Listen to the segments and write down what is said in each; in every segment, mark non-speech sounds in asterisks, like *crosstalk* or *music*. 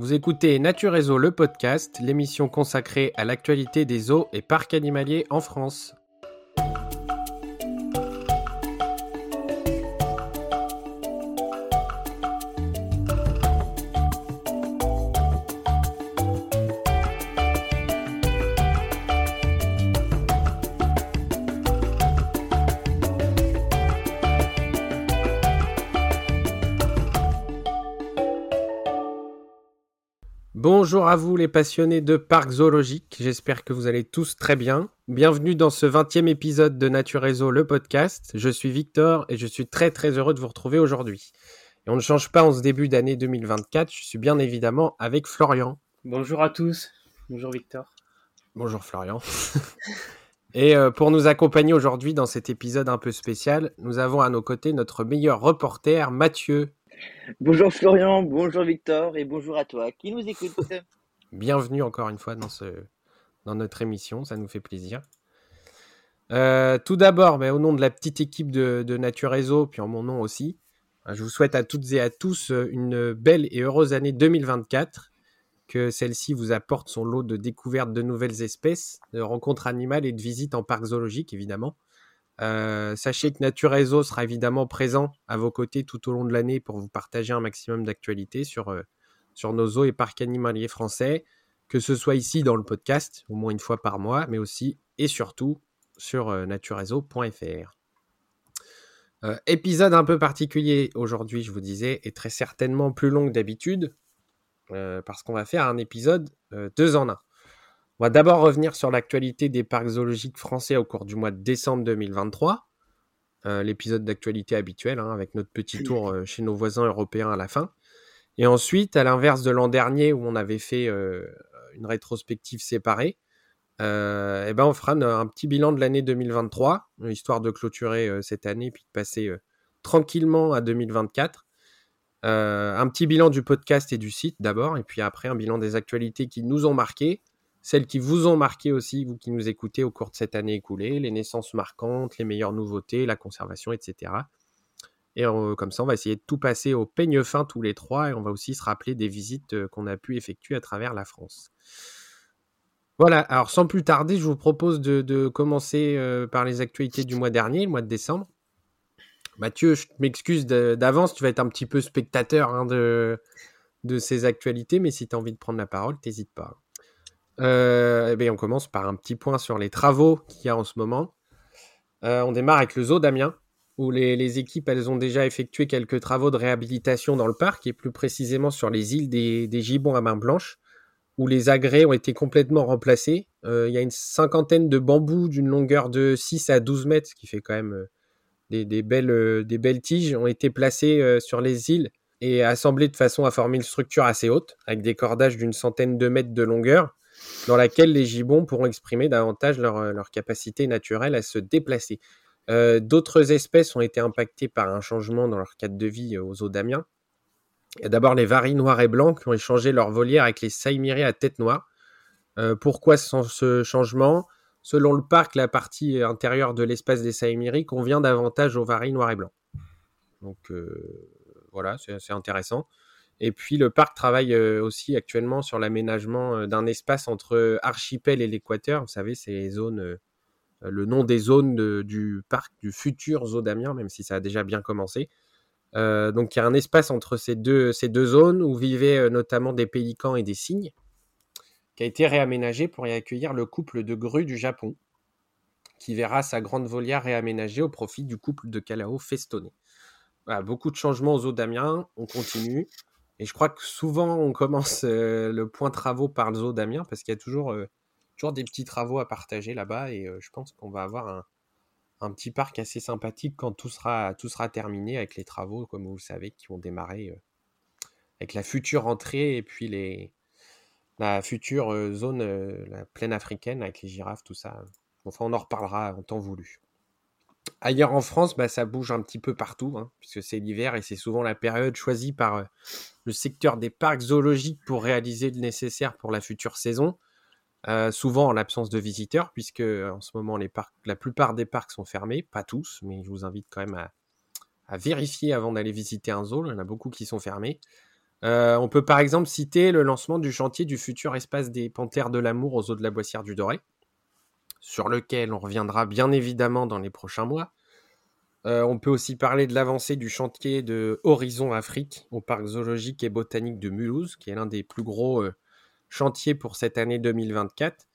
Vous écoutez Nature Réseau, le podcast, l'émission consacrée à l'actualité des zoos et parcs animaliers en France. Bonjour à vous les passionnés de parcs zoologiques, j'espère que vous allez tous très bien. Bienvenue dans ce 20e épisode de Nature Réseau, le podcast. Je suis Victor et je suis très très heureux de vous retrouver aujourd'hui. Et on ne change pas en ce début d'année 2024, je suis bien évidemment avec Florian. Bonjour à tous, bonjour Victor. Bonjour Florian. *laughs* et euh, pour nous accompagner aujourd'hui dans cet épisode un peu spécial, nous avons à nos côtés notre meilleur reporter Mathieu. Bonjour Florian, bonjour Victor et bonjour à toi qui nous écoute. Bienvenue encore une fois dans, ce, dans notre émission, ça nous fait plaisir. Euh, tout d'abord, mais au nom de la petite équipe de, de, Nature Réseau, puis en mon nom aussi, je vous souhaite à toutes et à tous une belle et heureuse année 2024. Que celle-ci vous apporte son lot de découvertes de nouvelles espèces, de rencontres animales et de visites en parc zoologique, évidemment. Euh, sachez que Nature sera évidemment présent à vos côtés tout au long de l'année pour vous partager un maximum d'actualités sur, euh, sur nos zoos et parcs animaliers français, que ce soit ici dans le podcast, au moins une fois par mois, mais aussi et surtout sur euh, naturereseau.fr. épisode un peu particulier aujourd'hui, je vous disais, et très certainement plus long que d'habitude, parce qu'on va faire un épisode deux en un. On va d'abord revenir sur l'actualité des parcs zoologiques français au cours du mois de décembre 2023. Euh, l'épisode d'actualité habituel, hein, avec notre petit tour euh, chez nos voisins européens à la fin. Et ensuite, à l'inverse de l'an dernier où on avait fait euh, une rétrospective séparée, eh ben on fera un, petit bilan de l'année 2023, histoire de clôturer cette année et puis de passer tranquillement à 2024. un petit bilan du podcast et du site d'abord, et puis après un bilan des actualités qui nous ont marqués, celles qui vous ont marqué aussi, vous qui nous écoutez au cours de cette année écoulée, les naissances marquantes, les meilleures nouveautés, la conservation, etc. Et comme ça, on va essayer de tout passer au peigne fin tous les trois et on va aussi se rappeler des visites euh, qu'on a pu effectuer à travers la France. Voilà, alors sans plus tarder, je vous propose de, commencer euh, par les actualités du mois dernier, le mois de décembre. Mathieu, je m'excuse d'avance, tu vas être un petit peu spectateur hein, de, de ces actualités, mais si tu as envie de prendre la parole, n'hésite pas. Euh, eh bien, on commence par un petit point sur les travaux qu'il y a en ce moment. Euh, on démarre avec le zoo d'Amiens, où les, équipes elles ont déjà effectué quelques travaux de réhabilitation dans le parc, et plus précisément sur les îles des, gibbons à main blanche, où les agrès ont été complètement remplacés. Euh, il y a une cinquantaine de bambous d'une longueur de 6 à 12 mètres, ce qui fait quand même des, belles, des belles tiges, ont été placés sur les îles et assemblés de façon à former une structure assez haute, avec des cordages d'une centaine de mètres de longueur dans laquelle les gibbons pourront exprimer davantage leur, euh, capacité naturelle à se déplacer. Euh, d'autres espèces ont été impactées par un changement dans leur cadre de vie euh, aux eaux d'Amiens. D'abord les varis noirs et blancs qui ont échangé leur volière avec les saïmirés à tête noire. pourquoi ce changement? Selon le parc, la partie intérieure de l'espace des saïmiris convient davantage aux varis noirs et blancs. Donc voilà, c'est intéressant. Et puis le parc travaille euh, aussi actuellement sur l'aménagement euh, d'un espace entre Archipel et l'Équateur. Vous savez, c'est les zones, euh, le nom des zones du parc du futur zoo d'Amiens, même si ça a déjà bien commencé. donc il y a un espace entre ces deux, ces deux zones où vivaient notamment des pélicans et des cygnes, qui a été réaménagé pour y accueillir le couple de grues du Japon, qui verra sa grande volière réaménagée au profit du couple de Calao festonné. Beaucoup de changements aux eaux d'Amiens, on continue. Et je crois que souvent, on commence euh, le point travaux par le zoo d'Amiens parce qu'il y a toujours, euh, des petits travaux à partager là-bas. Et euh, je pense qu'on va avoir un, petit parc assez sympathique quand tout sera, terminé avec les travaux, comme vous le savez, qui vont démarrer avec la future entrée et puis les, la future zone, la plaine africaine avec les girafes, tout ça. Enfin, on en reparlera en temps voulu. Ailleurs en France, bah, ça bouge un petit peu partout, hein, puisque c'est l'hiver et c'est souvent la période choisie par euh, le secteur des parcs zoologiques pour réaliser le nécessaire pour la future saison. Euh, souvent en l'absence de visiteurs, puisque euh, en ce moment la plupart des parcs sont fermés, pas tous, mais je vous invite quand même à, vérifier avant d'aller visiter un zoo. Il y en a beaucoup qui sont fermés. on peut par exemple citer le lancement du chantier du futur espace des Panthères de l'amour aux eaux de la Boissière du Doré, sur lequel on reviendra bien évidemment dans les prochains mois. on peut aussi parler de l'avancée du chantier de Horizon Afrique au parc zoologique et botanique de Mulhouse, qui est l'un des plus gros chantiers pour cette année 2024.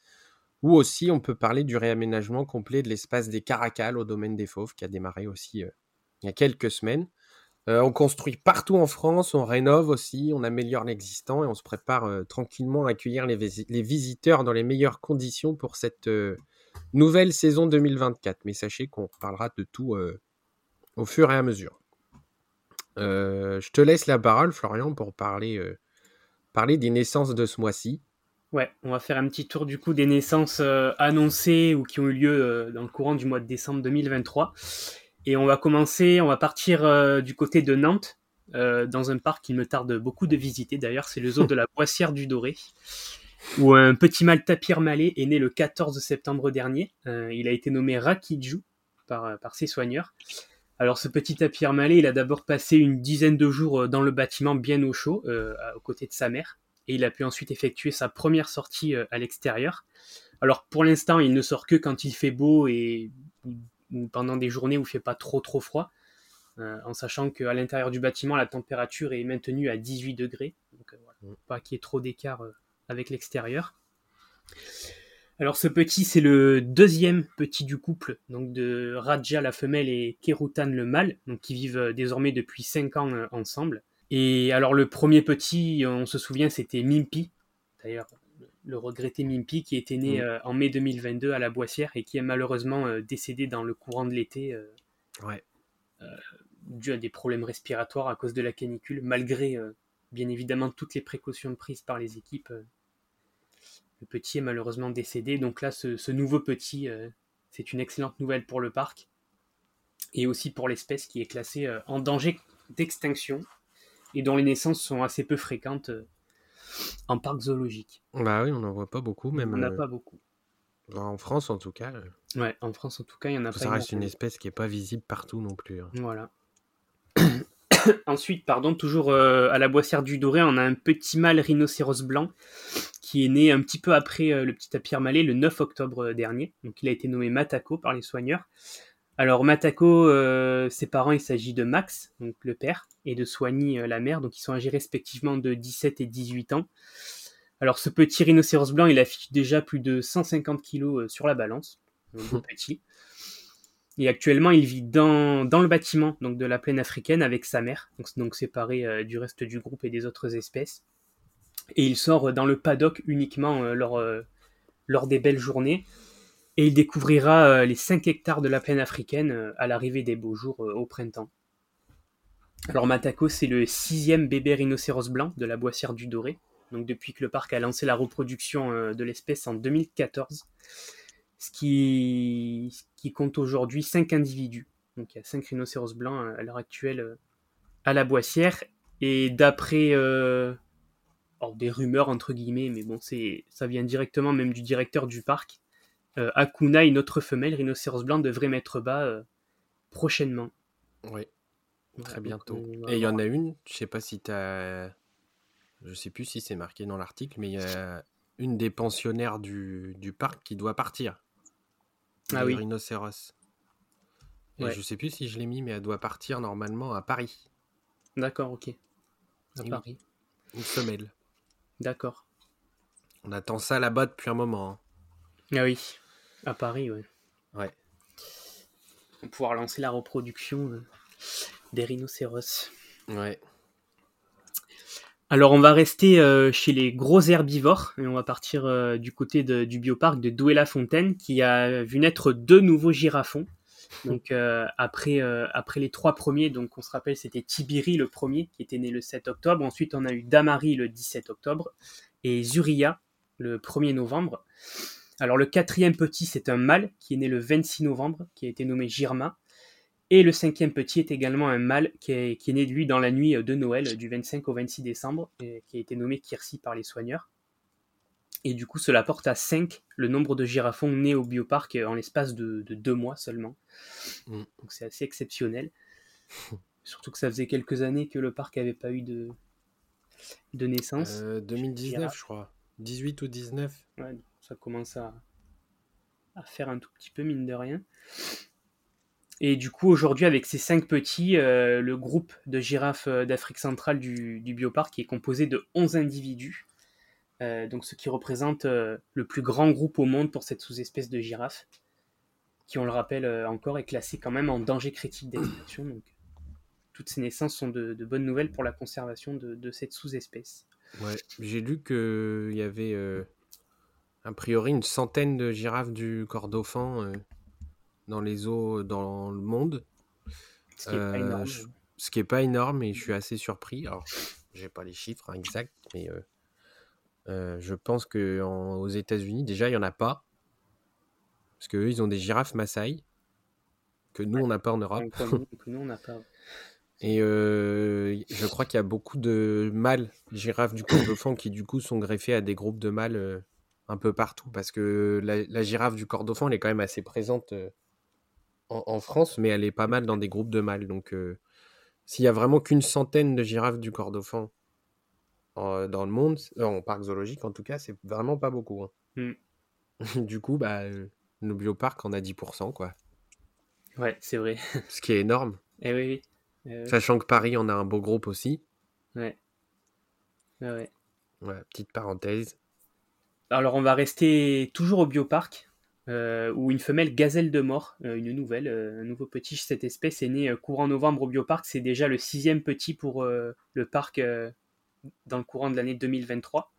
Ou aussi, on peut parler du réaménagement complet de l'espace des Caracals au domaine des Fauves, qui a démarré aussi euh, il y a quelques semaines. Euh, on construit partout en France, on rénove aussi, on améliore l'existant et on se prépare euh, tranquillement à accueillir les, visiteurs dans les meilleures conditions pour cette nouvelle saison 2024. Mais sachez qu'on parlera de tout au fur et à mesure. je te laisse la parole, Florian, pour parler, parler des naissances de ce mois-ci. Ouais, on va faire un petit tour du coup des naissances euh, annoncées ou qui ont eu lieu euh, dans le courant du mois de décembre 2023. Et on va commencer, on va partir euh, du côté de Nantes, dans un parc qu'il me tarde beaucoup de visiter d'ailleurs, c'est le zoo de la Boissière du Doré, où un petit mâle tapir malais est né le 14 septembre dernier. il a été nommé Rakiju par, par ses soigneurs. Alors ce petit tapir malais, il a d'abord passé une dizaine de jours dans le bâtiment bien au chaud, aux côtés de sa mère et il a pu ensuite effectuer sa première sortie euh, à l'extérieur. Alors pour l'instant, il ne sort que quand il fait beau et ou pendant des journées où il fait pas trop trop froid, euh, en sachant qu'à l'intérieur du bâtiment, la température est maintenue à 18 degrés, donc euh, voilà, mm. pas qu'il y ait trop d'écart avec l'extérieur. Alors ce petit, c'est le deuxième petit du couple, donc de Raja la femelle et Kerutan le mâle, donc qui vivent désormais depuis 5 ans ensemble. Et alors le premier petit, on se souvient, c'était Mimpi. D'ailleurs, le regretté Mimpi qui était né mm. euh, en mai 2022 à la Boissière et qui est malheureusement euh, décédé dans le courant de l'été. Euh, ouais. dû à des problèmes respiratoires à cause de la canicule, malgré bien évidemment toutes les précautions prises par les équipes. Le petit est malheureusement décédé. Donc là, ce, ce nouveau petit, c'est une excellente nouvelle pour le parc et aussi pour l'espèce qui est classée en danger d'extinction et dont les naissances sont assez peu fréquentes euh, en parc zoologique. Bah oui, on n'en voit pas beaucoup, même. On n'en a euh, pas beaucoup. En France, en tout cas. Euh, ouais, en France, en tout cas, il y en a pas. Ça reste une espèce qui n'est pas visible partout non plus. Hein. Voilà. *clears throat* *clears throat* *coughs* Ensuite, pardon, toujours à la Boissière du Doré, on a un petit mâle rhinocéros blanc qui est né un petit peu après le petit tapir malais, le 9 octobre dernier. Donc, il a été nommé Matako par les soigneurs. Alors Matako, euh, ses parents, il s'agit de Max, donc le père, et de Soigny, euh, la mère, donc ils sont âgés respectivement de 17 et 18 ans. Alors ce petit rhinocéros blanc, il affiche déjà plus de 150 kilos euh, sur la balance, *laughs* petit. Et actuellement, il vit dans, le bâtiment de la plaine africaine avec sa mère, donc, séparé du reste du groupe et des autres espèces. Et il sort dans le paddock uniquement lors, lors des belles journées et il découvrira euh, les 5 hectares de la plaine africaine euh, à l'arrivée des beaux jours euh, au printemps. Alors Matako, c'est le sixième bébé rhinocéros blanc de la Boissière du Doré, donc depuis que le parc a lancé la reproduction de l'espèce en 2014, ce qui, qui compte aujourd'hui 5 individus. Donc il y a 5 rhinocéros blancs à l'heure actuelle à la Boissière, et d'après des rumeurs entre guillemets, mais bon, ça vient directement même du directeur du parc, euh, Akuna, une autre femelle rhinocéros blanc, devrait mettre bas euh, prochainement. Oui, très bientôt. Et il y en a une, je sais pas si tu as. Je sais plus si c'est marqué dans l'article, mais il y a une des pensionnaires du, parc qui doit partir. Ah oui. Rhinocéros. Et je sais plus si je l'ai mis, mais elle doit partir normalement à Paris. D'accord, ok. À Paris. Une femelle. D'accord. On attend ça là-bas depuis un moment. Hein. Ah oui. À Paris, ouais. Ouais. Pour pouvoir lancer la reproduction euh, des rhinocéros. Ouais. Alors on va rester euh, chez les gros herbivores et on va partir euh, du côté du bioparc de Douai-la-Fontaine qui a vu naître deux nouveaux girafons. Donc après, après les trois premiers, donc on se rappelle c'était Tibiri le premier qui était né le 7 octobre. Ensuite on a eu Damari le 17 octobre et Zuria le 1er novembre. Alors le quatrième petit, c'est un mâle qui est né le 26 novembre, qui a été nommé Girma. Et le cinquième petit est également un mâle qui est, né de lui dans la nuit de Noël, du 25 au 26 décembre, et qui a été nommé Kirsi par les soigneurs. Et du coup, cela porte à 5 le nombre de girafons nés au bioparc en l'espace de, deux mois seulement. Mm. Donc c'est assez exceptionnel. *laughs* Surtout que ça faisait quelques années que le parc n'avait pas eu de, de naissance. 2019, je crois. 18 ou 19. Ouais, ça commence à, à faire un tout petit peu, mine de rien. Et du coup, aujourd'hui, avec ces cinq petits, euh, le groupe de girafes euh, d'Afrique centrale du, du, bioparc est composé de 11 individus. Euh, donc, ce qui représente le plus grand groupe au monde pour cette sous-espèce de girafe, qui, on le rappelle encore, est classée quand même en danger critique d'extinction. Donc, toutes ces naissances sont de, bonnes nouvelles pour la conservation de, cette sous-espèce. Ouais, j'ai lu qu'il y avait a priori une centaine de girafes du corps dans les eaux dans le monde. Ce qui n'est pas énorme. Je, ce qui est pas énorme et je suis assez surpris. Alors, j'ai pas les chiffres hein, exacts, mais euh, euh, je pense que en, aux États-Unis déjà il y en a pas parce que eux, ils ont des girafes Maasai que nous on n'a pas en Europe. que nous on n'a pas. *laughs* Et euh, je crois qu'il y a beaucoup de mâles girafes du corps dauphin qui du coup sont greffés à des groupes de mâles un peu partout parce que la, la girafe du corps dauphin elle est quand même assez présente en, en, France, mais elle est pas mal dans des groupes de mâles. Donc, euh, s'il y a vraiment qu'une centaine de girafes du corps dauphin euh, dans le monde, en parc zoologique en tout cas, c'est vraiment pas beaucoup. Hein. Mm. *laughs* du coup, bah, euh, nos bioparcs en a 10%, quoi. Ouais, c'est vrai. *laughs* Ce qui est énorme. Eh oui, oui. Eh Sachant que Paris en a un beau groupe aussi. Ouais, ouais. Ouais, petite parenthèse. Alors, on va rester toujours au bioparc euh, où une femelle gazelle de mort, euh, une nouvelle, euh, un nouveau petit cette espèce est né courant novembre au bioparc. C'est déjà le sixième petit pour le parc dans le courant de l'année 2023.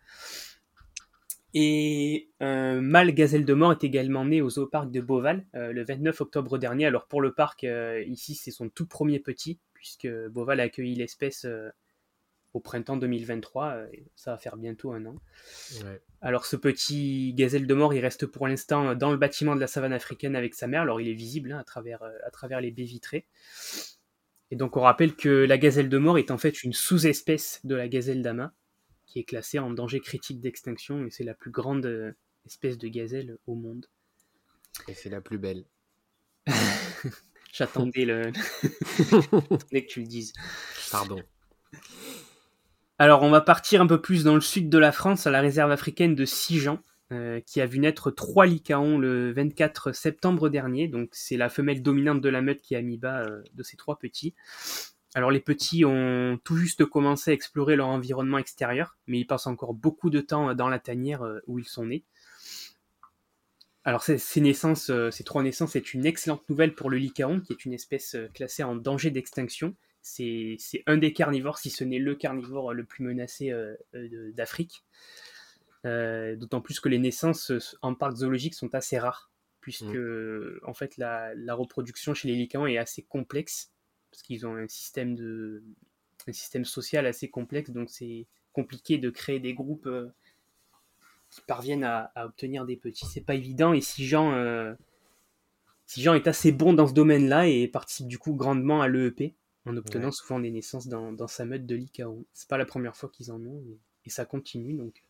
Et un mâle gazelle de mort est également né au zooparc de Beauval le 29 octobre dernier. Alors pour le parc, ici c'est son tout premier petit, puisque Beauval a accueilli l'espèce au printemps 2023. ça va faire bientôt un an. Ouais. Alors ce petit gazelle de mort, il reste pour l'instant dans le bâtiment de la savane africaine avec sa mère. Alors il est visible hein, à, travers, à travers les baies vitrées. Et donc on rappelle que la gazelle de mort est en fait une sous-espèce de la gazelle d'Ama, qui est classée en danger critique d'extinction, et c'est la plus grande espèce de gazelle au monde. Et c'est la plus belle. *laughs* J'attendais le... *laughs* J'attendais que tu le dises. Pardon. Alors, on va partir un peu plus dans le sud de la France, à la réserve africaine de Sijan, euh, qui a vu naître trois lycaons le 24 septembre dernier. Donc, c'est la femelle dominante de la meute qui a mis bas euh, de ces trois petits. Alors, les petits ont tout juste commencé à explorer leur environnement extérieur, mais ils passent encore beaucoup de temps dans la tanière euh, où ils sont nés. Alors, ces, ces naissances, euh, ces trois naissances, c'est une excellente nouvelle pour le lycaon, qui est une espèce euh, classée en danger d'extinction c'est un des carnivores, si ce n'est le carnivore le plus menacé euh, d'Afrique. Euh, D'autant plus que les naissances en parc zoologique sont assez rares, puisque mmh. en fait la, la, reproduction chez les lycaons est assez complexe, parce qu'ils ont un système, de, un système social assez complexe, donc c'est compliqué de créer des groupes euh, qui parviennent à, à, obtenir des petits. C'est pas évident, et si Jean, euh, si Jean est assez bon dans ce domaine-là et participe du coup grandement à l'EEP, en obtenant ouais. souvent des naissances dans, dans, sa meute de lycaon. C'est pas la première fois qu'ils en ont et, et, ça continue donc.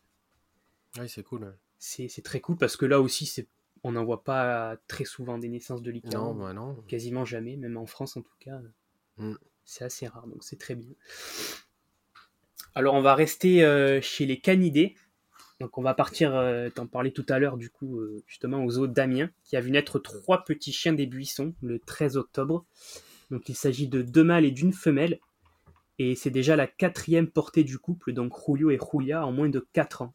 Oui, c'est cool. Ouais. C'est très cool parce que là aussi, on n'en voit pas très souvent des naissances de lycaon. Non, bah non. Quasiment jamais, même en France en tout cas. Mm. C'est assez rare donc c'est très bien. Alors on va rester euh, chez les canidés. Donc on va partir, euh, t'en parlais tout à l'heure du coup, euh, justement au zoo d'Amiens, qui a vu naître trois petits chiens des buissons le 13 octobre. Donc il s'agit de deux mâles et d'une femelle. Et c'est déjà la quatrième portée du couple, donc Julio et Julia, en moins de 4 ans.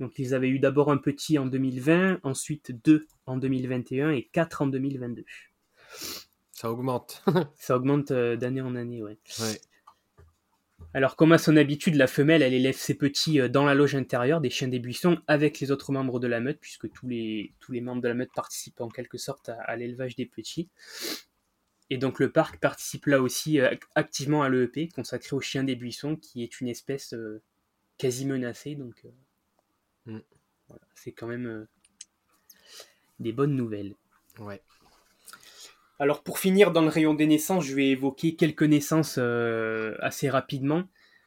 Donc ils avaient eu d'abord un petit en 2020, ensuite deux en 2021 et quatre en 2022. Ça augmente. *laughs* Ça augmente euh, d'année en année, ouais. ouais. Alors comme à son habitude, la femelle, elle élève ses petits dans la loge intérieure des chiens des buissons avec les autres membres de la meute, puisque tous les, tous les membres de la meute participent en quelque sorte à, à l'élevage des petits. Et donc le parc participe là aussi euh, activement à l'EEP consacré aux chiens des buissons, qui est une espèce euh, quasi menacée. Donc euh, mm. voilà, c'est quand même euh, des bonnes nouvelles. Ouais. Alors pour finir dans le rayon des naissances, je vais évoquer quelques naissances assez rapidement.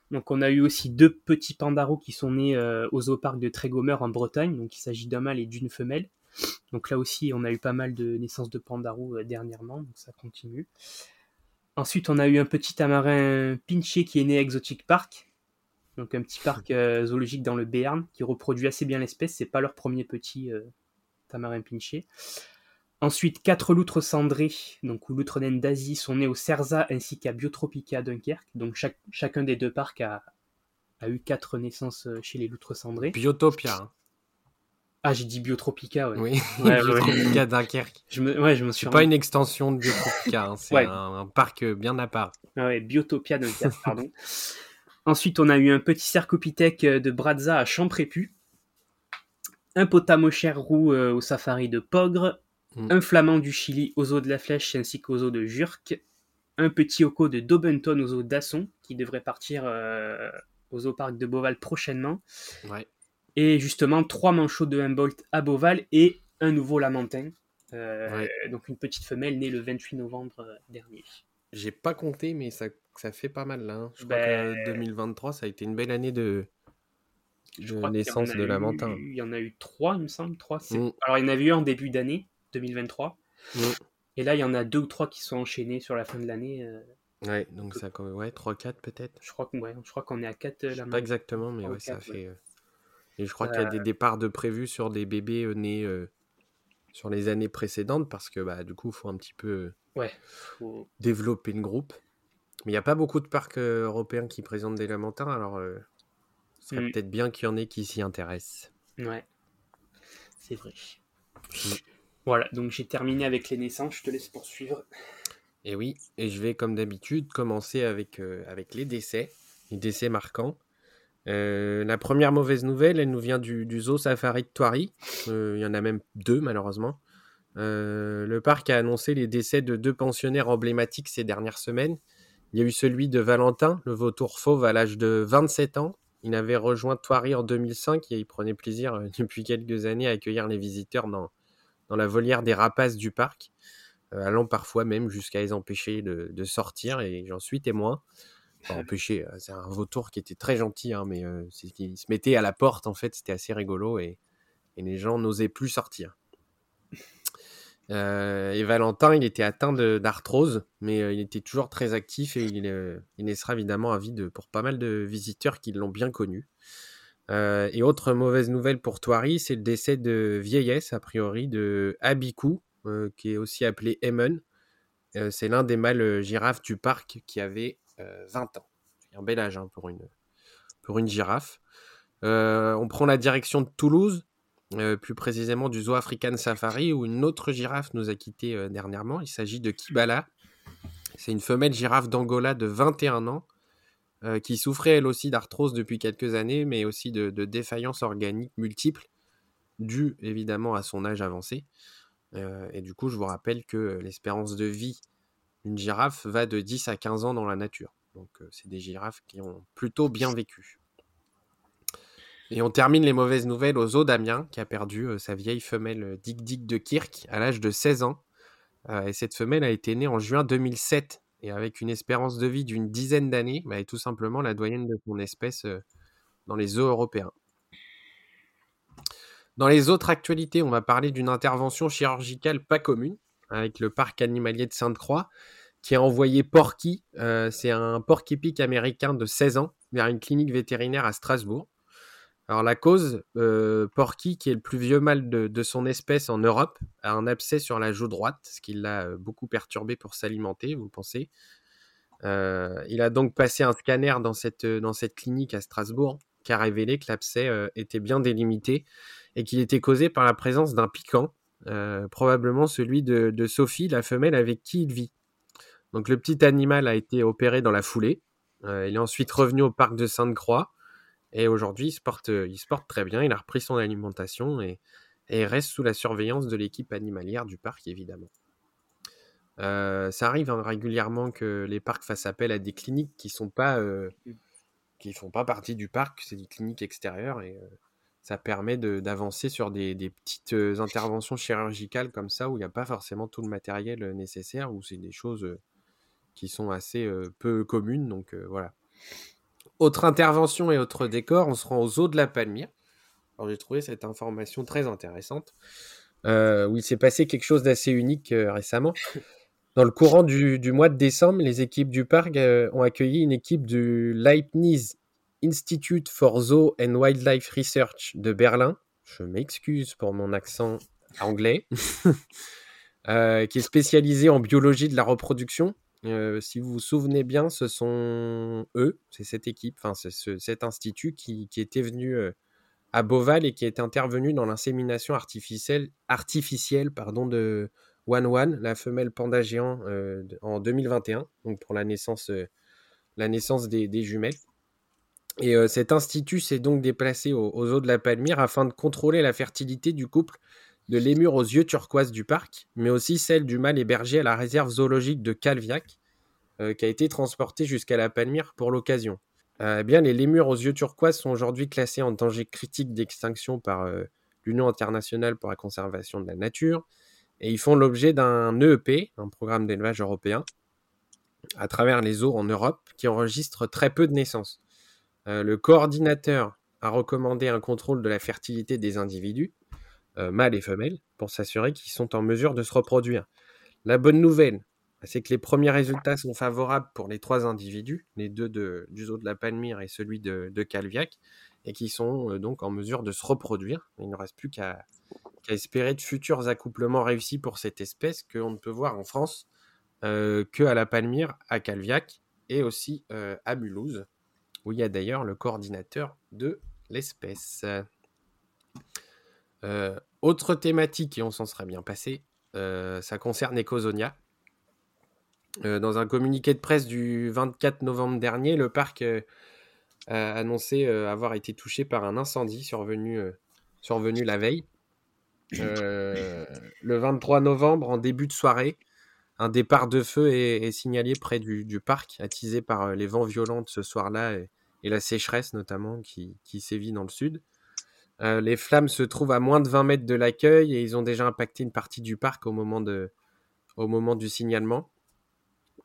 Donc on a eu aussi deux petits pandaros qui sont nés au zooparc de Trégomer en Bretagne. Donc il s'agit d'un mâle et d'une femelle. Donc là aussi, on a eu pas mal de naissances de pandarous euh, dernièrement, donc ça continue. Ensuite, on a eu un petit tamarin pinché qui est né à Exotic Park. donc un petit parc *laughs* euh, zoologique dans le Béarn qui reproduit assez bien l'espèce. C'est pas leur premier petit euh, tamarin pinché. Ensuite, quatre loutres cendrées, donc ou loutres naines d'Asie, sont nées au Cerza ainsi qu'à Biotropica Dunkerque. Donc chaque, chacun des deux parcs a, a eu quatre naissances chez les loutres cendrées. Biotopia. Ah, j'ai dit Biotropica, ouais. Oui, Ouais, ouais, Biotropica Dunkerque. Je me, ouais, je me suis C'est pas une extension de Biotropica, hein, c'est Ouais. un, un parc bien à part. Ah ouais, Biotopia Dunkerque, pardon. *laughs* Ensuite, on a eu un petit cercopithèque euh, de Brazza à Champrépu, un potamochère roux euh, au safari de Pogre, Mm. un flamand du Chili aux eaux de la Flèche ainsi qu'aux eaux de Jurk, un petit oco de Dobenton aux eaux d'Asson qui devrait partir euh, au zooparc de Beauval prochainement, Ouais. Et justement trois manchots de Humboldt à Beauval et un nouveau lamentin. Euh, Donc une petite femelle née le 28 novembre euh, dernier. J'ai pas compté, mais ça, ça fait pas mal là. hein. Je crois Ben- que 2023, ça a été une belle année de, crois naissance de eu- lamentin. Il y en a eu trois, il me semble. Trois. Mm. Alors, il y en avait eu en début d'année 2023. Mm. Et là, il y en a deux ou trois qui sont enchaînés sur la fin de l'année. euh, Ouais, donc ça, ouais, 3-4 peut-être. je crois qu'on ouais, je crois qu'on est à 4 Je sais pas exactement, mais ouais, ça fait. Et je crois qu'il y a des départs de prévus sur des bébés euh, nés euh, sur les années précédentes parce que bah, du coup, il faut un petit peu euh, Ouais. faut- développer le groupe. Mais il n'y a pas beaucoup de parcs européens qui présentent des lamentins, alors euh, ce serait Mm. peut-être bien qu'il y en ait qui s'y intéressent. Ouais. C'est vrai. Mm. Voilà, donc j'ai terminé avec les naissances. Je te laisse poursuivre. Et oui, et je vais comme d'habitude commencer avec, euh, avec les décès, les décès marquants. Euh, la première mauvaise nouvelle, elle nous vient du, zoo safari de Thoiry. Euh, il y en a même deux malheureusement. Euh, le parc a annoncé les décès de deux pensionnaires emblématiques ces dernières semaines. Il y a eu celui de Valentin, le vautour fauve à l'âge de 27 ans. Il avait rejoint Thoiry en 2005 et il prenait plaisir *laughs* depuis quelques années à accueillir les visiteurs dans, dans la volière des rapaces du parc allant parfois même jusqu'à les empêcher de, de sortir, et j'en suis témoin. *laughs* Empêcher, euh, c'est un vautour qui était très gentil, hein, mais euh, qu'il se mettait à la porte, en fait, c'était assez rigolo, et, les gens n'osaient plus sortir. Et Valentin, il était atteint d'arthrose, mais il était toujours très actif, et il, il laissera évidemment un vide pour pas mal de visiteurs qui l'ont bien connu. Et autre mauvaise nouvelle pour Thoiry, c'est le décès de vieillesse, a priori, de Abikou, euh, qui est aussi appelé Emen. C'est l'un des mâles girafes du parc qui avait 20 ans. C'est un bel âge hein, pour, une, pour une girafe. Euh, on prend la direction de Toulouse, euh, plus précisément du Zoo African Safari, où une autre girafe nous a quittés euh, dernièrement. Il s'agit de Kibala. C'est une femelle girafe d'Angola de 21 ans, euh, qui souffrait elle aussi d'arthrose depuis quelques années, mais aussi de, défaillances organiques multiples, dues évidemment à son âge avancé. Euh, et du coup, je vous rappelle que euh, l'espérance de vie d'une girafe va de 10 à 15 ans dans la nature. Donc, euh, c'est des girafes qui ont plutôt bien vécu. Et on termine les mauvaises nouvelles au zoo d'Amiens, qui a perdu euh, sa vieille femelle euh, Dick Dick de Kirk à l'âge de 16 ans. Et cette femelle a été née en juin 2007. Et avec une espérance de vie d'une dizaine d'années, bah, est tout simplement la doyenne de son espèce dans les zoos européens. Dans les autres actualités, on va parler d'une intervention chirurgicale pas commune avec le parc animalier de Sainte-Croix qui a envoyé Porky, euh, c'est un porc-épic américain de 16 ans, vers une clinique vétérinaire à Strasbourg. Alors la cause, euh, Porky, qui est le plus vieux mâle de, son espèce en Europe, a un abcès sur la joue droite, ce qui l'a euh, beaucoup perturbé pour s'alimenter, vous pensez. Il a donc passé un scanner dans cette, clinique à Strasbourg, qui a révélé que l'abcès était bien délimité et qu'il était causé par la présence d'un piquant, euh, probablement celui de, Sophie, la femelle avec qui il vit. Donc le petit animal a été opéré dans la foulée. Euh, il est ensuite revenu au parc de Sainte-Croix. Et aujourd'hui, il, se porte, très bien. Il a repris son alimentation et, reste sous la surveillance de l'équipe animalière du parc, évidemment. Euh, ça arrive hein, régulièrement que les parcs fassent appel à des cliniques qui sont pas, qui font pas partie du parc. C'est des cliniques extérieures ça permet d'avancer sur des, petites interventions chirurgicales comme ça où il n'y a pas forcément tout le matériel nécessaire, où c'est des choses qui sont assez peu communes. Donc voilà. Autre intervention et autre décor, on se rend aux zoo de la Palmyre. Alors j'ai trouvé cette information très intéressante, où il s'est passé quelque chose d'assez unique récemment. Dans le courant du, mois de décembre, les équipes du parc ont accueilli une équipe du Leibniz Institute for Zoo and Wildlife Research de Berlin. Je m'excuse pour mon accent anglais. *laughs* Euh, qui est spécialisé en biologie de la reproduction. Euh, si vous vous souvenez bien, ce sont eux, c'est cette équipe, enfin c'est cet institut qui, était venu euh, à Beauval et qui est intervenu dans l'insémination artificielle, artificielle pardon, de One One, la femelle panda géant, en 2021, donc pour la naissance, la naissance des, jumelles. Et cet institut s'est donc déplacé aux, aux, eaux de la Palmyre afin de contrôler la fertilité du couple de l'émur aux yeux turquoise du parc, mais aussi celle du mâle hébergé à la réserve zoologique de Calviac, euh, qui a été transporté jusqu'à la Palmyre pour l'occasion. Euh, eh bien, les lémurs aux yeux turquoise sont aujourd'hui classés en danger critique d'extinction par euh, l'Union internationale pour la conservation de la nature, et ils font l'objet d'un EEP, un programme d'élevage européen, à travers les eaux en Europe, qui enregistre très peu de naissances. Le coordinateur a recommandé un contrôle de la fertilité des individus, euh, mâles et femelles, pour s'assurer qu'ils sont en mesure de se reproduire. La bonne nouvelle, c'est que les premiers résultats sont favorables pour les trois individus, les deux de, du zoo de la Palmyre et celui de, Calviac, et qui sont euh, donc en mesure de se reproduire. Il ne reste plus qu'à espérer de futurs accouplements réussis pour cette espèce qu'on ne peut voir en France euh, que à la Palmyre, à Calviac et aussi à Mulhouse, où il y a d'ailleurs le coordinateur de l'espèce. Euh, autre thématique, et on s'en serait bien passé, euh, ça concerne Ecosonia. Euh, dans un communiqué de presse du 24 novembre dernier, le parc a annoncé avoir été touché par un incendie survenu la veille. le 23 novembre, en début de soirée, un départ de feu est, signalé près du, parc, attisé par les vents violents de ce soir-là et, la sécheresse notamment qui, sévit dans le sud. Euh, les flammes se trouvent à moins de 20 mètres de l'accueil et ils ont déjà impacté une partie du parc au moment, du signalement.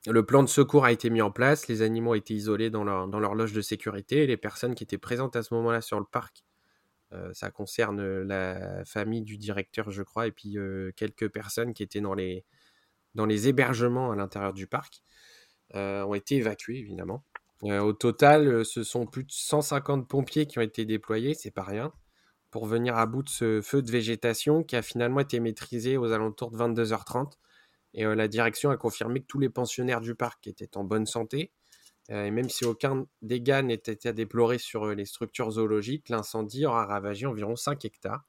Le plan de secours a été mis en place, les animaux ont été isolés dans leur, loge de sécurité, les personnes qui étaient présentes à ce moment-là sur le parc, euh, ça concerne la famille du directeur, je crois, et puis euh, quelques personnes qui étaient dans les, dans les hébergements à l'intérieur du parc, ont été évacuées, évidemment. au total, ce sont plus de 150 pompiers qui ont été déployés, c'est pas rien pour venir à bout de ce feu de végétation qui a finalement été maîtrisé aux alentours de 22h30. Et euh, la direction a confirmé que tous les pensionnaires du parc étaient en bonne santé. Euh, et même si aucun dégât n'était à déplorer sur euh, les structures zoologiques, l'incendie aura ravagé environ 5 hectares.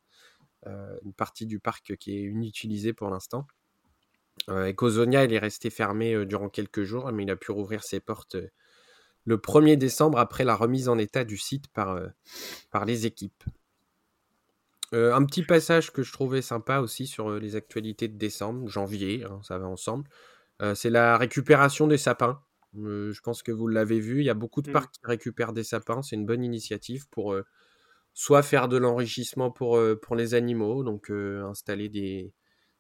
une partie du parc qui est inutilisée pour l'instant. Ecosonia, il est resté fermé durant quelques jours, mais il a pu rouvrir ses portes le 1er décembre après la remise en état du site par, par les équipes. Euh, un petit passage que je trouvais sympa aussi sur euh, les actualités de décembre, janvier, hein, ça va ensemble. Euh, c'est la récupération des sapins. je pense que vous l'avez vu, il y a beaucoup de mmh. parcs qui récupèrent des sapins. C'est une bonne initiative pour soit faire de l'enrichissement pour, pour les animaux, donc installer des,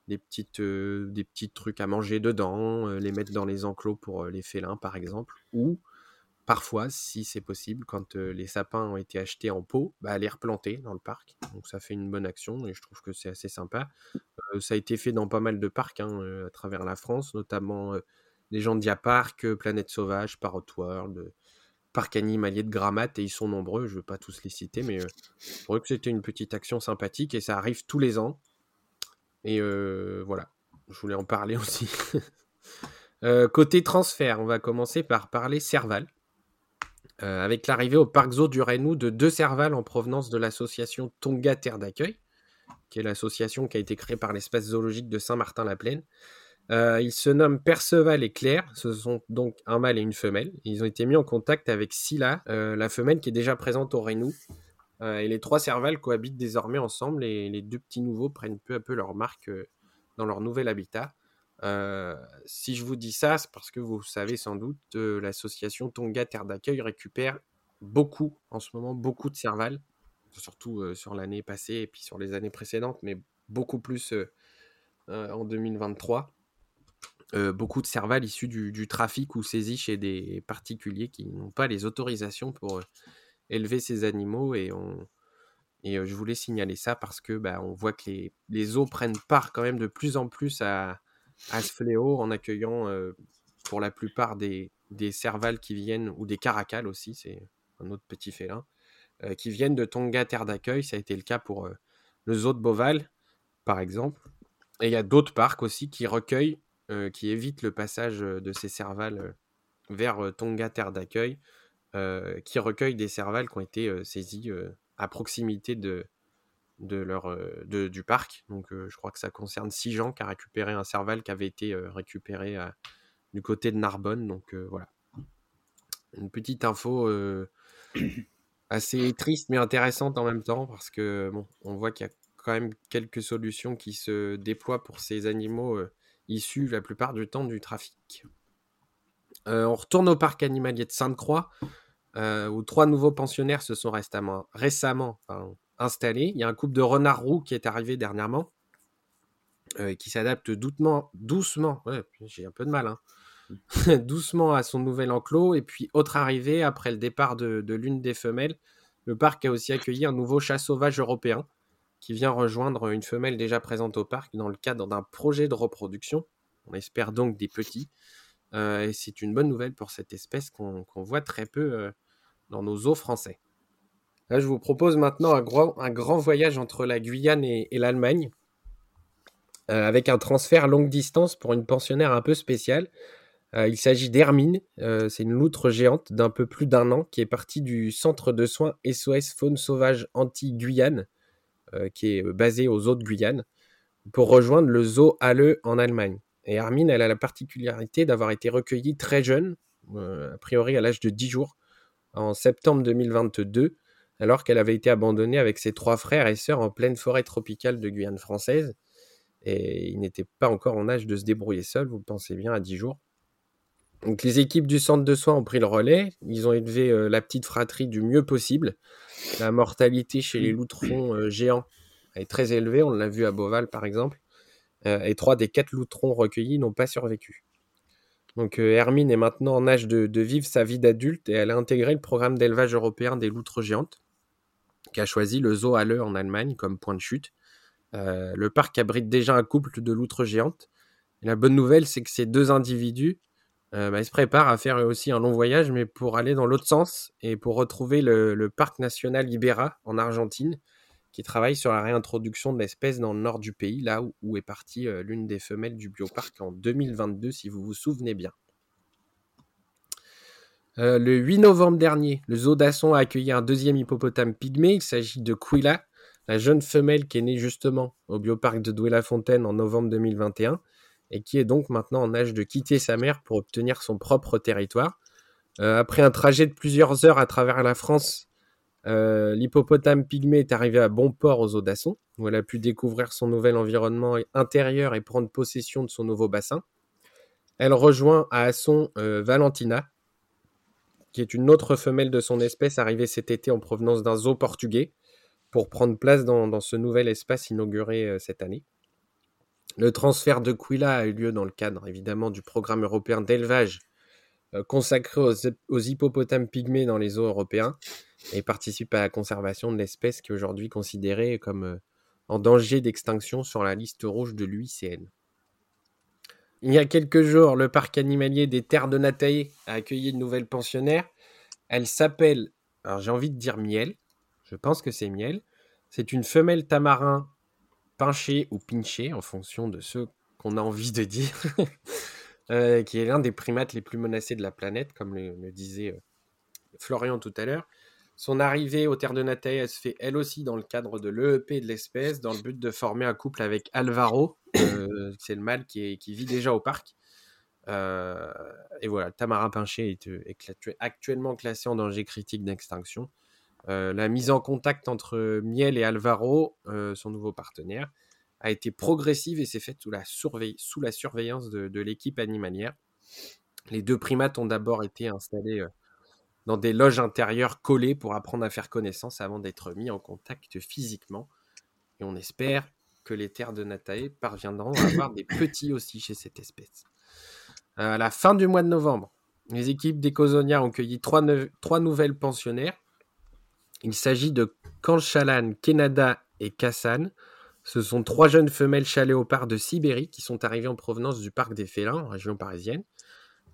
des, petites, des petits trucs à manger dedans, les mettre dans les enclos pour les félins par exemple, ou parfois, si c'est possible, quand les sapins ont été achetés en pot, bah, les replanter dans le parc. Donc ça fait une bonne action et je trouve que c'est assez sympa. ça a été fait dans pas mal de parcs hein, à travers la France, notamment les gens Park, Planète Sauvage, Parrot World, Parc Animalier de Grammat, et ils sont nombreux, je ne veux pas tous les citer, mais je trouvais que c'était une petite action sympathique et ça arrive tous les ans. Et voilà, je voulais en parler aussi. *laughs* côté transfert, on va commencer par parler Serval. Euh, avec l'arrivée au parc zoo du Rénou de deux cervales en provenance de l'association Tonga Terre d'accueil, qui est l'association qui a été créée par l'espace zoologique de Saint-Martin-la-Plaine. Euh, ils se nomment Perceval et Claire, ce sont donc un mâle et une femelle. Ils ont été mis en contact avec Scylla, euh, la femelle qui est déjà présente au Rénou. Et les trois cervales cohabitent désormais ensemble et les deux petits nouveaux prennent peu à peu leur marque dans leur nouvel habitat. Euh, si je vous dis ça, c'est parce que vous savez sans doute, euh, l'association Tonga Terre d'accueil récupère beaucoup, en ce moment, beaucoup de cervales, surtout euh, sur l'année passée et puis sur les années précédentes, mais beaucoup plus en 2023. beaucoup de cervales issues du, trafic ou saisies chez des particuliers qui n'ont pas les autorisations pour élever ces animaux et et je voulais signaler ça parce que bah, on voit que les, les eaux prennent part quand même de plus en plus à, à ce fléau en accueillant pour la plupart des, des cervales qui viennent, ou des caracals aussi, c'est un autre petit félin, qui viennent de Tonga, terre d'accueil. Ça a été le cas pour le zoo de Beauval, par exemple. Et il y a d'autres parcs aussi qui recueillent, qui évitent le passage de ces cervales vers Tonga, terre d'accueil, qui recueillent des cervales qui ont été saisies à proximité de, de leur, du parc. Donc je crois que ça concerne six gens qui ont récupéré un cerval qui avait été récupéré du côté de Narbonne. Donc voilà. Une petite info *coughs* assez triste mais intéressante en même temps parce que bon, on voit qu'il y a quand même quelques solutions qui se déploient pour ces animaux issus la plupart du temps du trafic. On retourne au parc animalier de Sainte-Croix, où trois nouveaux pensionnaires se sont récemment, installés. Il y a un couple de renards roux qui est arrivé dernièrement, qui s'adapte doucement, doucement, j'ai un peu de mal, hein, *laughs* doucement à son nouvel enclos. Et puis, autre arrivée, après le départ de, l'une des femelles, le parc a aussi accueilli un nouveau chat sauvage européen qui vient rejoindre une femelle déjà présente au parc dans le cadre d'un projet de reproduction. On espère donc des petits. Euh, et c'est une bonne nouvelle pour cette espèce qu'on voit très peu euh, dans nos eaux français. Là, je vous propose maintenant un grand, voyage entre la Guyane et, l'Allemagne, euh, avec un transfert longue distance pour une pensionnaire un peu spéciale. Il s'agit d'Hermine, c'est une loutre géante d'un peu plus d'un an qui est partie du centre de soins SOS Faune Sauvage Anti-Guyane, qui est basé aux eaux de Guyane, pour rejoindre le zoo Halle en Allemagne. Et Hermine, elle a la particularité d'avoir été recueillie très jeune, a priori à l'âge de 10 jours, en septembre 2022, alors qu'elle avait été abandonnée avec ses trois frères et sœurs en pleine forêt tropicale de Guyane française. Et il n'était pas encore en âge de se débrouiller seul, vous pensez bien, à 10 jours. Donc les équipes du centre de soins ont pris le relais. Ils ont élevé euh, la petite fratrie du mieux possible. La mortalité chez les loutrons euh, géants est très élevée. On l'a vu à Beauval par exemple. Euh, et trois des quatre loutrons recueillis n'ont pas survécu. Donc Hermine est maintenant en âge de, vivre sa vie d'adulte et elle a intégré le programme d'élevage européen des loutres géantes, qui a choisi le zoo Halle en Allemagne comme point de chute. le parc abrite déjà un couple de loutres géantes. la bonne nouvelle, c'est que ces deux individus euh, bah, se préparent à faire aussi un long voyage, mais pour aller dans l'autre sens et pour retrouver le, parc national Ibera en Argentine, qui travaille sur la réintroduction de l'espèce dans le nord du pays, là où, est partie euh, l'une des femelles du bioparc en 2022, si vous vous souvenez bien. Euh, le 8 novembre dernier, le zoo d'Asson a accueilli un deuxième hippopotame pygmée. Il s'agit de Quilla, la jeune femelle qui est née justement au bioparc de Douai-la-Fontaine en novembre 2021 et qui est donc maintenant en âge de quitter sa mère pour obtenir son propre territoire. Euh, après un trajet de plusieurs heures à travers la France, euh, l'hippopotame pygmée est arrivé à bon port aux eaux d'Asson, où elle a pu découvrir son nouvel environnement intérieur et prendre possession de son nouveau bassin. Elle rejoint à Asson euh, Valentina, qui est une autre femelle de son espèce arrivée cet été en provenance d'un zoo portugais, pour prendre place dans, ce nouvel espace inauguré cette année. Le transfert de Quilla a eu lieu dans le cadre évidemment du programme européen d'élevage euh, consacré aux, hippopotames pygmées dans les eaux européens et participe à la conservation de l'espèce qui est aujourd'hui considérée comme euh, en danger d'extinction sur la liste rouge de l'UICN. Il y a quelques jours, le parc animalier des Terres de Nataï a accueilli une nouvelle pensionnaire. Elle s'appelle, alors j'ai envie de dire miel, je pense que c'est miel. C'est une femelle tamarin pinché ou pinché, en fonction de ce qu'on a envie de dire, *laughs* euh, qui est l'un des primates les plus menacés de la planète, comme le, disait euh, Florian tout à l'heure. Son arrivée aux terres de Nataï, se fait elle aussi dans le cadre de l'EEP de l'espèce, dans le but de former un couple avec Alvaro, euh, c'est le mâle qui, vit déjà au parc. et voilà, Tamarin Pinché est, actuellement classé en danger critique d'extinction. La mise en contact entre Miel et Alvaro, son nouveau partenaire, a été progressive et s'est faite sous la, sous la surveillance de, l'équipe animalière. Les deux primates ont d'abord été installés euh, dans des loges intérieures collées pour apprendre à faire connaissance avant d'être mis en contact physiquement. Et on espère que les terres de Natae parviendront à avoir des *coughs* petits aussi chez cette espèce. à la fin du mois de novembre, les équipes d'Ecosonia ont cueilli trois, trois nouvelles pensionnaires il s'agit de Kanchalan, Kenada et Kassan. Ce sont trois jeunes femelles chaléopards de Sibérie qui sont arrivées en provenance du parc des félins, en région parisienne.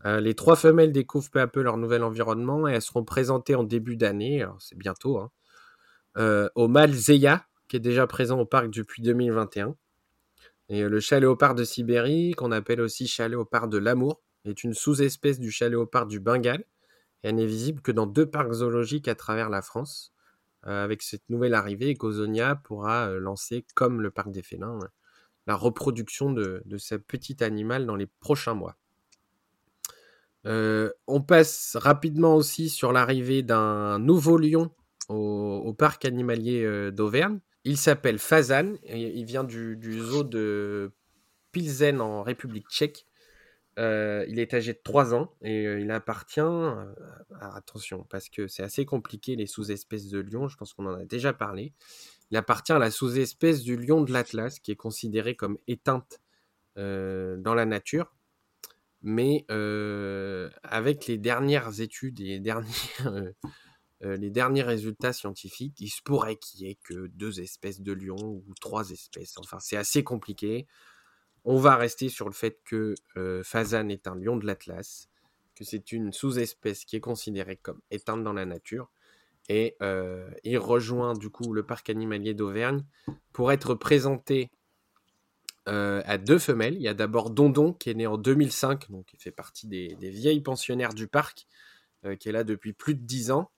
les trois femelles découvrent peu à peu leur nouvel environnement et elles seront présentées en début d'année, c'est bientôt, hein, au mâle Zeya, qui est déjà présent au parc depuis 2021. Et le chat léopard de Sibérie, qu'on appelle aussi chat léopard de l'amour, est une sous-espèce du chat léopard du Bengale. Et elle n'est visible que dans deux parcs zoologiques à travers la France. Euh, avec cette nouvelle arrivée, Ecosonia pourra euh, lancer, comme le parc des félins, euh, la reproduction de, de ce petit animal dans les prochains mois. on passe rapidement aussi sur l'arrivée d'un nouveau lion au parc animalier d'Auvergne. Il s'appelle Fazan, il vient du, zoo de Pilsen en République tchèque. Euh, il est âgé de 3 ans et euh, il appartient, euh, attention, parce que c'est assez compliqué les sous-espèces de lion, je pense qu'on en a déjà parlé. Il appartient à la sous-espèce du lion de l'Atlas, qui est considérée comme éteinte dans la nature. Mais avec les dernières études et les derniers *laughs* les derniers résultats scientifiques, il se pourrait qu'il y ait que deux espèces de lions ou trois espèces. Enfin, c'est assez compliqué. On va rester sur le fait que euh, Fazan est un lion de l'Atlas, que c'est une sous-espèce qui est considérée comme éteinte dans la nature. Et euh, il rejoint du coup le parc animalier d'Auvergne pour être présenté à deux femelles. Il y a d'abord Dondon qui est né en 2005, donc qui fait partie des, vieilles pensionnaires du parc, qui est là depuis plus de dix ans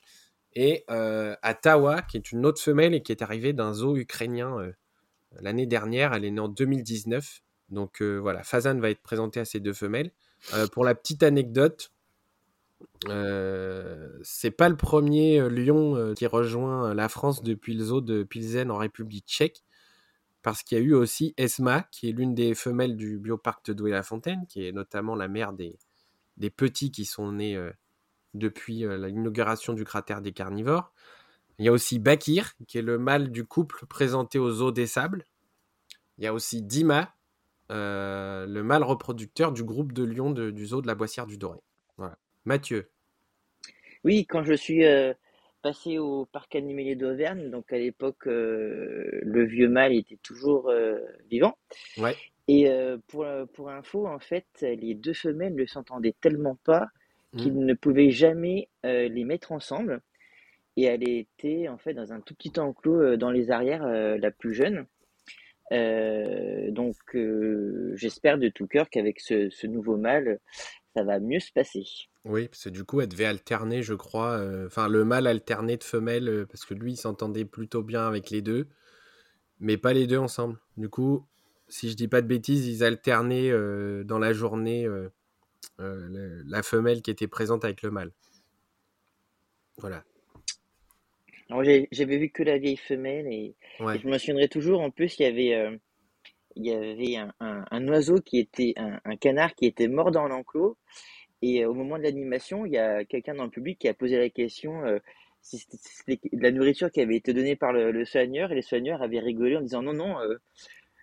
et euh, à qui est une autre femelle et qui est arrivée d'un zoo ukrainien euh, l'année dernière. Elle est née en 2019. Donc euh, voilà, Fazan va être présenté à ces deux femelles. pour la petite anecdote, c'est pas le premier lion qui rejoint la France depuis le zoo de Pilsen en République tchèque. Parce qu'il y a eu aussi Esma, qui est l'une des femelles du bioparc de Douai-la-Fontaine, qui est notamment la mère des, des petits qui sont nés depuis euh, l'inauguration du cratère des carnivores. Il y a aussi Bakir, qui est le mâle du couple présenté aux eaux des sables. Il y a aussi Dima, euh, le mâle reproducteur du groupe de lions du zoo de la Boissière du Doré. Voilà. Mathieu. Oui, quand je suis euh, passé au parc animalier d'Auvergne, donc à l'époque, le vieux mâle était toujours vivant. Ouais. Et pour, pour info, en fait, les deux femelles ne s'entendaient tellement pas qu'ils mm. ne pouvaient jamais euh, les mettre ensemble. Et elle était en fait dans un tout petit enclos euh, dans les arrières, euh, la plus jeune. Donc j'espère de tout cœur qu'avec ce, nouveau mâle, ça va mieux se passer. Oui, parce que du coup, elle devait alterner, je crois. Enfin, le mâle alterné de femelle, parce que lui, il s'entendait plutôt bien avec les deux, mais pas les deux ensemble. Du coup, si je dis pas de bêtises, ils alternaient dans la journée euh, la femelle qui était présente avec le mâle. Voilà. J'avais vu que la vieille femelle et, je me souviendrai toujours. En plus, il y avait, euh, il y avait un, oiseau qui était un, canard qui était mort dans l'enclos. Et euh, au moment de l'animation, il y a quelqu'un dans le public qui a posé la question si c'était de la nourriture qui avait été donnée par le, soigneur. Et les soigneurs avaient rigolé en disant non, non,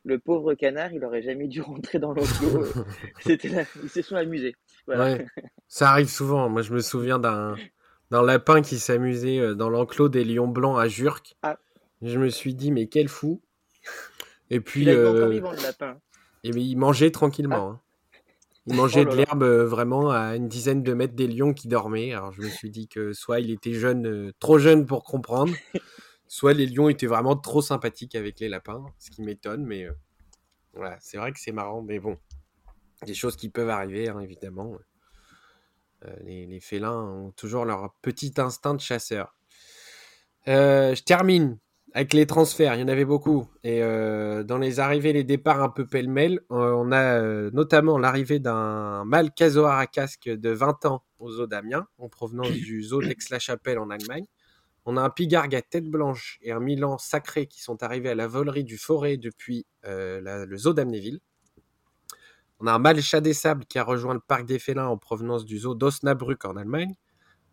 le pauvre canard, il aurait jamais dû *laughs* rentrer dans l'enclos. *laughs* C'était Ils se sont amusés. Ça arrive souvent. Moi, je me souviens d'un lapin qui s'amusait euh, dans l'enclos des lions blancs à Jurk. Ah. Je me suis dit, mais quel fou. Et puis. Il, euh, vivant, le lapin. Et il mangeait tranquillement. Ah. Hein. Il mangeait oh de l'herbe euh, vraiment à une dizaine de mètres des lions qui dormaient. Alors je me suis dit que soit il était jeune, trop jeune pour comprendre, *laughs* soit les lions étaient vraiment trop sympathiques avec les lapins, ce qui m'étonne, mais voilà, c'est vrai que c'est marrant, mais bon, des choses qui peuvent arriver, hein, évidemment. Euh, les, félins ont toujours leur petit instinct de chasseur. Euh, je termine avec les transferts, il y en avait beaucoup. Et euh, dans les arrivées, les départs un peu pêle-mêle, on a notamment l'arrivée d'un mâle casoar à casque de 20 ans au zoo d'Amiens, en provenance du zoo d'Aix-la-Chapelle en Allemagne. On a un pigargue à tête blanche et un milan sacré qui sont arrivés à la volerie du forêt depuis le zoo d'Amnéville. On a un mâle chat des sables qui a rejoint le parc des félins en provenance du zoo d'Osnabrück en Allemagne.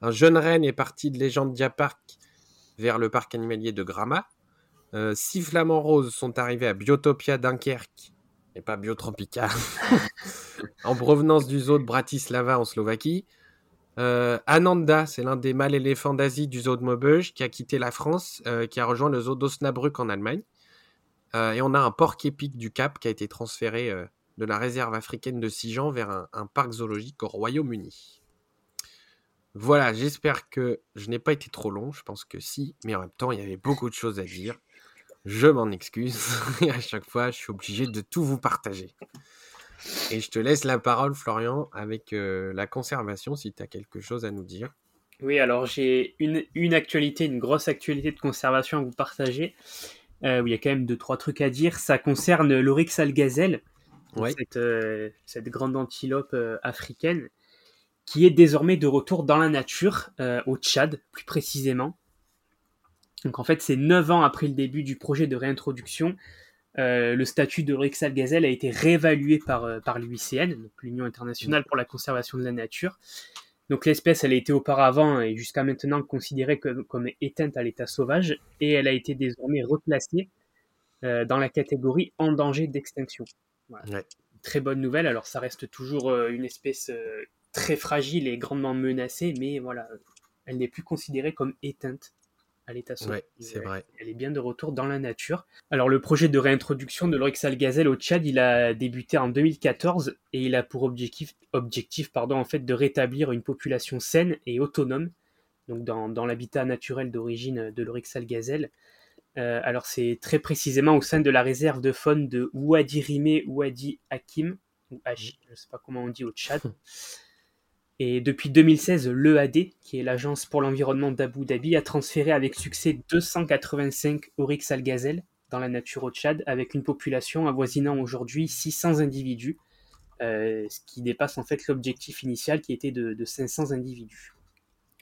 Un jeune renne est parti de Legendia Park vers le parc animalier de Gramma. Euh, six flamants roses sont arrivés à Biotopia Dunkerque, et pas Biotropica, *laughs* en provenance du zoo de Bratislava en Slovaquie. Euh, Ananda, c'est l'un des mâles éléphants d'Asie du zoo de Maubeuge qui a quitté la France, euh, qui a rejoint le zoo d'Osnabrück en Allemagne. et on a un porc épique du Cap qui a été transféré de la réserve africaine de Sijan vers un, parc zoologique au Royaume-Uni. Voilà, j'espère que je n'ai pas été trop long, je pense que si, mais en même temps, il y avait beaucoup de choses à dire. Je m'en excuse, *laughs* à chaque fois, je suis obligé de tout vous partager. Et je te laisse la parole, Florian, avec euh, la conservation, si tu as quelque chose à nous dire. Oui, alors j'ai une, actualité, une grosse actualité de conservation à vous partager. Euh, il y a quand même deux, trois trucs à dire. Ça concerne l'Oryx algazelle, cette, euh, cette, grande antilope euh, africaine, qui est désormais de retour dans la nature, au Tchad plus précisément. Donc en fait, c'est neuf ans après le début du projet de réintroduction. le statut de l'Oryx algazelle a été réévalué par, par l'UICN, l'Union internationale pour la conservation de la nature. Donc l'espèce, elle a été auparavant et jusqu'à maintenant considérée comme, éteinte à l'état sauvage et elle a été désormais replacée euh, dans la catégorie en danger d'extinction. Très bonne nouvelle. Alors ça reste toujours euh, une espèce euh, très fragile et grandement menacée, mais voilà, elle n'est plus considérée comme éteinte à l'état sauvage. c'est vrai. Elle est bien de retour dans la nature. Alors le projet de réintroduction de l'Oryxal gazelle au Tchad, il a débuté en 2014 et il a pour objectif, objectif pardon, en fait, de rétablir une population saine et autonome donc dans, dans l'habitat naturel d'origine de l'Oryxal gazelle. Euh, alors c'est très précisément au sein de la réserve de faune de Ouadi Rimé, Ouadi Hakim, ou Haji, je ne sais pas comment on dit au Tchad. *laughs* Et depuis 2016, l'EAD, qui est l'agence pour l'environnement d'Abu Dhabi, a transféré avec succès 285 oryx algazelles dans la nature au Tchad, avec une population avoisinant aujourd'hui 600 individus, euh, ce qui dépasse en fait l'objectif initial qui était de, 500 individus.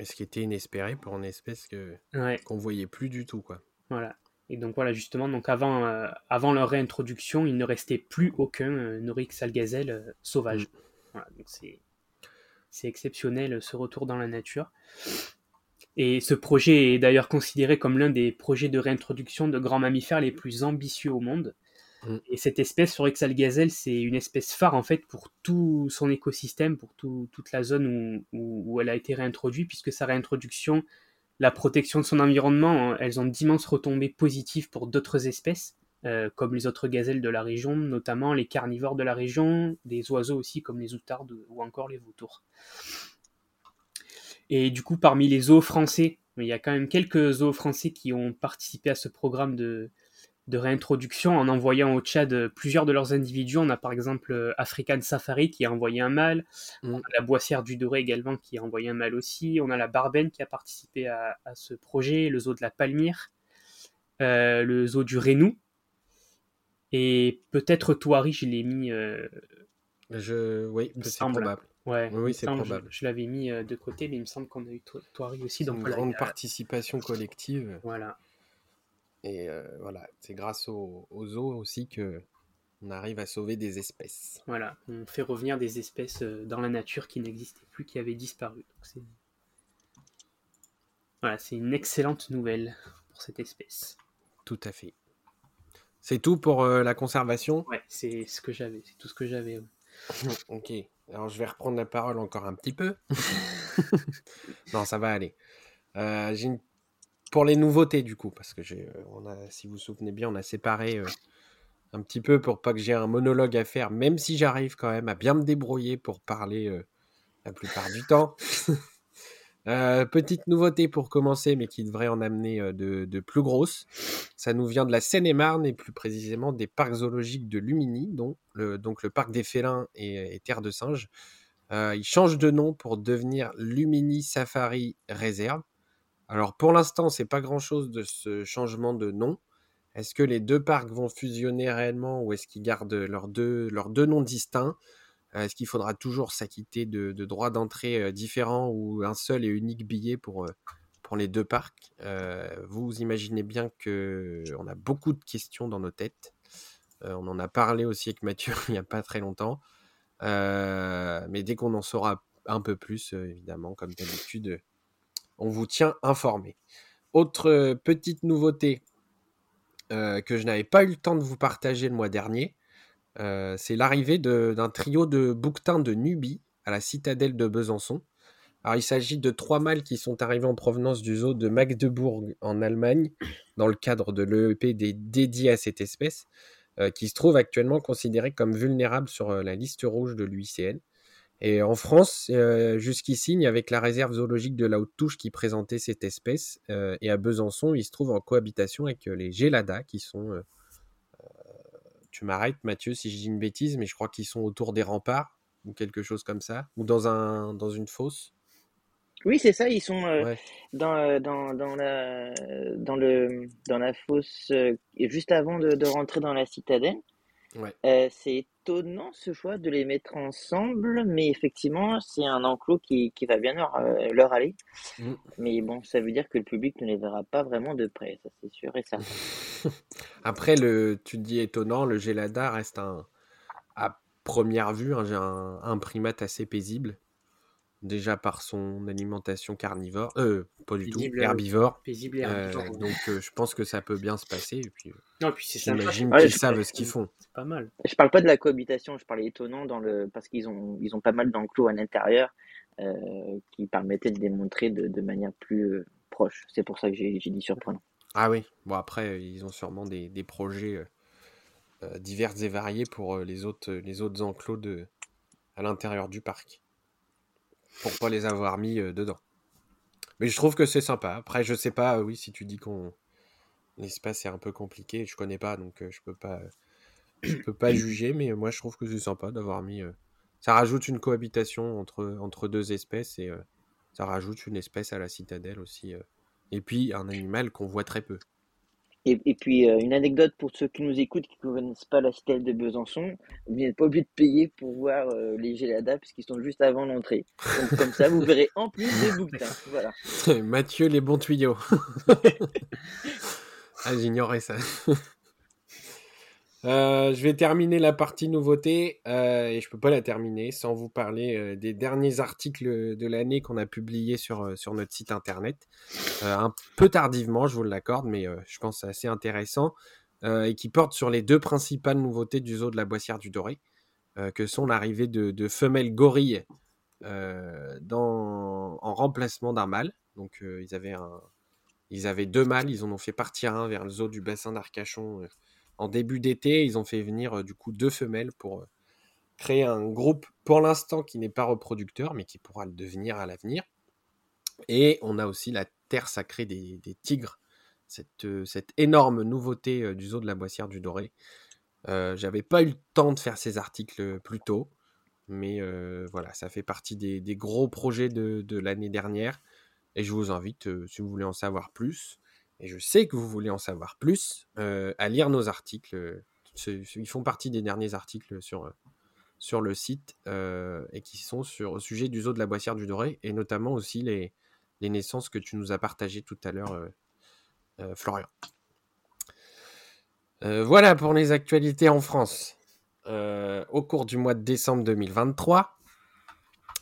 Ce qui était inespéré pour une espèce que qu'on voyait plus du tout, quoi. Voilà. Et donc voilà, justement, donc avant, euh, avant leur réintroduction, il ne restait plus aucun euh, oryx algazelle sauvage. Mm. Voilà, donc c'est c'est exceptionnel ce retour dans la nature. Et ce projet est d'ailleurs considéré comme l'un des projets de réintroduction de grands mammifères les plus ambitieux au monde. Mm. Et cette espèce, Sorexal gazelle, c'est une espèce phare en fait pour tout son écosystème, pour toute la zone où, où, elle a été réintroduite, puisque sa réintroduction, la protection de son environnement, elles ont d'immenses retombées positives pour d'autres espèces. Euh, comme les autres gazelles de la région, notamment les carnivores de la région, des oiseaux aussi comme les outardes ou encore les vautours. Et du coup, parmi les zoos français, il y a quand même quelques zoos français qui ont participé à ce programme de, réintroduction en envoyant au Tchad plusieurs de leurs individus. On a par exemple African Safari qui a envoyé un mâle, mm. on a la Boissière du Doré également qui a envoyé un mâle aussi, on a la Barben qui a participé à, ce projet, le zoo de la Palmyre, euh, le zoo du Rénou et peut-être Touari, je l'ai mis. Euh, je... Oui, c'est probable. Ouais, oui, c'est probable. Je, l'avais mis euh, de côté, mais il me semble qu'on a eu Touari aussi. Donc, une grande participation collective. Voilà. Et euh, voilà, c'est grâce aux, aux eaux aussi que on arrive à sauver des espèces. Voilà, on fait revenir des espèces dans la nature qui n'existaient plus, qui avaient disparu. c'est... Voilà, c'est une excellente nouvelle pour cette espèce. Tout à fait. C'est tout pour euh, la conservation? Ouais, c'est ce que j'avais, c'est tout ce que j'avais. *laughs* ok, alors je vais reprendre la parole encore un petit peu. *laughs* non, ça va aller. Euh, pour les nouveautés du coup, parce que euh, on a, si vous vous souvenez bien, on a séparé un petit peu pour pas que j'ai un monologue à faire, même si j'arrive quand même à bien me débrouiller pour parler la plupart du temps. *laughs* Euh, petite nouveauté pour commencer, mais qui devrait en amener euh, de, plus grosses. Ça nous vient de la Seine-et-Marne et plus précisément des parcs zoologiques de Lumini, donc le, donc le parc des félins et, terre de singes. Euh, il change de nom pour devenir Lumini Safari Réserve. Alors pour l'instant, c'est pas grand-chose de ce changement de nom. Est-ce que les deux parcs vont fusionner réellement ou est-ce qu'ils gardent leurs deux, noms distincts? Euh, est-ce qu'il faudra toujours s'acquitter de, droits d'entrée euh, différents ou un seul et unique billet pour, euh, pour les deux parcs? Vous imaginez bien qu'on a beaucoup de questions dans nos têtes. on en a parlé aussi avec Mathieu *laughs* il n'y a pas très longtemps. mais dès qu'on en saura un peu plus, évidemment, comme d'habitude, on vous tient informé. Autre petite nouveauté que je n'avais pas eu le temps de vous partager le mois dernier, euh, c'est l'arrivée d'un trio de bouquetins de Nubie à la citadelle de Besançon. Il s'agit de trois mâles qui sont arrivés en provenance du zoo de Magdebourg en Allemagne, dans le cadre de l'EEP dédié à cette espèce. qui se trouve actuellement considéré comme vulnérable sur la liste rouge de l'UICN. Et en France, jusqu'ici, il y avait que la réserve zoologique de la Haute-Touche qui présentait cette espèce. et à Besançon, il se trouve en cohabitation avec les géladas, qui sont... tu m'arrêtes, Mathieu, si je dis une bêtise, mais je crois qu'ils sont autour des remparts, ou quelque chose comme ça, ou dans, un, dans une fosse. Oui, c'est ça, ils sont dans, dans, dans, la, dans, le, dans la fosse juste avant de, de, rentrer dans la citadelle. Ouais. c'est étonnant ce choix de les mettre ensemble, mais effectivement, c'est un enclos qui, qui va bien leur, leur aller. Mmh. Mais bon, ça veut dire que le public ne les verra pas vraiment de près, ça c'est sûr et certain. *laughs* Après, le, tu dis étonnant, le Gelada reste un, à première vue un, un, un primate assez paisible déjà par son alimentation carnivore, euh, pas du tout, herbivore. Paisible euh, donc euh, je pense que ça peut bien se passer. Et puis, non, puis j'imagine qu'ils savent ce qu'ils font. C'est pas mal. Je parle pas de la cohabitation, je parlais étonnant dans le parce qu'ils ont ils ont pas mal d'enclos à l'intérieur qui permettaient de démontrer de, de manière plus proche. C'est pour ça que j'ai dit surprenant. Ah oui, bon après ils ont sûrement des, des projets divers et variés pour les autres les autres enclos de à l'intérieur du parc pour pas les avoir mis dedans. Mais je trouve que c'est sympa. Après, je sais pas, oui, si tu dis qu'on l'espace est un peu compliqué, je connais pas, donc je peux pas, je peux pas juger. Mais moi, je trouve que c'est sympa d'avoir mis. Ça rajoute une cohabitation entre entre deux espèces et ça rajoute une espèce à la citadelle aussi. Et puis un animal qu'on voit très peu. Et, puis, euh, une anecdote pour ceux qui nous écoutent, qui ne connaissent pas la citadelle de Besançon, vous n'êtes pas obligé de payer pour voir euh, les Géladas, puisqu'ils sont juste avant l'entrée. Donc, comme ça, vous verrez en plus des bouquetins. Voilà. *laughs* Mathieu, les bons tuyaux. *laughs* ah, j'ignorais ça. Euh, je vais terminer la partie nouveauté euh, et je peux pas la terminer sans vous parler euh, des derniers articles de l'année qu'on a publiés sur, sur notre site internet. un peu tardivement, je vous l'accorde, mais je pense assez intéressant et qui porte sur les deux principales nouveautés du zoo de la Boissière du Doré, que sont l'arrivée de, femelles gorilles en remplacement d'un mâle. Donc ils avaient ils avaient deux mâles, ils en ont fait partir un vers le zoo du bassin d'Arcachon en début d'été, ils ont fait venir du coup deux femelles pour créer un groupe pour l'instant qui n'est pas reproducteur, mais qui pourra le devenir à l'avenir. Et on a aussi la terre sacrée des, tigres, cette, cette, énorme nouveauté du zoo de la Boissière du Doré. J'avais pas eu le temps de faire ces articles plus tôt, mais voilà, ça fait partie des, gros projets de l'année dernière. Et je vous invite, si vous voulez en savoir plus, et je sais que vous voulez en savoir plus, euh, à lire nos articles. Ils font partie des derniers articles sur, euh, sur le site euh, et qui sont sur, au sujet du zoo de la Boissière du Doré et notamment aussi les, les naissances que tu nous as partagées tout à l'heure, Florian. voilà pour les actualités en France. au cours du mois de décembre 2023,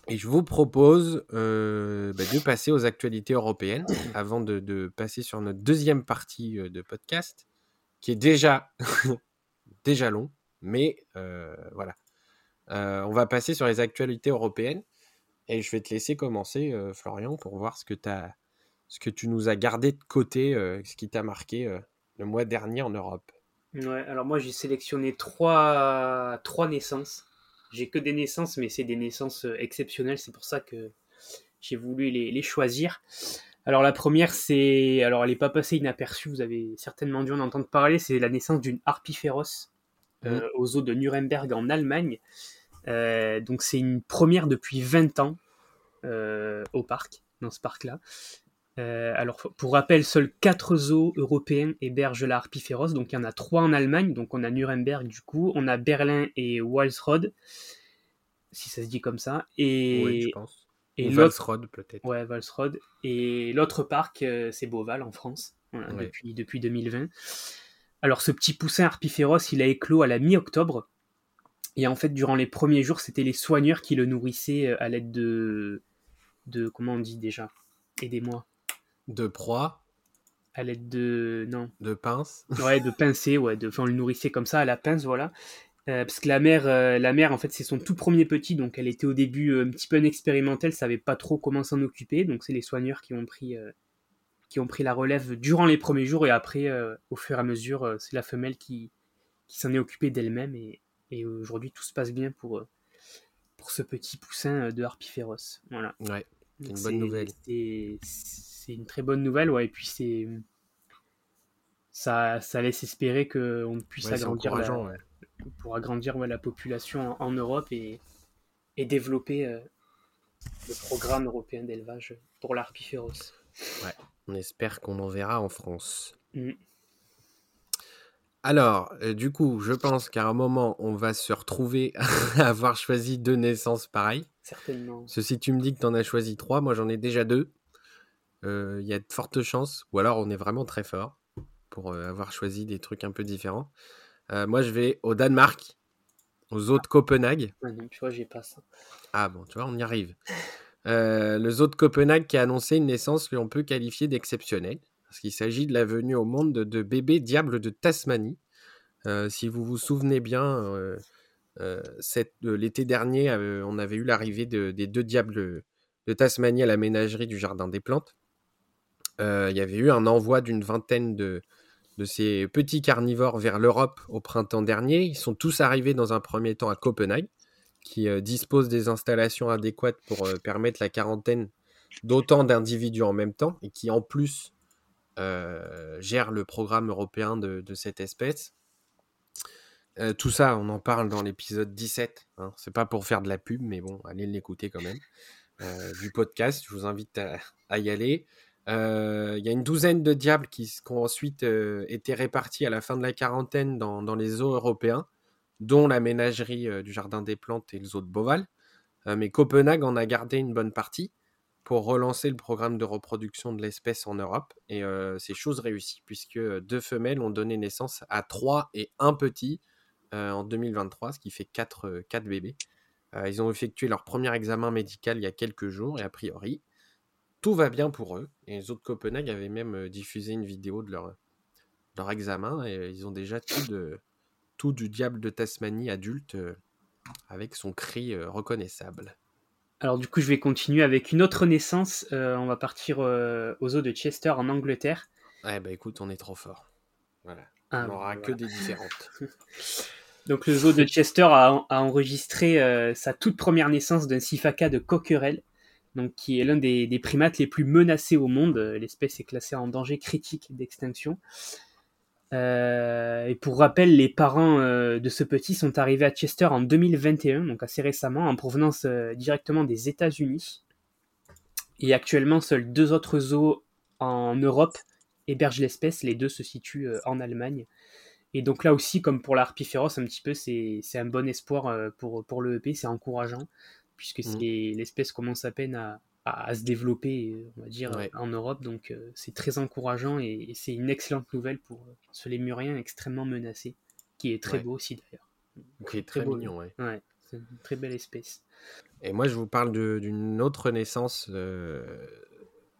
et je vous propose euh, bah, de passer aux actualités européennes *coughs* avant de, passer sur notre deuxième partie euh, de podcast, qui est déjà, *laughs* déjà long, mais euh, voilà. on va passer sur les actualités européennes et je vais te laisser commencer, Florian, pour voir ce que, as, ce que tu nous as gardé de côté, ce qui t'a marqué le mois dernier en Europe. Ouais, alors moi j'ai sélectionné trois, trois naissances j'ai que des naissances, mais c'est des naissances euh, exceptionnelles. C'est pour ça que j'ai voulu les, choisir. Alors la première, c'est, alors elle n'est pas passée inaperçue. Vous avez certainement dû en entendre parler. C'est la naissance d'une harpie féroce euh, mmh. aux zoo de Nuremberg en Allemagne. Euh, donc c'est une première depuis 20 ans au parc, dans ce parc-là. Euh, alors, pour rappel, seuls 4 zoos européens hébergent la harpie féroce. Donc, il y en a 3 en Allemagne. Donc, on a Nuremberg, du coup. On a Berlin et Walsrode, si ça se dit comme ça. Et, oui, je pense. Et Walsrode, peut-être. Ouais, Walsrode. Et l'autre parc, euh, c'est Beauval, en France, depuis, depuis 2020. Alors, ce petit poussin harpie féroce, il a éclos à la mi-octobre. Et en fait, durant les premiers jours, c'était les soigneurs qui le nourrissaient euh, à l'aide de. de. Comment on dit déjà Aidez-moi de proie. À l'aide de. Non. De pince. *laughs* Ouais, de pincer, ouais. De... Enfin, on le nourrissait comme ça à la pince, voilà. Euh, parce que la mère, euh, la mère, en fait, c'est son tout premier petit, donc elle était au début euh, un petit peu inexpérimentale, savait pas trop comment s'en occuper, donc c'est les soigneurs qui ont pris, qui ont pris la relève durant les premiers jours et après, au fur et à mesure, c'est la femelle qui, qui s'en est occupée d'elle-même et, aujourd'hui tout se passe bien pour, pour ce petit poussin de harpie féroce. Voilà. Ouais, c'est une bonne nouvelle. C'est une très bonne nouvelle, ouais, et puis c'est. Ça, ça laisse espérer qu'on puisse agrandir, la, pour agrandir la population en, Europe et, et développer le programme européen d'élevage pour l'harpie féroce. Ouais, on espère qu'on en verra en France. Mm. Alors, euh, du coup, je pense qu'à un moment, on va se retrouver *laughs* à avoir choisi deux naissances pareilles. Certainement. Ceci, tu me dis que tu en as choisi trois, moi j'en ai déjà deux. Euh, il y a de fortes chances, ou alors on est vraiment très fort pour euh, avoir choisi des trucs un peu différents. moi, je vais au Danemark, aux eaux de Copenhague. tu vois, j'ai pas ça. Ah bon, tu vois, on y arrive. le zoo de Copenhague qui a annoncé une naissance que l'on peut qualifier d'exceptionnelle parce qu'il s'agit de la venue au monde de, bébés diables de Tasmanie. Euh, si vous vous souvenez bien, euh, euh, l'été dernier, on avait eu l'arrivée des deux diables de Tasmanie à la ménagerie du Jardin des Plantes. Il y avait eu un envoi d'une vingtaine de, de ces petits carnivores vers l'Europe au printemps dernier. Ils sont tous arrivés dans un premier temps à Copenhague, qui dispose des installations adéquates pour permettre la quarantaine d'autant d'individus en même temps et qui en plus euh, gère le programme européen de, cette espèce. Euh, tout ça, on en parle dans l'épisode 17. Hein. C'est pas pour faire de la pub, mais bon, allez l'écouter quand même. Euh, du podcast, je vous invite à, y aller. Il y a une douzaine de diables qui, ont ensuite été répartis à la fin de la quarantaine dans, dans les zoos européens, dont la ménagerie du Jardin des Plantes et le zoo de Beauval. mais Copenhague en a gardé une bonne partie pour relancer le programme de reproduction de l'espèce en Europe. Et euh, c'est chose réussie, puisque deux femelles ont donné naissance à trois et un petit en 2023, ce qui fait quatre, quatre bébés. ils ont effectué leur premier examen médical il y a quelques jours, et a priori, tout va bien pour eux. Et les autres Copenhague avaient même diffusé une vidéo de leur, leur examen, et ils ont déjà de, tout du diable de Tasmanie adulte avec son cri reconnaissable. Alors du coup, je vais continuer avec une autre naissance. Euh, on va partir euh, aux eaux de Chester en Angleterre. Ouais, bah écoute, on est trop fort. Voilà. Ah, on n'aura que des différentes. *laughs* Donc le zoo de Chester a, enregistré euh, sa toute première naissance d'un sifaka de coquerel, donc qui est l'un des, des, primates les plus menacés au monde. L'espèce est classée en danger critique d'extinction. Euh, et pour rappel, les parents euh, de ce petit sont arrivés à Chester en 2021, donc assez récemment, en provenance euh, directement des États-Unis. Et actuellement, seuls deux autres zoos en Europe hébergent l'espèce. Les deux se situent en Allemagne. Et donc là aussi, comme pour l'harpie féroce, un petit peu, c'est un bon espoir pour, pour EP, c'est encourageant, puisque mmh. l'espèce commence à peine à, à, se développer, on va dire, en Europe. Donc euh, c'est très encourageant et, c'est une excellente nouvelle pour euh, ce lémurien extrêmement menacé, qui est très beau aussi d'ailleurs. Qui est très, mignon, ouais. ouais c'est une très belle espèce. Et moi, je vous parle d'une autre naissance, euh,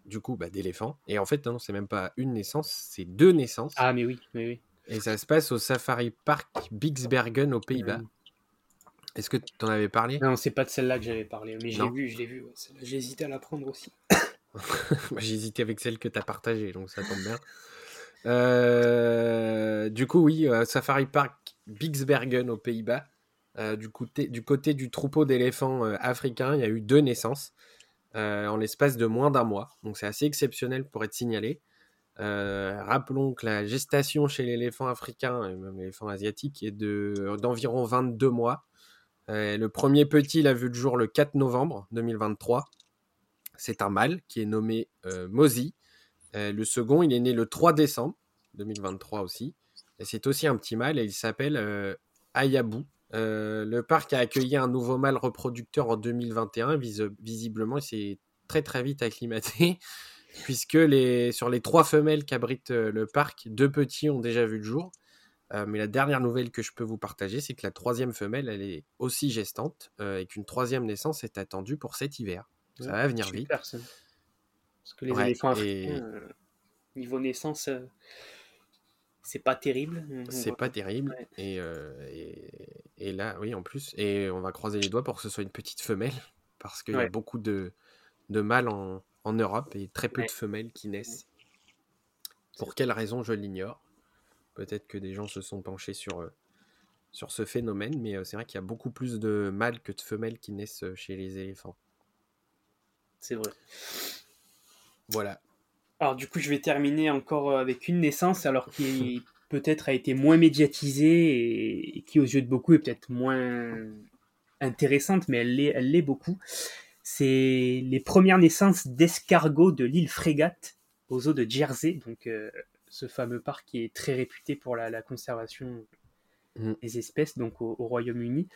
du coup, bah, d'éléphant. Et en fait, non, c'est même pas une naissance, c'est deux naissances. Ah, mais oui, mais oui. Et ça se passe au Safari Park Bixbergen aux Pays-Bas. Est-ce que tu en avais parlé? Non, c'est pas de celle-là que j'avais parlé, mais j'ai vu, je l'ai vu. J'ai hésité à la prendre aussi. *laughs* *laughs* j'ai hésité avec celle que tu as partagée, donc ça tombe bien. Euh, du coup, oui, euh, Safari Park Bixbergen aux Pays-Bas. Euh, du, côté, du côté du troupeau d'éléphants africains, il y a eu deux naissances en l'espace de moins d'un mois. Donc c'est assez exceptionnel pour être signalé. rappelons que la gestation chez l'éléphant africain et même l'éléphant asiatique est d'environ 22 mois. Euh, le premier petit, il a vu le jour le 4 novembre 2023. C'est un mâle qui est nommé euh, Mozi. Euh, le second, il est né le 3 décembre 2023 aussi. C'est aussi un petit mâle et il s'appelle Ayabu. le parc a accueilli un nouveau mâle reproducteur en 2021. visiblement, il s'est très très vite acclimaté *laughs* puisque sur les trois femelles qu'abrite le parc, deux petits ont déjà vu le jour. Euh, mais la dernière nouvelle que je peux vous partager, c'est que la troisième femelle, elle est aussi gestante euh, et qu'une troisième naissance est attendue pour cet hiver. Ça va venir vite. Parce que les éléphants africains, euh, niveau naissance, c'est pas terrible. C'est pas terrible. Et, et, là, oui, en plus, et on va croiser les doigts pour que ce soit une petite femelle, *laughs* parce qu'il y a beaucoup de, de mâles en, en, Europe et très peu de femelles qui naissent. Pour quelle raison, je l'ignore. Peut-être que des gens se sont penchés sur, euh, sur ce phénomène, mais c'est vrai qu'il y a beaucoup plus de mâles que de femelles qui naissent chez les éléphants. C'est vrai. Voilà. Alors du coup, je vais terminer encore avec une naissance, alors qui peut-être a été moins médiatisée et, qui aux yeux de beaucoup est peut-être moins intéressante, mais elle l'est, elle l'est beaucoup. C'est les premières naissances d'escargots de l'île Frégate aux eaux de Jersey, donc ce fameux parc qui est très réputé pour la, conservation mm. des espèces, donc au, Royaume-Uni.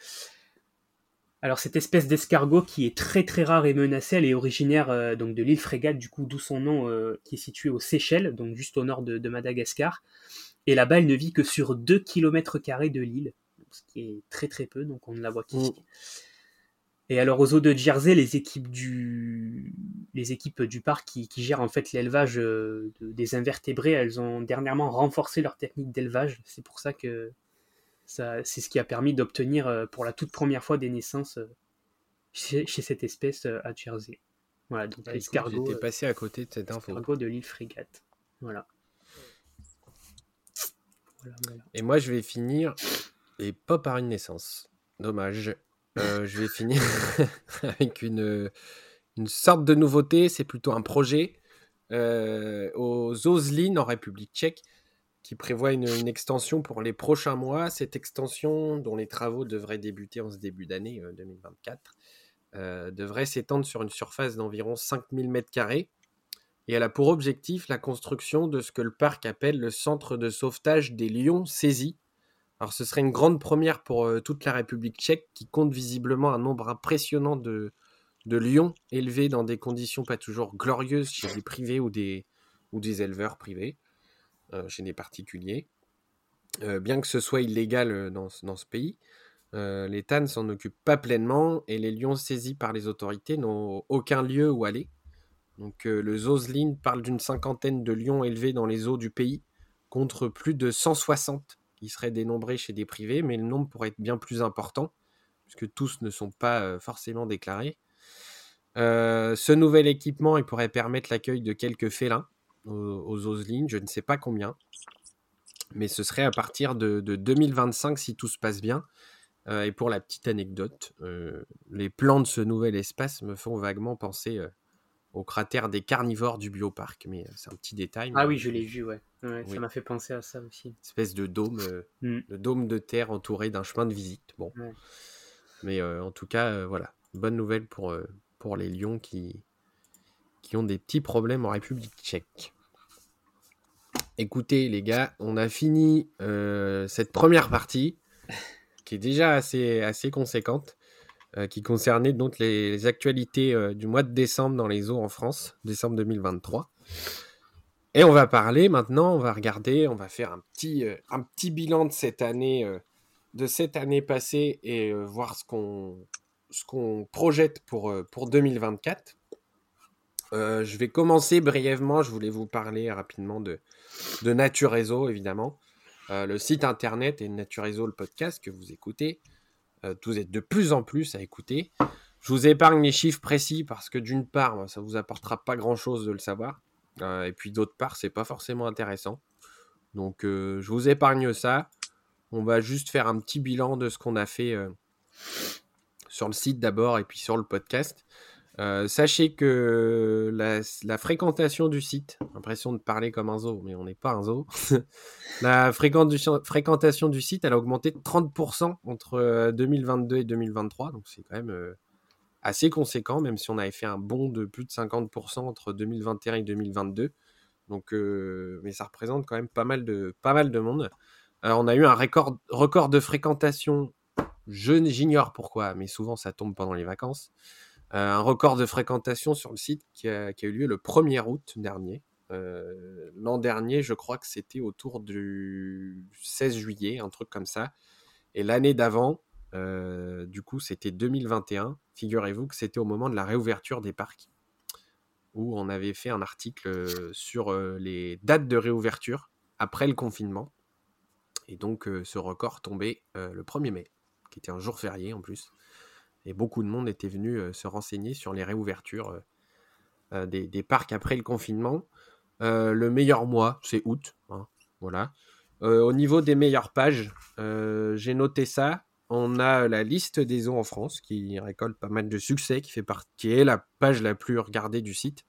Alors cette espèce d'escargot qui est très très rare et menacée, elle est originaire euh, donc de l'île Frégate, du coup d'où son nom euh, qui est situé aux Seychelles, donc juste au nord de, Madagascar. Et là-bas, elle ne vit que sur 2 km de l'île, ce qui est très très peu, donc on ne la voit qu'ici. Mm. Et alors aux eaux de Jersey, les équipes du, les équipes du parc qui, gèrent en fait l'élevage euh, des invertébrés, elles ont dernièrement renforcé leur technique d'élevage. C'est pour ça que ça, c'est ce qui a permis d'obtenir euh, pour la toute première fois des naissances euh, chez, cette espèce à Jersey. Voilà, donc ah, l'escargot. J'étais passé à côté de cette info. L'escargot de l'île Frégate. Voilà. Et moi, je vais finir, et pas par une naissance. Dommage. Euh, je vais finir *laughs* avec une, une sorte de nouveauté. C'est plutôt un projet euh, aux Ozlin en République tchèque qui prévoit une, extension pour les prochains mois. Cette extension, dont les travaux devraient débuter en ce début d'année 2024, euh, devrait s'étendre sur une surface d'environ 5000 m2 et elle a pour objectif la construction de ce que le parc appelle le centre de sauvetage des lions saisis alors ce serait une grande première pour euh, toute la République tchèque qui compte visiblement un nombre impressionnant de, lions élevés dans des conditions pas toujours glorieuses chez des privés ou des, ou des éleveurs privés, euh, chez des particuliers. Euh, bien que ce soit illégal dans, ce pays, l'État ne s'en occupe pas pleinement et les lions saisis par les autorités n'ont aucun lieu où aller. Donc le Zoslin parle d'une cinquantaine de lions élevés dans les eaux du pays contre plus de 160 il serait dénombré chez des privés, mais le nombre pourrait être bien plus important, puisque tous ne sont pas euh, forcément déclarés. Euh, ce nouvel équipement, il pourrait permettre l'accueil de quelques félins aux, aux je ne sais pas combien, mais ce serait à partir de, 2025 si tout se passe bien. Euh, et pour la petite anecdote, les plans de ce nouvel espace me font vaguement penser au cratère des carnivores du bioparc, mais c'est un petit détail. Ah oui, je l'ai vu, ouais. Ça m'a fait penser à ça aussi. espèce de dôme, euh, mm. de dôme de terre entouré d'un chemin de visite. Bon. Mais euh, en tout cas, euh, voilà. Bonne nouvelle pour, pour les lions qui, qui ont des petits problèmes en République tchèque. Écoutez, les gars, on a fini cette première partie qui est déjà assez, assez conséquente. qui concernait donc les actualités du mois de décembre dans les eaux en France, décembre 2023. Et on va parler maintenant, on va regarder, on va faire un petit, euh, bilan de cette année, euh, de cette année passée et euh, voir ce qu'on, projette pour, pour 2024. je vais commencer brièvement, je voulais vous parler rapidement de, de Nature Réseau, évidemment. le site internet et Nature Réseau, le podcast que vous écoutez. vous êtes de plus en plus à écouter. Je vous épargne les chiffres précis parce que d'une part, ça vous apportera pas grand-chose de le savoir. Euh, et puis d'autre part, c'est pas forcément intéressant. Donc euh, je vous épargne ça. On va juste faire un petit bilan de ce qu'on a fait euh, sur le site d'abord et puis sur le podcast. sachez que la, fréquentation du site, impression de parler comme un zoo, mais on n'est pas un zoo. *laughs* la fréquentation du site, elle a augmenté de 30% entre 2022 et 2023, donc c'est quand même assez conséquent, même si on avait fait un bond de plus de 50% entre 2021 et 2022. Donc, euh, mais ça représente quand même pas mal de, pas mal de monde. On a eu un record, record de fréquentation. Je j'ignore pourquoi, mais souvent ça tombe pendant les vacances. Euh, un record de fréquentation sur le site qui a, eu lieu le 1er août dernier. Euh, l'an dernier, je crois que c'était autour du 16 juillet, un truc comme ça. Et l'année d'avant, euh, du coup, c'était 2021. Figurez-vous que c'était au moment de la réouverture des parcs, où on avait fait un article euh, sur euh, les dates de réouverture après le confinement. Et donc, ce record tombait le 1er mai, qui était un jour férié en plus. Et beaucoup de monde était venu se renseigner sur les réouvertures des, parcs après le confinement. le meilleur mois, c'est août. Hein, voilà. au niveau des meilleures pages, j'ai noté ça. On a la liste des zoos en France qui récolte pas mal de succès, qui fait partie, est la page la plus regardée du site.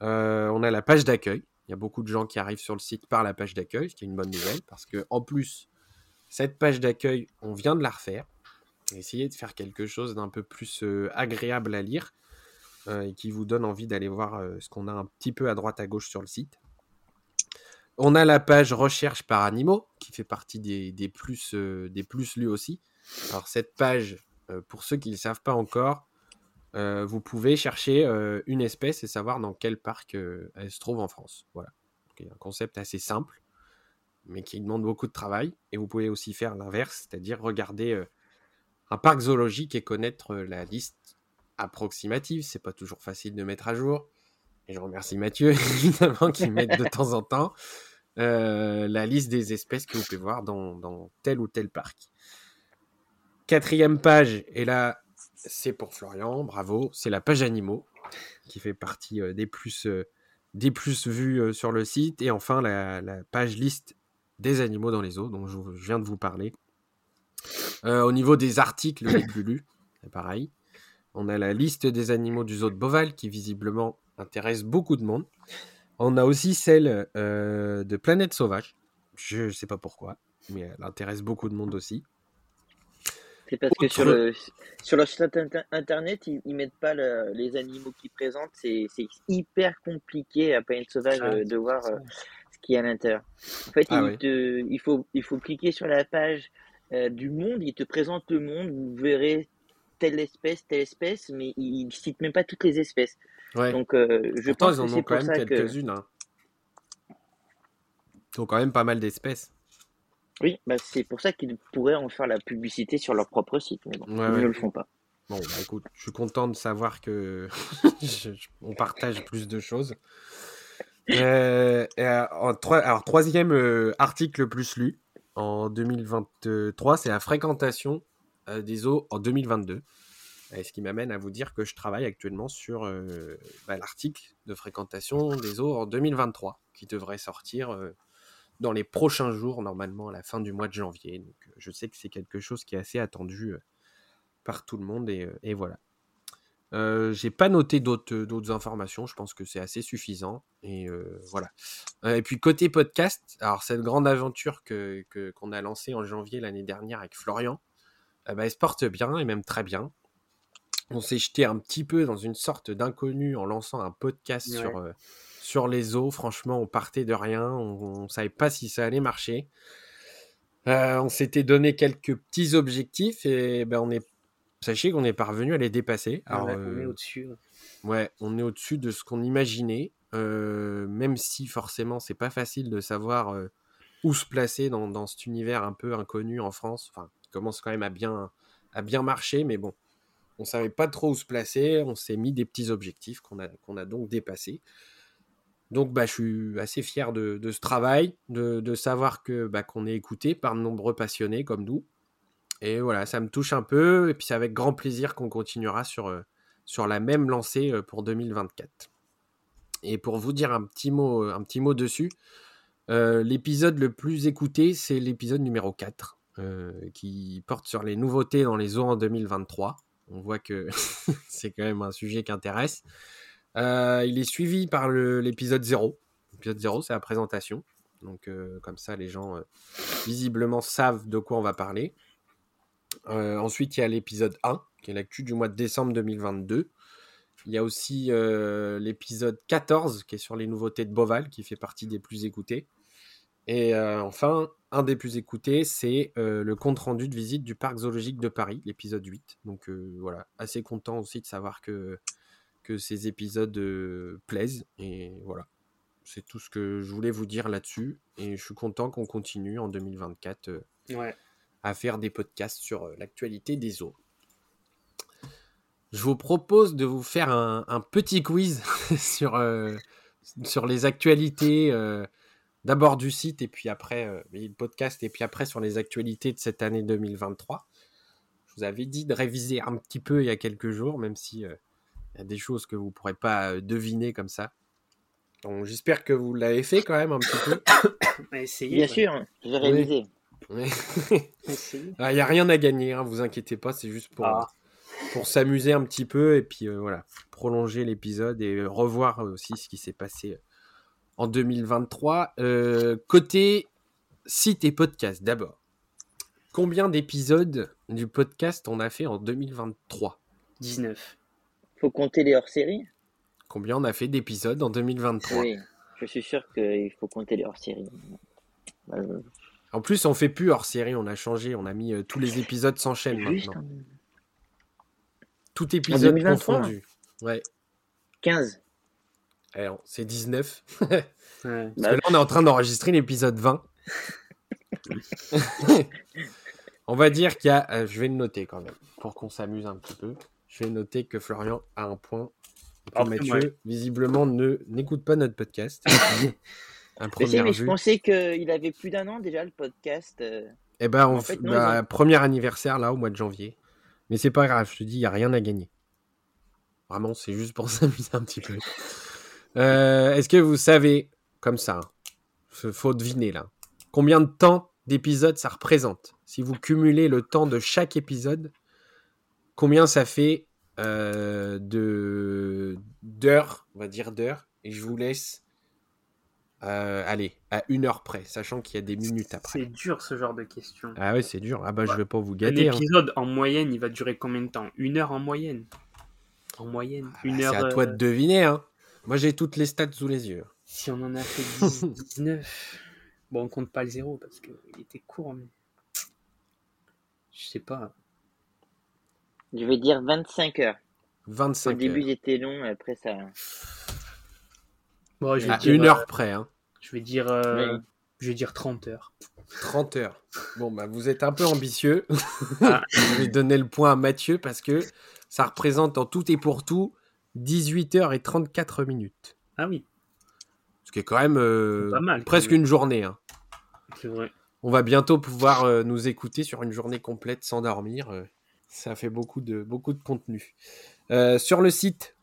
on a la page d'accueil. Il y a beaucoup de gens qui arrivent sur le site par la page d'accueil, ce qui est une bonne nouvelle parce que en plus, cette page d'accueil, on vient de la refaire. Essayer de faire quelque chose d'un peu plus agréable à lire. Et qui vous donne envie d'aller voir ce qu'on a un petit peu à droite à gauche sur le site. On a la page recherche par animaux qui fait partie des, plus, des plus lus aussi. Alors cette page, pour ceux qui ne le savent pas encore, vous pouvez chercher une espèce et savoir dans quel parc elle se trouve en France. Voilà. C'est un concept assez simple, mais qui demande beaucoup de travail. Et vous pouvez aussi faire l'inverse, c'est-à-dire regarder un parc zoologique et connaître la liste approximative, c'est pas toujours facile de mettre à jour. Et je remercie Mathieu, *laughs* évidemment, qui met de temps en temps euh, la liste des espèces que vous pouvez voir dans, tel ou tel parc. Quatrième page, et là, c'est pour Florian, bravo, c'est la page animaux, qui fait partie euh, des, plus, euh, des vues sur le site. Et enfin, la, page liste des animaux dans les eaux, dont je, viens de vous parler. au niveau des articles les plus lus, c'est pareil. On a la liste des animaux du zoo de Boval qui visiblement intéresse beaucoup de monde. On a aussi celle euh, de Planète Sauvage. Je ne sais pas pourquoi, mais elle intéresse beaucoup de monde aussi. C'est parce que sur, le, sur leur site internet, ils, ne mettent pas les animaux qu'ils présentent. C'est hyper compliqué à Planète Sauvage ah, euh, de voir euh, ce qu'il y a à l'intérieur. En fait, ah il, faut, il faut cliquer sur la page du monde. Il te présente le monde. Vous verrez telle espèce, telle espèce, mais ils ne citent même pas toutes les espèces. Donc, euh, je pense ils en ont quand même quelques-unes. Hein. Ils ont quand même pas mal d'espèces. Oui, bah c'est pour ça qu'ils pourraient en faire la publicité sur leur propre site, mais bon, ils ne le font pas. Bon, bah écoute, je suis content de savoir que *laughs* on partage plus de choses. Euh, alors, troisième euh, article le plus lu en 2023, c'est la fréquentation euh, des eaux en 2022. ce qui m'amène à vous dire que je travaille actuellement sur euh, bah, l'article de fréquentation des eaux en 2023, qui devrait sortir euh, dans les prochains jours, normalement à la fin du mois de janvier. Donc, je sais que c'est quelque chose qui est assez attendu par tout le monde, et, voilà. j'ai pas noté d'autres informations, je pense que c'est assez suffisant. Et voilà. et puis côté podcast, alors cette grande aventure que qu'on a lancée en janvier l'année dernière avec Florian, eh ben, elle se porte bien et même très bien. On s'est jeté un petit peu dans une sorte d'inconnu en lançant un podcast sur, euh, sur les eaux. Franchement, on partait de rien. On ne savait pas si ça allait marcher. Euh, on s'était donné quelques petits objectifs et ben on est, sachez qu'on est parvenu à les dépasser. Alors, on est euh, au-dessus. Ouais, on est au-dessus de ce qu'on imaginait. même si forcément, c'est pas facile de savoir où se placer dans, dans, cet univers un peu inconnu en France. Enfin, commence quand même à bien, à bien marcher, mais bon, on savait pas trop où se placer, on s'est mis des petits objectifs qu'on a, qu'on a donc dépassés. Donc bah, je suis assez fier de, ce travail, de, savoir que bah, qu'on est écouté par de nombreux passionnés comme nous. Et voilà, ça me touche un peu, et puis c'est avec grand plaisir qu'on continuera sur, euh, sur la même lancée euh, pour 2024. Et pour vous dire un petit mot, un petit mot dessus, euh, l'épisode le plus écouté, c'est l'épisode numéro 4. Euh, qui porte sur les nouveautés dans les eaux en 2023. On voit que *laughs* c'est quand même un sujet qui intéresse. Euh, il est suivi par l'épisode 0. L'épisode 0, c'est la présentation. Donc, euh, comme ça, les gens visiblement savent de quoi on va parler. ensuite, il y a l'épisode 1, qui est l'actu du mois de décembre 2022. Il y a aussi l'épisode 14, qui est sur les nouveautés de Boval, qui fait partie des plus écoutés. Et enfin, un des plus écoutés, c'est euh, le compte-rendu de visite du parc zoologique de Paris, l'épisode 8. Donc euh, voilà, assez content aussi de savoir que, que ces épisodes euh, plaisent. Et voilà, c'est tout ce que je voulais vous dire là-dessus. Et je suis content qu'on continue en 2024 à faire des podcasts sur l'actualité des eaux. Je vous propose de vous faire un, un petit quiz *laughs* sur, sur les actualités d'abord du site et puis après euh, le podcast et puis après sur les actualités de cette année 2023. Je vous avais dit de réviser un petit peu il y a quelques jours, même si euh, il y a des choses que vous ne pourrez pas euh, deviner comme ça. Donc j'espère que vous l'avez fait quand même un petit peu. *coughs* Bien sûr, j'ai réalisé. Il n'y a rien à gagner, hein, vous inquiétez pas, c'est juste pour, ah. pour s'amuser un petit peu et puis euh, voilà, prolonger l'épisode et revoir aussi ce qui s'est passé en 2023. Euh, côté site et podcast d'abord. Combien d'épisodes du podcast on a fait en 2023 19. Faut compter les hors-séries Combien on a fait d'épisodes en 2023 Oui, je suis sûr qu'il faut compter les hors-séries. Bah, en plus, on fait plus hors-série, on a changé, on a mis euh, tous les épisodes s'enchaînent maintenant. Tout épisode confondu. Ouais. 15. Eh, c'est 19. *laughs* Parce que là, on est en train d'enregistrer l'épisode 20. *laughs* *laughs* on va dire qu'il y a. Euh, je vais le noter quand même, pour qu'on s'amuse un petit peu. Je vais noter que Florian a un point. Mathieu, visiblement, ne n'écoute pas notre podcast. *laughs* mais, je pensais qu'il avait plus d'un an déjà le podcast. Euh. Eh ben, on fait, bah, premier anniversaire là au mois de janvier. Mais c'est pas grave, je te dis, il n'y a rien à gagner. Vraiment, c'est juste pour *laughs* s'amuser un petit peu. Euh, est-ce que vous savez, comme ça, hein, faut deviner là, combien de temps d'épisode ça représente? Si vous cumulez le temps de chaque épisode, combien ça fait euh, de d'heures, on va dire d'heures, et je vous laisse euh, allez, à une heure près, sachant qu'il y a des minutes après. C'est dur ce genre de questions. Ah ouais, c'est dur. Ah bah, je vais pas vous gâter. Un hein. en moyenne, il va durer combien de temps? Une heure en moyenne En moyenne. Ah une bah, heure. C'est à toi de euh, deviner. Hein. Moi, j'ai toutes les stats sous les yeux. Si on en a fait *laughs* 19. bon, on compte pas le zéro parce qu'il était court, mais. Je sais pas. Je vais dire 25 heures. 25 Au début, c'était long, après ça. Bon, je vais à une heure près. Hein. Je vais dire, euh, je vais dire 30 heures. 30 heures. Bon, bah, vous êtes un peu ambitieux. Ah. *laughs* je vais donner le point à Mathieu parce que ça représente en tout et pour tout 18 heures et 34 minutes. Ah oui. Ce qui est quand même euh, presque une journée. Hein. C'est vrai. On va bientôt pouvoir euh, nous écouter sur une journée complète sans dormir. Ça fait beaucoup de, beaucoup de contenu. sur le site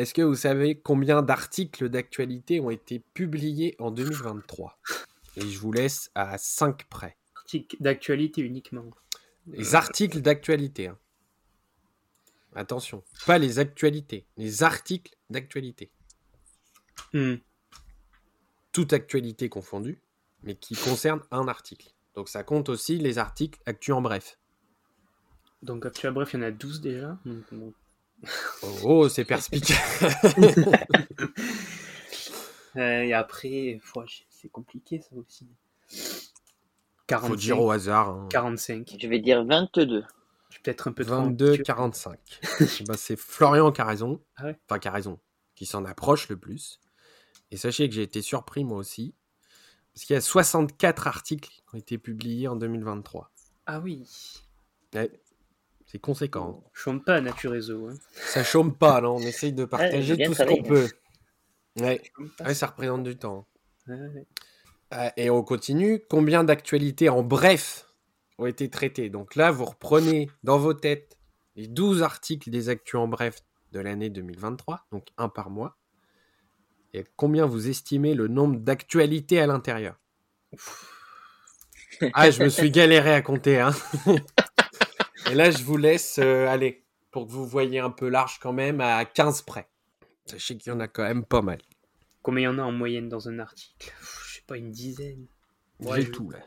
est-ce que vous savez combien d'articles d'actualité ont été publiés en 2023 Et je vous laisse à 5 près. Articles d'actualité uniquement. Les articles d'actualité. Hein. Attention, pas les actualités, les articles d'actualité. Hmm. Toute actualité confondue, mais qui concerne un article. Donc ça compte aussi les articles actu en bref. Donc actu en bref, il y en a 12 déjà. Oh, c'est perspicace. *laughs* *laughs* Euh, et après, c'est compliqué ça aussi. 45, Faut dire au hasard. 45. Hein. Je vais dire 22. Je suis peut-être un peu 22, 45. bah, c'est Florian qui a raison. Ah enfin, qui a raison. Qui s'en approche le plus. Et sachez que j'ai été surpris moi aussi. Parce qu'il y a 64 articles qui ont été publiés en 2023. Ah oui. C'est conséquent. Chôme pas, Nature Réseau. Hein. Ça chôme pas, non On essaye de partager tout ce qu'on peut. Ouais. ça représente du temps. Euh, et on continue. Combien d'actualités en bref ont été traitées? Donc là, vous reprenez dans vos têtes les 12 articles des actus en bref de l'année 2023, donc un par mois. Et combien vous estimez le nombre d'actualités à l'intérieur? *laughs* Ah, je me suis galéré à compter. Hein *laughs* Et là, je vous laisse euh, aller pour que vous voyez un peu large quand même à 15 près. Sachez qu'il y en a quand même pas mal. Combien il y en a en moyenne dans un article? Je sais pas, une dizaine. J'ai tout là.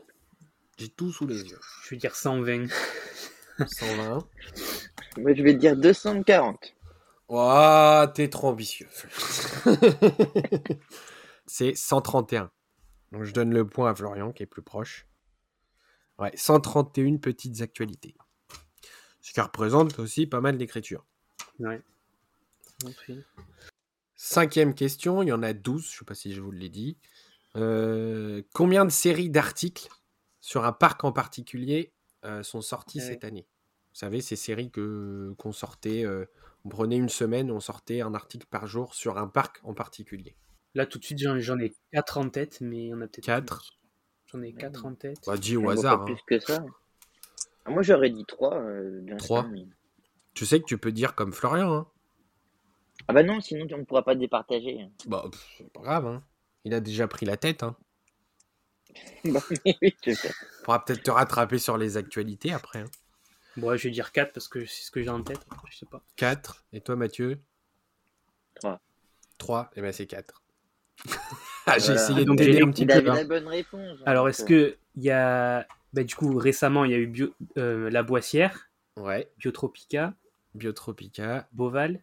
J'ai tout sous les yeux. Je vais dire 120. 120. *laughs* Moi, je vais dire 240. Ouah, t'es trop ambitieux. *laughs* C'est 131. Donc je donne le point à Florian qui est plus proche. Ouais, 131 petites actualités. Ce qui représente aussi pas mal d'écriture. Ouais. Cinquième question, il y en a 12, je ne sais pas si je vous l'ai dit. Euh, combien de séries d'articles sur un parc en particulier euh, sont sorties cette année? Vous savez, ces séries que qu'on sortait, euh, on prenait une semaine, on sortait un article par jour sur un parc en particulier. Là, tout de suite, j'en ai 4 en tête, mais il y en a peut-être 4 J'en ai 4 en tête. Bah, dis au hasard. Hein. Plus que ça. Ah, moi, j'aurais dit 3. 3 Tu sais que tu peux dire comme Florian. Hein Ah bah non, sinon on ne pourra pas départager. Bah, c'est pas grave, hein. Il a déjà pris la tête, hein. *laughs* bah, oui, je pourra peut-être te rattraper sur les actualités après. Hein. Bon, je vais dire 4 parce que c'est ce que j'ai en tête. Je sais pas. 4. Et toi, Mathieu? 3. 3. Et ben c'est 4. *laughs* Ah, j'ai essayé de t'aider un petit peu. la bonne réponse. Hein, Alors, est-ce que il y a. Bah, du coup, récemment, il y a eu bio... euh, La Boissière. Ouais. Biotropica. Biotropica. Boval.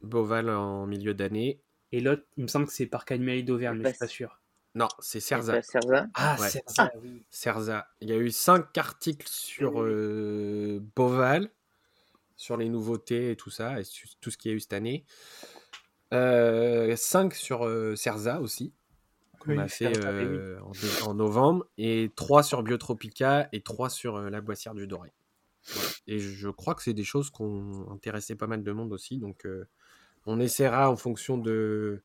Boval en milieu d'année. Et l'autre, il me semble que c'est Parc animalier d'Auvergne, mais je suis pas sûr. Non, c'est Cerza. Cerza. Ah, Ouais. Cerza, oui. Cerza. Il y a eu 5 articles sur euh, Boval, sur les nouveautés et tout ça, et sur tout ce qu'il y a eu cette année. 5 sur euh, Cerza aussi, qu'on a fait euh, en, en novembre, et 3 sur Biotropica et 3 sur euh, la Boissière du Doré. Voilà. Et je crois que c'est des choses qui ont intéressé pas mal de monde aussi, donc euh, on essaiera en fonction de,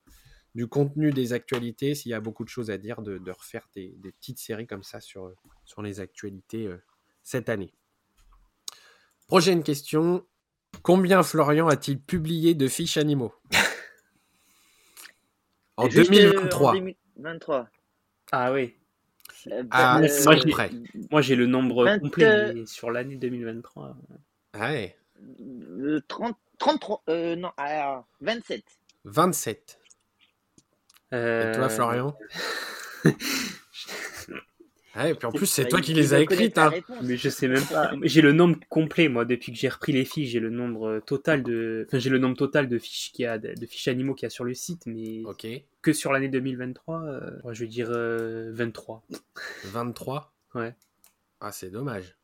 du contenu des actualités, s'il y a beaucoup de choses à dire, de, de refaire des, des petites séries comme ça sur, sur les actualités cette année. Prochaine question. Combien Florian a-t-il publié de fiches animaux? *laughs* En Juste, euh, 2023. En 2023. Ah oui. Euh, Ah, bah, euh. Moi, j'ai le nombre 20, complet euh, sur l'année 2023. Ah ouais. euh, 30, 33, euh, non, alors, 27. 27. Euh, Et toi, Florian? *laughs* Ah, et puis en plus, c'est toi qui les as écrites. Hein. Mais je sais même pas. J'ai le nombre complet, moi, depuis que j'ai repris les fiches, j'ai le nombre euh, total de. Enfin, j'ai le nombre total de fiches qu'il y a, de, de fiches animaux qu'il y a sur le site, mais Ok. que sur l'année 2023, euh, moi, je vais dire euh, 23. 23. Ouais. Ah, c'est dommage.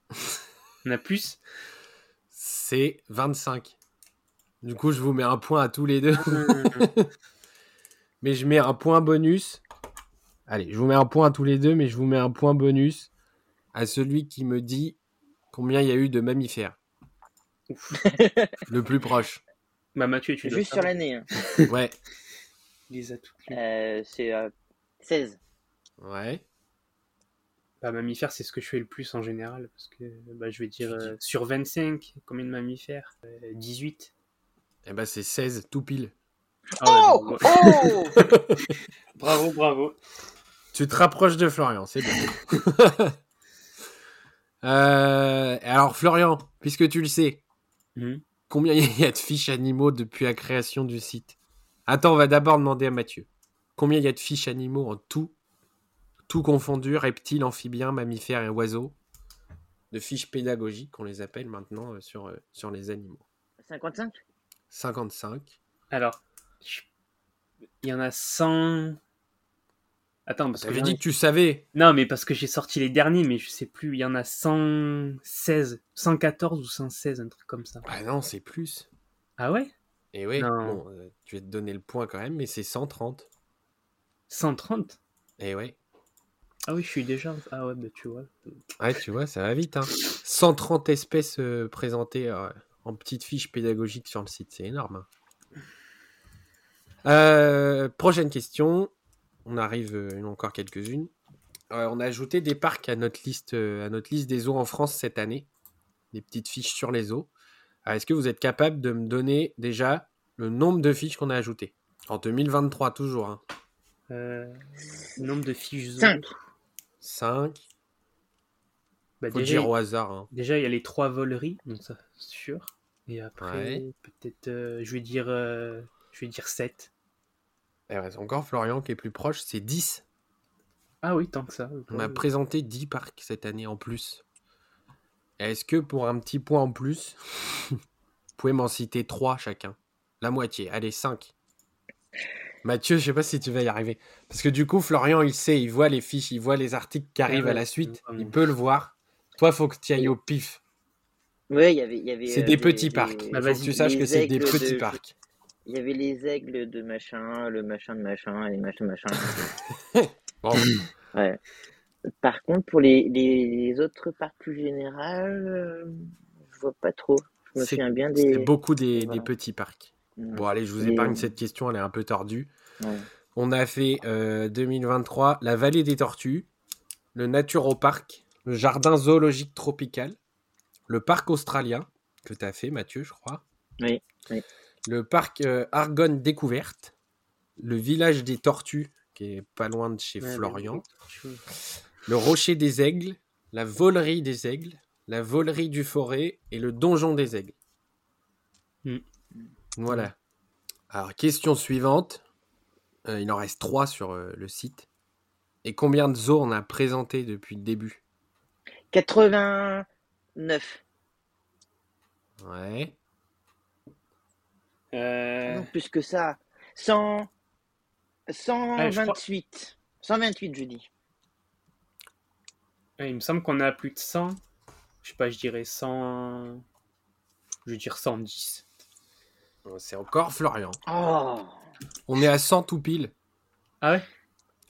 On a plus? C'est 25. Du coup, je vous mets un point à tous les deux. *laughs* mais je mets un point bonus. Allez, je vous mets un point à tous les deux, mais je vous mets un point bonus à celui qui me dit combien il y a eu de mammifères. *laughs* Le plus proche. Bah, Mathieu, tu Juste sur l'année. hein. Ouais. Les a toutes lues. Euh, c'est euh, 16. Ouais. Bah, mammifères, c'est ce que je fais le plus en général, parce que bah, je vais dire euh, sur 25, combien de mammifères? Euh, 18. Eh ben, c'est 16 tout pile. Ah ouais, Oh Oh *laughs* bravo, bravo. Tu te rapproches de Florian, c'est bien. *laughs* Euh, alors, Florian, puisque tu le sais, Mhm. combien il y a de fiches animaux depuis la création du site? Attends, on va d'abord demander à Mathieu. Combien il y a de fiches animaux en tout? Tout confondu, reptiles, amphibiens, mammifères et oiseaux? De fiches pédagogiques, on les appelle maintenant euh, sur, euh, sur les animaux. 55 55. Alors, je- il y en a 100. Attends, parce que. T'avais j'en ai- dit que tu savais. Non, mais parce que j'ai sorti les derniers, mais je sais plus. Il y en a 116, 114 ou 116, un truc comme ça. Ah non, c'est plus. Ah ouais? Et oui, Non. bon, euh, tu vas te donner le point quand même, mais c'est 130. 130 Et ouais. Ah oui, je suis déjà. Ah ouais, bah tu vois. Ouais, tu vois, ça va vite. Hein. 130 espèces euh, présentées euh, en petites fiches pédagogiques sur le site, c'est énorme. hein. Euh, prochaine question. On arrive, euh, il y en a encore quelques-unes. Euh, on a ajouté des parcs à notre liste, euh, à notre liste des zoos en France cette année. Des petites fiches sur les. Alors, Est-ce que vous êtes capable de me donner déjà le nombre de fiches qu'on a ajoutées? En 2023, toujours. Hein. Euh, nombre de fiches zoos. 5. 5. Bah, Faut déjà, dire au hasard. hein. déjà, il y a les trois voleries, donc ça, c'est sûr. Et après, Ouais. peut-être. euh, je vais dire. euh, je vais dire 7. Reste encore Florian qui est plus proche, c'est 10. Ah oui, tant que ça. On a Ouais. présenté 10 parcs cette année en plus. Est-ce que pour un petit point en plus, vous pouvez m'en citer 3 chacun? La moitié, allez 5. Mathieu, je sais pas si tu vas y arriver. Parce que du coup, Florian, il sait, il voit les fiches, il voit les articles qui arrivent ouais, à la suite, il peut le voir. Toi, faut que tu ailles au pif. Ouais, il y avait. il y avait, C'est euh, des petits parcs. Bah, Il faut que tu saches que c'est des petits de- parcs. Il y avait les aigles de machin, le machin de machin, et machin de machin. *laughs* Ouais. Par contre, pour les, les, les autres parcs plus générales, euh, je vois pas trop. Je me C'est- souviens bien des. beaucoup des, petits parcs. Mm. Bon, allez, je vous épargne cette question, elle est un peu tordue. Ouais. On a fait euh, 2023 la vallée des tortues, le Naturopark, le jardin zoologique tropical, le parc australien, que tu as fait, Mathieu, je crois. Oui, oui. Le parc euh, Argonne Découverte, le village des Tortues, qui est pas loin de chez Florian, le Rocher des Aigles, la Volerie des Aigles, la Volerie du Forêt et le Donjon des Aigles. Hmm. Voilà. Alors, question suivante. Euh, il en reste trois sur euh, le site. Et combien de zoos on a présenté depuis le début? 89. Ouais. Euh... Non, plus que ça. 100... 128. 128, je dis. il me semble qu'on a plus de 100. Je sais pas, je dirais 100. Je vais dire 110. C'est encore Florian. Oh. On est à 100 tout pile. Ah ouais?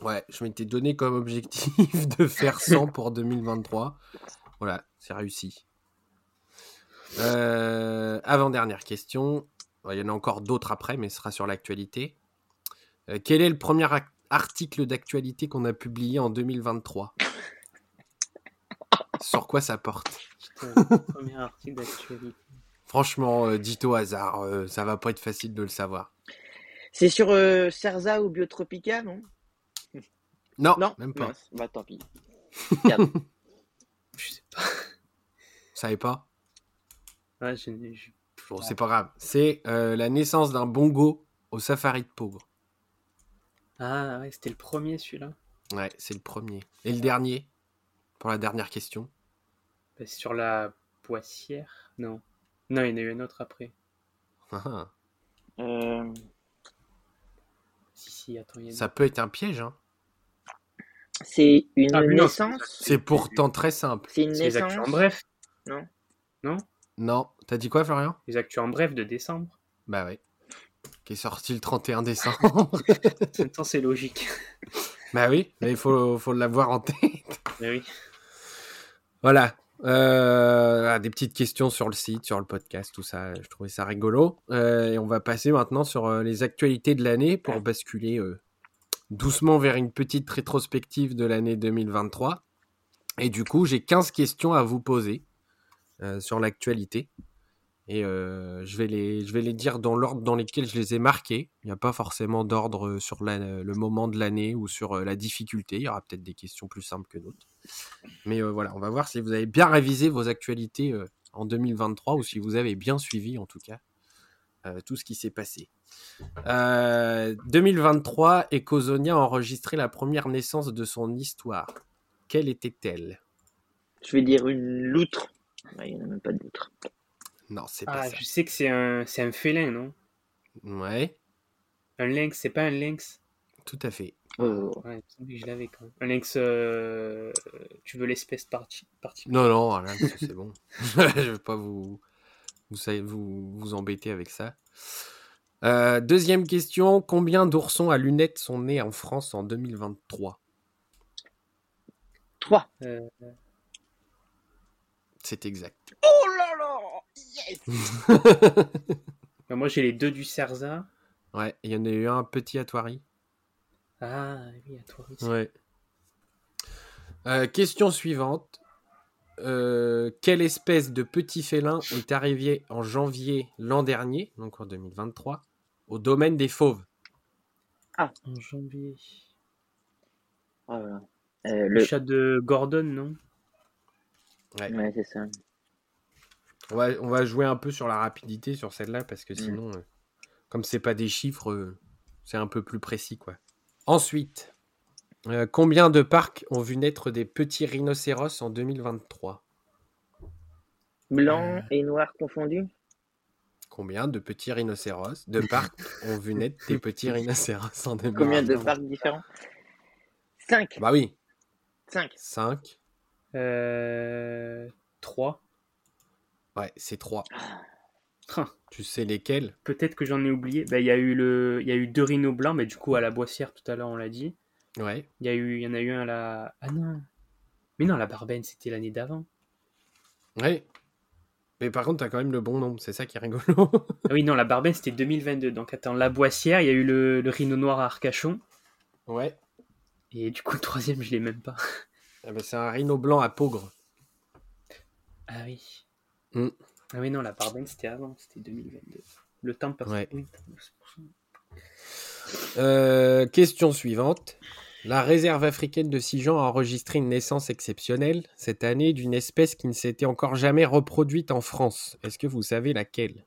Ouais, je m'étais donné comme objectif *laughs* de faire 100 pour 2023. Voilà, c'est réussi. Euh, avant-dernière question. Il y en a encore d'autres après, mais ce sera sur l'actualité. Euh, quel est le premier article d'actualité qu'on a publié en 2023 Sur quoi ça porte? Premier article d'actualité. Franchement, euh, dit au hasard, euh, ça va pas être facile de le savoir. C'est sur Cerza ou Biotropica, non? Non, non, même pas. Bah tant pis. *laughs* je sais pas. Vous savez pas? Ouais, je, Bon, c'est pas grave. C'est la naissance d'un bongo au safari de Pogre. Ah ouais, c'était le premier celui-là. Ouais, c'est le premier. Et le dernier? Pour la dernière question bah, Sur la poissière? Non. Non, il y en a eu un autre après. Ah, ah. Euh... Si, si, attends. Y a Ça peut être un piège, hein C'est une ah, naissance? C'est pourtant très simple. C'est une naissance? En bref Non. Non? Non. T'as dit quoi, Florian? Les actus en bref de décembre. Bah ouais qui est sorti le 31 décembre. *laughs* temps, c'est logique. Bah oui, mais il faut, faut l'avoir en tête. Bah oui. Voilà. Euh, ah, des petites questions sur le site, sur le podcast, tout ça. Je trouvais ça rigolo. Euh, et on va passer maintenant sur euh, les actualités de l'année pour basculer doucement vers une petite rétrospective de l'année 2023. Et du coup, j'ai 15 questions à vous poser sur l'actualité. Et euh, je, vais les, je vais les dire dans l'ordre dans lequel je les ai marqués. Il n'y a pas forcément d'ordre sur le moment de l'année ou sur euh, la difficulté. Il y aura peut-être des questions plus simples que d'autres. Mais euh, voilà, on va voir si vous avez bien révisé vos actualités en 2023 ou si vous avez bien suivi en tout cas tout ce qui s'est passé. 2023, Ecosonia a enregistré la première naissance de son histoire. Quelle était-elle? Je vais dire une loutre. Il n'y en a même pas de loutre. Non, c'est pas ah, ça. Je sais que c'est un, c'est un félin, non? Ouais. Un lynx, c'est pas un lynx? Tout à fait. Oh. Ouais, je l'avais quand même. Un lynx, euh, tu veux l'espèce partie Non, non, *laughs* c'est bon. *laughs* je veux pas vous, vous, vous, vous embêter avec ça. Euh, deuxième question. Combien d'oursons à lunettes sont nés en France en 2023 Trois. Euh... C'est exact. Oh là là bah, *laughs* moi, j'ai les deux du Cerza. Ouais, il y en a eu un petit à Thoiry. Ah, oui, à Thoiry. Ouais. Euh, question suivante. Euh, quelle espèce de petit félin est arrivée en janvier l'an dernier, donc en 2023, au domaine des fauves? Ah, en janvier. Euh, le... chat de Gordon, non? Ouais c'est ça. On va, jouer un peu sur la rapidité sur celle-là parce que mm. sinon, euh, comme c'est pas des chiffres, euh, c'est un peu plus précis quoi. Ensuite, euh, combien de parcs ont vu naître des petits rhinocéros en 2023 Blanc et noir confondus? Combien de petits rhinocéros de parcs *laughs* ont vu naître des petits rhinocéros en 2023 Combien de parcs différents? 5 Bah oui. 5. 5. Euh... 3. Ouais, c'est trois. Ah. Tu sais lesquels? Peut-être que j'en ai oublié. Bah, il y a eu le, il y a eu deux rhinos blancs, mais du coup à la Boissière tout à l'heure on l'a dit. Ouais. Il y a eu, y en a eu un à la. Ah non. Mais non, la Barbaine c'était l'année d'avant. Ouais. Mais par contre, t'as quand même le bon nombre, c'est ça qui est rigolo. *laughs* ah oui, non, la Barbaine c'était 2022. Donc attends, la Boissière, il y a eu le, le rhino noir à Arcachon. Ouais. Et du coup, le troisième, je l'ai même pas. *laughs* Ah bah, c'est un rhino blanc à Pogre. Ah oui. Mm. Ah oui, non, la Barbaine, c'était avant, c'était 2022. Le temps passe. Euh, question suivante. La réserve africaine de Sijan a enregistré une naissance exceptionnelle cette année d'une espèce qui ne s'était encore jamais reproduite en France. Est-ce que vous savez laquelle?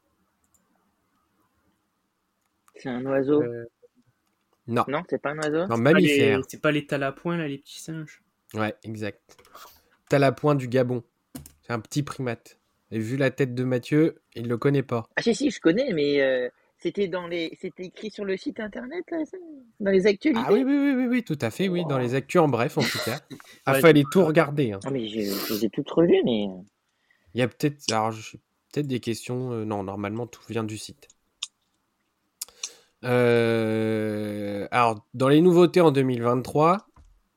C'est un oiseau euh, Non. Non, c'est pas un oiseau? Non, mammifère. C'est pas les talapouins, là, les petits singes Ouais, exact. Talapouin du Gabon. C'est un petit primate. Et vu la tête de Mathieu, il le connaît pas. Ah si, si, je connais, mais... Euh, c'était dans les, c'était écrit sur le site internet, dans les actualités? Ah oui, oui, oui, oui, tout à fait, oui, dans les actus en bref, en tout cas. *laughs* Il fallait tout regarder. Hein. Ah, mais je, les ai toutes revues, mais. Euh. Il y a peut-être, alors, peut-être des questions. Euh, non, normalement, tout vient du site. Euh, alors, dans les nouveautés en 2023,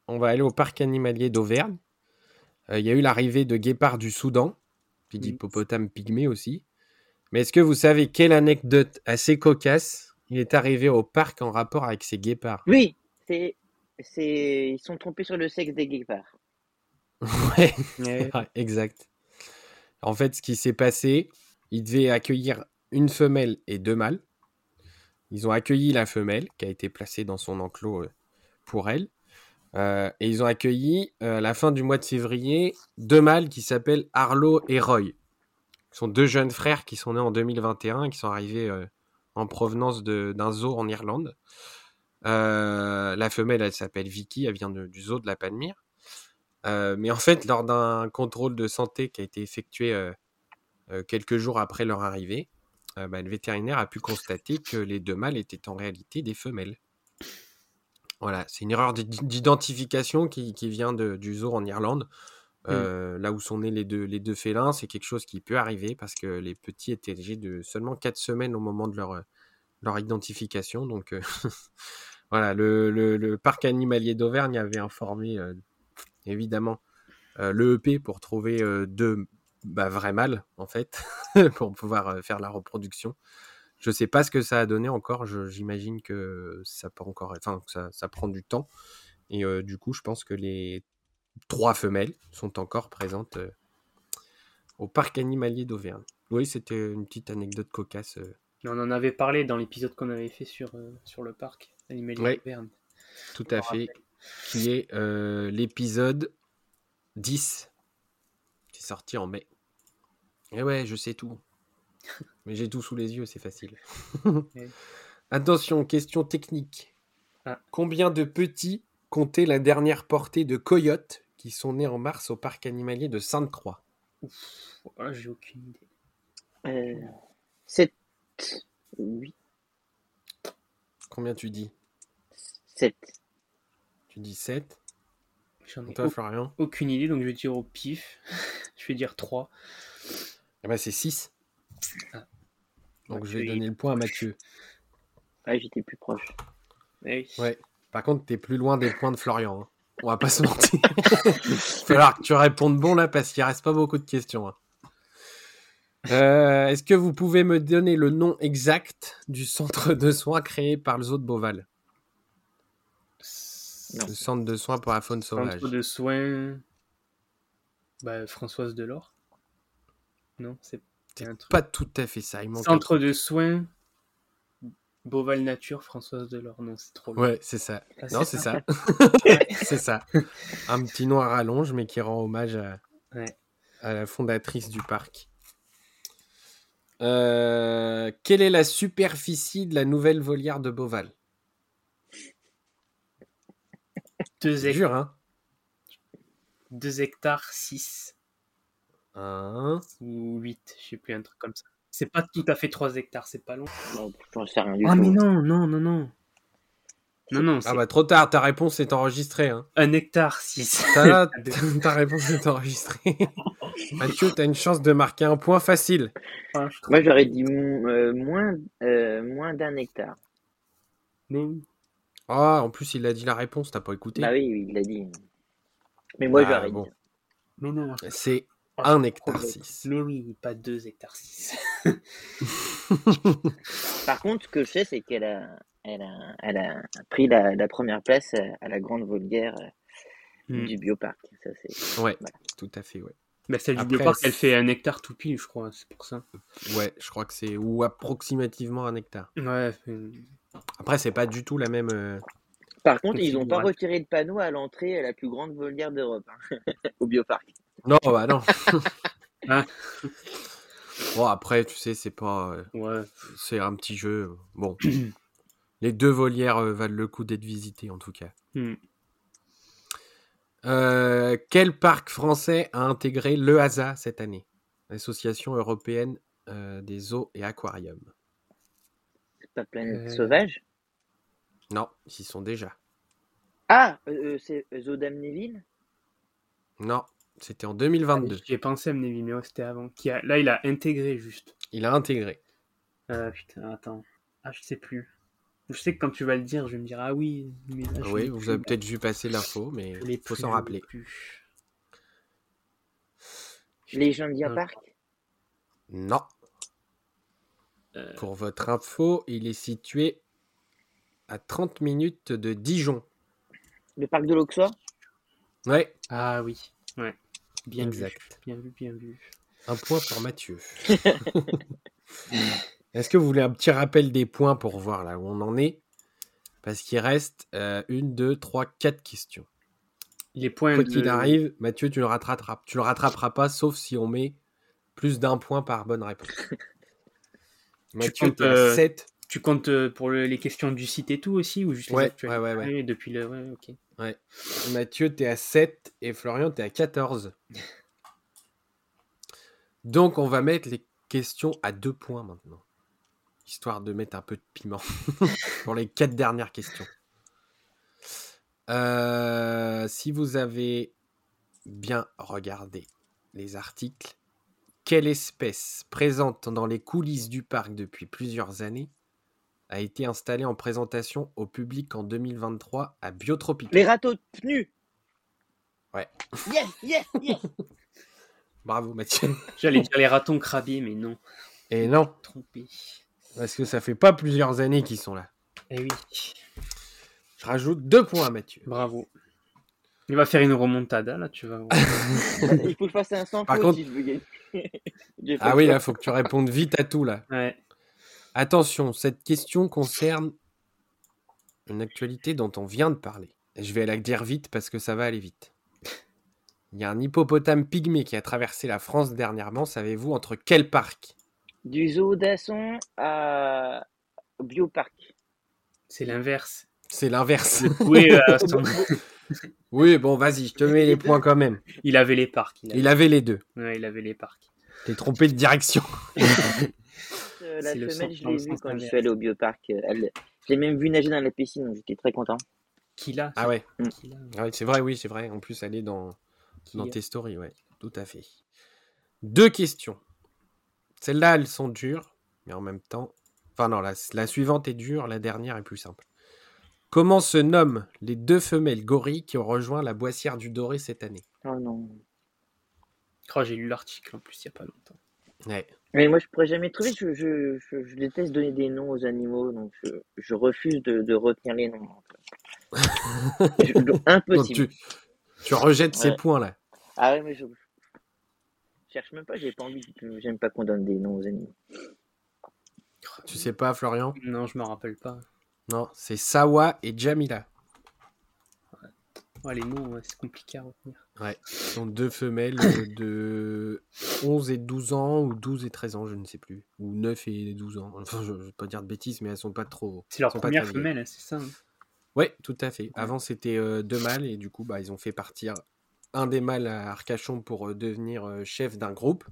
on va aller au parc animalier d'Auvergne. il y a eu l'arrivée de guépards du Soudan, puis d'hippopotames pygmées aussi. Mais est-ce que vous savez quelle anecdote assez cocasse il est arrivé au parc en rapport avec ces guépards? Oui, c'est, c'est, ils sont trompés sur le sexe des guépards. *laughs* ouais, exact. En fait, ce qui s'est passé, ils devaient accueillir une femelle et deux mâles. Ils ont accueilli la femelle qui a été placée dans son enclos euh, pour elle. Euh, et ils ont accueilli, euh, à la fin du mois de février, deux mâles qui s'appellent Arlo et Roy. Ce sont deux jeunes frères qui sont nés en 2021 et qui sont arrivés euh, en provenance d'un zoo en Irlande. Euh, la femelle, elle s'appelle Vicky, elle vient du zoo de la Palmyre. Euh, mais en fait, lors d'un contrôle de santé qui a été effectué quelques jours après leur arrivée, bah, le vétérinaire a pu constater que les deux mâles étaient en réalité des femelles. Voilà, c'est une erreur d'identification qui, vient du zoo en Irlande. Mmh. Euh, là où sont nés les deux, les deux félins, c'est quelque chose qui peut arriver parce que les petits étaient âgés de seulement 4 semaines au moment de leur, euh, leur identification. Donc euh, *laughs* voilà, le, le, parc animalier d'Auvergne avait informé évidemment le EP pour trouver deux bah, vrais mâles en fait, *laughs* pour pouvoir faire la reproduction. Je sais pas ce que ça a donné encore, j'imagine que ça peut encore, enfin, ça, ça prend du temps. Et du coup, je pense que les trois femelles sont encore présentes euh, au parc animalier d'Auvergne. Oui, c'était une petite anecdote cocasse. Euh. On en avait parlé dans l'épisode qu'on avait fait sur, euh, sur le parc animalier d'Auvergne. Tout à fait. Qui est l'épisode 10 qui est sorti en mai. Et ouais, je sais tout. Mais j'ai tout sous les yeux, c'est facile. *laughs* Attention, question technique. Ah. Combien de petits comptait la dernière portée de coyotes qui sont nés en mars au parc animalier de Sainte-Croix? Oh, J'ai aucune idée. Euh, 7, 8. Combien tu dis? 7. Tu dis 7 J'en ai Toi, Florian? aucune idée, donc je vais dire au pif. *laughs* je vais dire 3. Eh ben, c'est 6. Ah. Donc je vais donner le point à Mathieu. Ah, j'étais plus proche. Ouais. Par contre, tu es plus loin des points de Florian. Hein. On va pas se mentir. *laughs* Il va falloir que tu répondes bon là parce qu'il reste pas beaucoup de questions. Hein. Euh, est-ce que vous pouvez me donner le nom exact du centre de soins créé par le zoo de Beauval? Le centre de soins pour la faune sauvage. Centre de soins. Bah, Françoise Delors Non, c'est pas tout à fait ça. centre de soins Beauval Nature, Françoise Delors. Non, c'est trop long. Ouais, c'est ça. Ah, non, c'est ça. *laughs* c'est ça. Un petit noir rallonge, mais qui rend hommage à, la fondatrice du parc. Euh, quelle est la superficie de la nouvelle volière de Beauval? Deux hectares. hein 2 hectares 6. Ou 8, je sais plus, un truc comme ça. C'est pas tout à fait 3 hectares, c'est pas long. Non, j'en sais rien du ah, mais non, non, non, non. Non, non. Ah bah trop tard, ta réponse est enregistrée. Hein. Un hectare 6. *laughs* Ta, *laughs* ta réponse est enregistrée. *laughs* Mathieu, t'as une chance de marquer un point facile. Ah, Moi j'aurais dit euh, moins, euh, moins d'un hectare. Ah, en plus il a dit la réponse, t'as pas écouté Bah oui, il l'a dit. Mais moi ah, j'aurais dit. Mais non. C'est 1 hectare 6. Mais oui, pas 2 hectares 6. *laughs* Par contre, ce que je sais, c'est qu'elle a, elle a, elle a pris la, la, première place à la grande volière euh, hmm. du bioparc. Ça, ouais, tout à fait, ouais. Mais celle du bioparc, elle fait un hectare tout pile, je crois, c'est pour ça. Ouais, je crois que c'est. Ou approximativement un hectare. Ouais. Après, c'est pas du tout la même. Euh, Par contre, ils n'ont pas retiré de panneau à l'entrée à la plus grande volière d'Europe, hein, *laughs* au bioparc. Non, bah non. Ah. *laughs* Bon, après, tu sais, c'est pas. Euh, ouais. C'est un petit jeu. Bon. *clears throat* Les deux volières euh, valent le coup d'être visitées, en tout cas. Hmm. Euh, quel parc français a intégré le HASA cette année? L'Association européenne euh, des eaux et aquariums. C'est pas Planète Sauvage Non, ils y sont déjà. Ah, c'est Zoo d'Amnéville Non, c'était en 2022. J'ai pensé à Amnéville, mais c'était avant. Qui a... Là, il a intégré juste. Il a intégré. putain, attends. Ah, je sais plus. Je sais que quand tu vas le dire, je vais me dire ah oui. Mais oui, vous avez peut-être vu passer l'info, mais il faut s'en rappeler. Les gens de Park? Non. Euh. Pour votre info, il est situé à 30 minutes de Dijon. Le parc de l'Auxois Ouais. Ah oui. Ouais. Bien exact. Bien vu, bien vu. Un point pour Mathieu. *laughs* *laughs* Est-ce que vous voulez un petit rappel des points pour voir là où on en est? Parce qu'il reste euh, une, deux, trois, quatre questions. Les points. Quoi qu'il arrive, Mathieu, tu le rattraperas. Tu le rattraperas pas, sauf si on met plus d'un point par bonne réponse. *laughs* Mathieu, tu comptes, 7. Euh, tu comptes euh, pour les questions du site et tout aussi ou juste ouais, ouais, ouais, ouais. depuis le. Ouais, ok. Ouais. Mathieu, t'es à 7 et Florian, t'es à 14. Donc, on va mettre les questions à deux points maintenant histoire de mettre un peu de piment *laughs* pour les quatre dernières questions. Euh, si vous avez bien regardé les articles, quelle espèce présente dans les coulisses du parc depuis plusieurs années a été installée en présentation au public en 2023 à Biotropique Les râteaux nus Ouais. Yes, yes, yes Bravo Mathieu. J'allais dire les ratons crabiers, mais non. Et non. Trompé. Parce que ça fait pas plusieurs années qu'ils sont là. Eh oui. Je rajoute deux points à Mathieu. Bravo. Il va faire une remontada, là, tu vas *laughs* Il faut que je fasse un sans Par contre... *laughs* ah oui, là, faut que tu répondes vite à tout, là. Ouais. Attention, cette question concerne une actualité dont on vient de parler. je vais la dire vite parce que ça va aller vite. *laughs* Il y a un hippopotame pygmée qui a traversé la France dernièrement. Savez-vous entre quel parc? Du zoo d'Asson à Bioparc. C'est l'inverse. C'est l'inverse. Oui, euh, *laughs* oui, bon, vas-y, je te mets les points quand même. Il avait les parcs. Il avait, les deux. Ouais, il avait les parcs. T'es trompé de direction. *laughs* Euh, la semaine, je l'ai vu quand je suis allé au bioparc. Euh, elle... Je l'ai même vu nager dans la piscine, donc j'étais très content. Qui l'a Ah ouais. Mm. Ah ouais c'est vrai, oui, c'est vrai. En plus, elle est dans, dans tes stories, ouais. Tout à fait. Deux questions. Celles-là, elles sont dures, mais en même temps. Enfin, non, la, suivante est dure, la dernière est plus simple. Comment se nomment les deux femelles gorilles qui ont rejoint la boissière du Doré cette année? Oh non. Oh, j'ai lu l'article en plus il n'y a pas longtemps. Ouais. Mais moi, je pourrais jamais trouver. Je, je, déteste donner des noms aux animaux, donc je, refuse de, retenir les noms. *laughs* impossible. tu, rejettes ces points-là. Ah oui, mais je, cherche même pas, j'ai pas envie, j'aime pas qu'on donne des noms aux animaux. Tu sais pas, Florian? Non, je me rappelle pas. Non, c'est Sawa et Jamila. Ouais. les noms, c'est compliqué à retenir. Ouais, ce sont deux femelles *coughs* de 11 et 12 ans, ou 12 et 13 ans, je ne sais plus. Ou 9 et 12 ans. Enfin, je ne veux pas dire de bêtises, mais elles sont pas trop. C'est leur première femelle, c'est ça hein Ouais, tout à fait. Avant, c'était euh, deux mâles, et du coup, bah, ils ont fait partir un des mâles à Arcachon pour euh, devenir euh, chef d'un groupe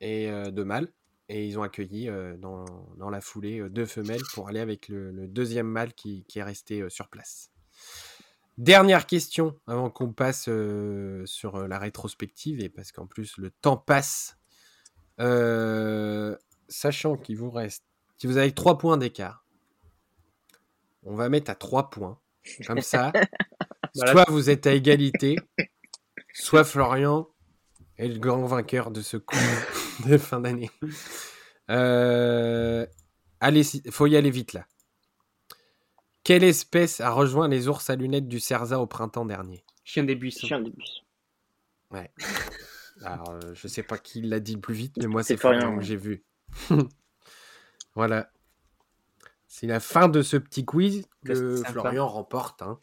et euh, de mâles. Et ils ont accueilli dans, dans, la foulée deux femelles pour aller avec le, deuxième mâle qui, qui, est resté sur place. Dernière question avant qu'on passe sur la rétrospective et parce qu'en plus le temps passe. sachant qu'il vous reste, si vous avez trois points d'écart, on va mettre à trois points. Comme ça, *laughs* soit vous êtes à égalité, soit Florian est le grand vainqueur de ce coup *laughs* de fin d'année. Euh, allez, faut y aller vite là. Quelle espèce a rejoint les ours à lunettes du Cerza au printemps dernier? Chien des buissons. Chien des buissons. Ouais. *laughs* Alors, je sais pas qui l'a dit le plus vite, mais moi, c'est Florian que j'ai vu. *laughs* voilà. C'est la fin de ce petit quiz que Florian remporte. Hein.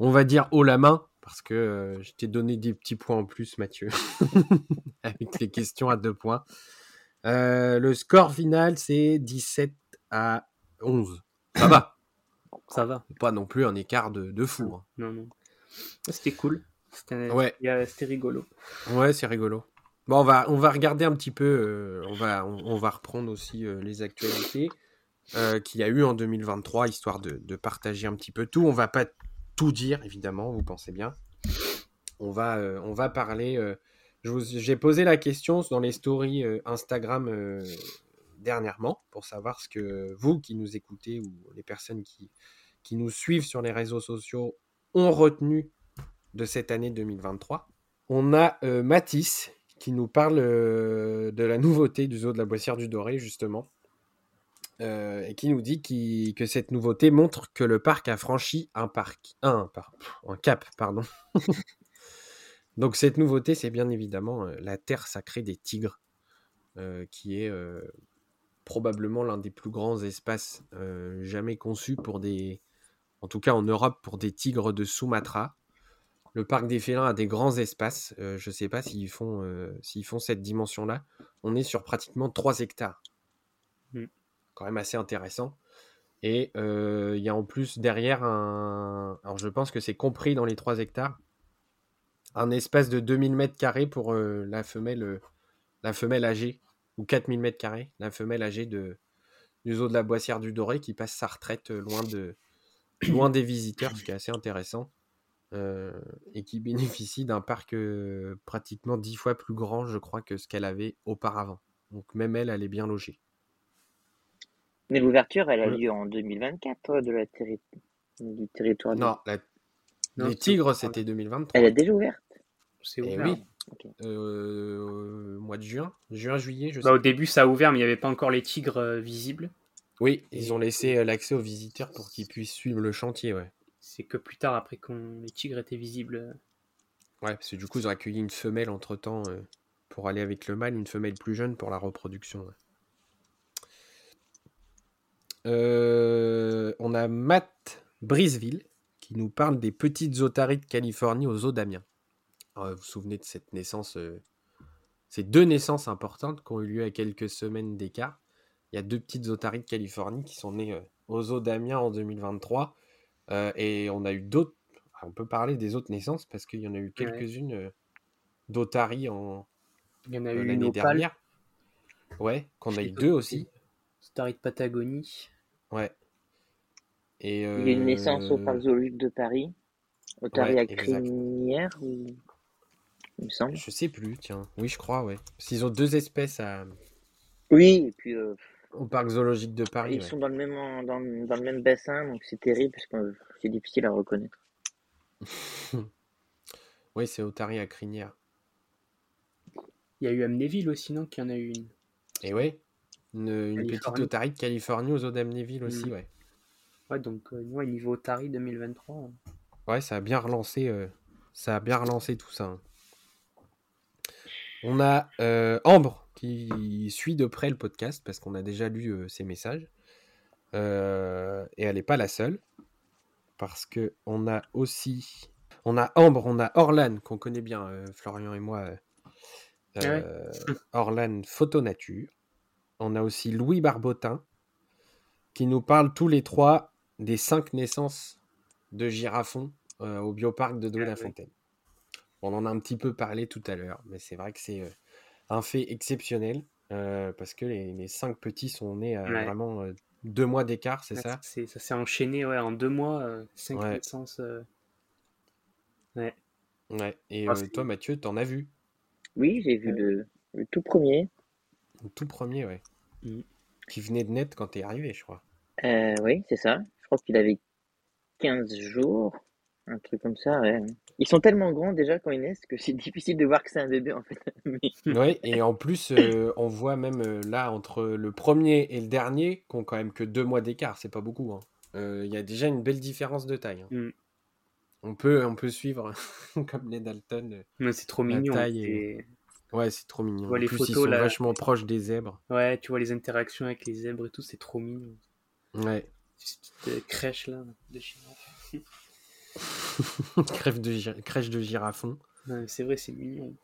On va dire haut la main, parce que je t'ai donné des petits points en plus, Mathieu, *laughs* avec les questions à deux points. le score final, c'est 17 à 11. Ça va. Ça va. Pas non plus un écart de, fou. Hein. Non, non. C'était cool. C'était ouais. rigolo. Ouais, c'est rigolo. Bon, on va, on va regarder un petit peu. Euh, on, va, on, va reprendre aussi euh, les actualités euh, qu'il y a eu en 2023, histoire de, de, partager un petit peu tout. On va pas tout dire, évidemment, vous pensez bien. On va, on va parler. J'ai posé la question dans les stories Instagram dernièrement pour savoir ce que vous qui nous écoutez ou les personnes qui, nous suivent sur les réseaux sociaux ont retenu de cette année 2023. On a euh, Matisse qui nous parle euh, de la nouveauté du zoo de la Boissière du Doré, justement, euh, et qui nous dit que cette nouveauté montre que le parc a franchi un, parc, un, un cap. Pardon. *laughs* Donc cette nouveauté, c'est bien évidemment la terre sacrée des tigres, qui est probablement l'un des plus grands espaces jamais conçus pour des, en tout cas en Europe, pour des tigres de Sumatra. Le parc des félins a des grands espaces. Euh, je ne sais pas s'ils font, euh, s'ils font cette dimension-là. On est sur pratiquement 3 hectares. Mm. Quand même assez intéressant. Et euh, il y a en plus derrière un. Alors je pense que c'est compris dans les 3 hectares. Un espace de 2000 mètres carrés pour la, femelle, la femelle âgée. Ou 4000 mètres carrés. La femelle âgée de, du zoo de la Boissière du Doré qui passe sa retraite loin, de, *coughs* loin des visiteurs, ce qui est assez intéressant. Euh, et qui *laughs* bénéficie d'un parc euh, pratiquement dix fois plus grand, je crois, que ce qu'elle avait auparavant. Donc même elle, elle est bien logée. Mais l'ouverture, elle a lieu en 2024 de la du territoire. Non, les Tigres, c'était 2023. Elle est déjà ouverte C'est eh ouvert. Oui. Euh, mois de juin, juin, juillet, je bah, Au début, ça a ouvert, mais il n'y avait pas encore les tigres visibles. Oui, ils ont laissé l'accès aux visiteurs pour qu'ils puissent suivre le chantier, ouais. C'est que plus tard, après que les tigres étaient visibles. Euh. Ouais, parce que du coup, ils ont accueilli une femelle entre temps euh, pour aller avec le mâle, une femelle plus jeune pour la reproduction. Euh, on a Matt Briseville qui nous parle des petites otaries de Californie aux eaux d'Amiens. Vous vous souvenez de cette naissance, ces deux naissances importantes qui ont eu lieu à quelques semaines d'écart? Il y a deux petites otaries de Californie qui sont nées aux eaux d'Amiens en 2023 euh, et on a eu d'autres. On peut parler des autres naissances parce qu'il y en a eu quelques-unes euh, d'Otari en il y en a eu l'année dernière. Ouais, qu'on a eu deux aussi. Otari de Patagonie. Ouais. Et Il y a une naissance au parc zoologique de Paris. Otari ouais, à Crinière ou il me semble. Je sais plus, tiens. Oui, je crois, ouais. S'ils ont deux espèces à. Oui, et puis euh, au parc zoologique de Paris. Ils sont dans le même, dans, dans le même bassin, donc c'est terrible parce que c'est difficile à reconnaître. *laughs* oui, c'est Otari à Crinière. Il y a eu Amnéville aussi, non Qu'il y en a eu une. Et ouais, une, petite Otari de Californie aux eaux d'Amnéville aussi, mm. ouais. Ouais, donc euh, niveau Otari 2023. Ouais, ça a bien relancé, euh, ça a bien relancé tout ça. Hein. On a euh, Ambre qui suit de près le podcast parce qu'on a déjà lu euh, ses messages. Euh, et elle n'est pas la seule. Parce que on a aussi. On a Ambre, on a Orlan, qu'on connaît bien, Florian et moi. Ah Orlan Photo Nature. On a aussi Louis Barbotin, qui nous parle tous les trois des cinq naissances de girafons au bioparc de Douai-la-Fontaine. Ah on en a un petit peu parlé tout à l'heure, mais c'est vrai que c'est euh, un fait exceptionnel euh, parce que les, cinq petits sont nés à vraiment euh, deux mois d'écart, c'est ça? Ça s'est enchaîné ouais, en deux mois, cinq naissances. Ouais. Ouais. Et toi, Mathieu, t'en as vu? Oui, j'ai vu le, tout premier. Le tout premier, ouais. Mmh. Qui venait de naître quand t'es arrivé, je crois. oui, c'est ça. Je crois qu'il avait 15 jours. Un truc comme ça, ouais. Ils sont tellement grands déjà quand ils naissent que c'est *laughs* difficile de voir que c'est un bébé en fait. *laughs* Oui, et en plus, euh, on voit même euh, là entre le premier et le dernier qu'on quand même que deux mois d'écart, c'est pas beaucoup. Hein. Euh, il y a déjà une belle différence de taille. Hein. Mm. on peut, on peut suivre *laughs* comme les Dalton. c'est trop mignon. Ouais, c'est trop mignon. les plus, photos, ils sont vachement proches des zèbres. Ouais, tu vois les interactions avec les zèbres et tout, c'est trop mignon. Ouais. Cette crèche là de *laughs* Crèche de, crèche de girafon. c'est vrai, c'est mignon.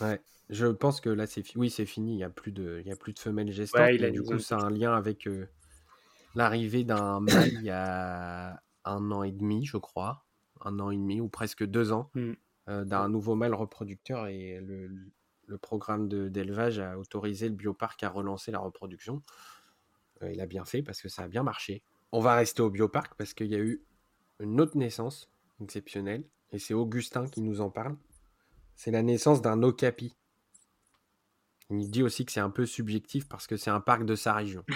Ouais. Je pense que là, c'est oui, c'est fini. Il n'y a plus de, il y a plus de femelles gestantes. Ouais, du coup, c'est un lien avec euh, l'arrivée d'un *coughs* mâle il y a un an et demi, je crois, un an et demi ou presque deux ans, hmm. euh, d'un nouveau mâle reproducteur et le, le programme d'élevage a autorisé le bioparc à relancer la reproduction. Euh, il a bien fait parce que ça a bien marché. On va rester au bioparc parce qu'il y a eu une autre naissance exceptionnelle et c'est Augustin qui nous en parle. C'est la naissance d'un okapi. Il dit aussi que c'est un peu subjectif parce que c'est un parc de sa région. *laughs*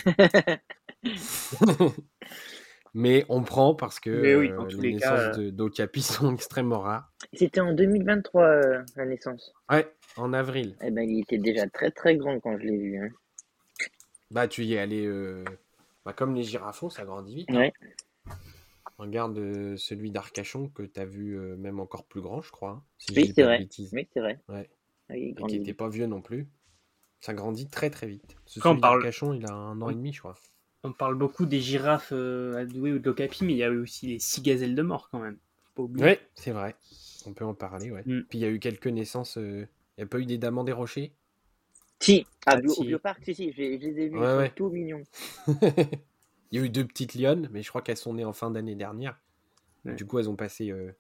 *laughs* Mais on prend parce que euh, les, naissances euh, d'okapi sont extrêmement rares. C'était en 2023 la naissance. Ouais, en avril. Eh ben, il était déjà très très grand quand je l'ai vu. Hein. Bah, tu y es allé. Euh, bah, comme les girafons, ça grandit vite. Hein. Regarde euh, celui d'Arcachon que tu as vu euh, même encore plus grand, je crois. Hein, oui, c'est vrai. Oui, c'est vrai. Ouais. Et qui n'était pas vieux non plus. Ça grandit très très vite. Ce celui parle... d'Arcachon, il a un an et demi, je crois. On parle beaucoup des girafes à Douai ou de l'Ocapi, mais il y a eu aussi les six gazelles de mort quand même. Oui, c'est vrai. On peut en parler, ouais. Mm. Puis il y a eu quelques naissances il n'y a pas eu des damans des rochers? Si, ah, au bioparc, si, si, je, les ai vus, ils sont tout mignons. *laughs* Il y a eu deux petites lionnes, mais je crois qu'elles sont nées en fin d'année dernière. Du coup, elles ont passé. Euh...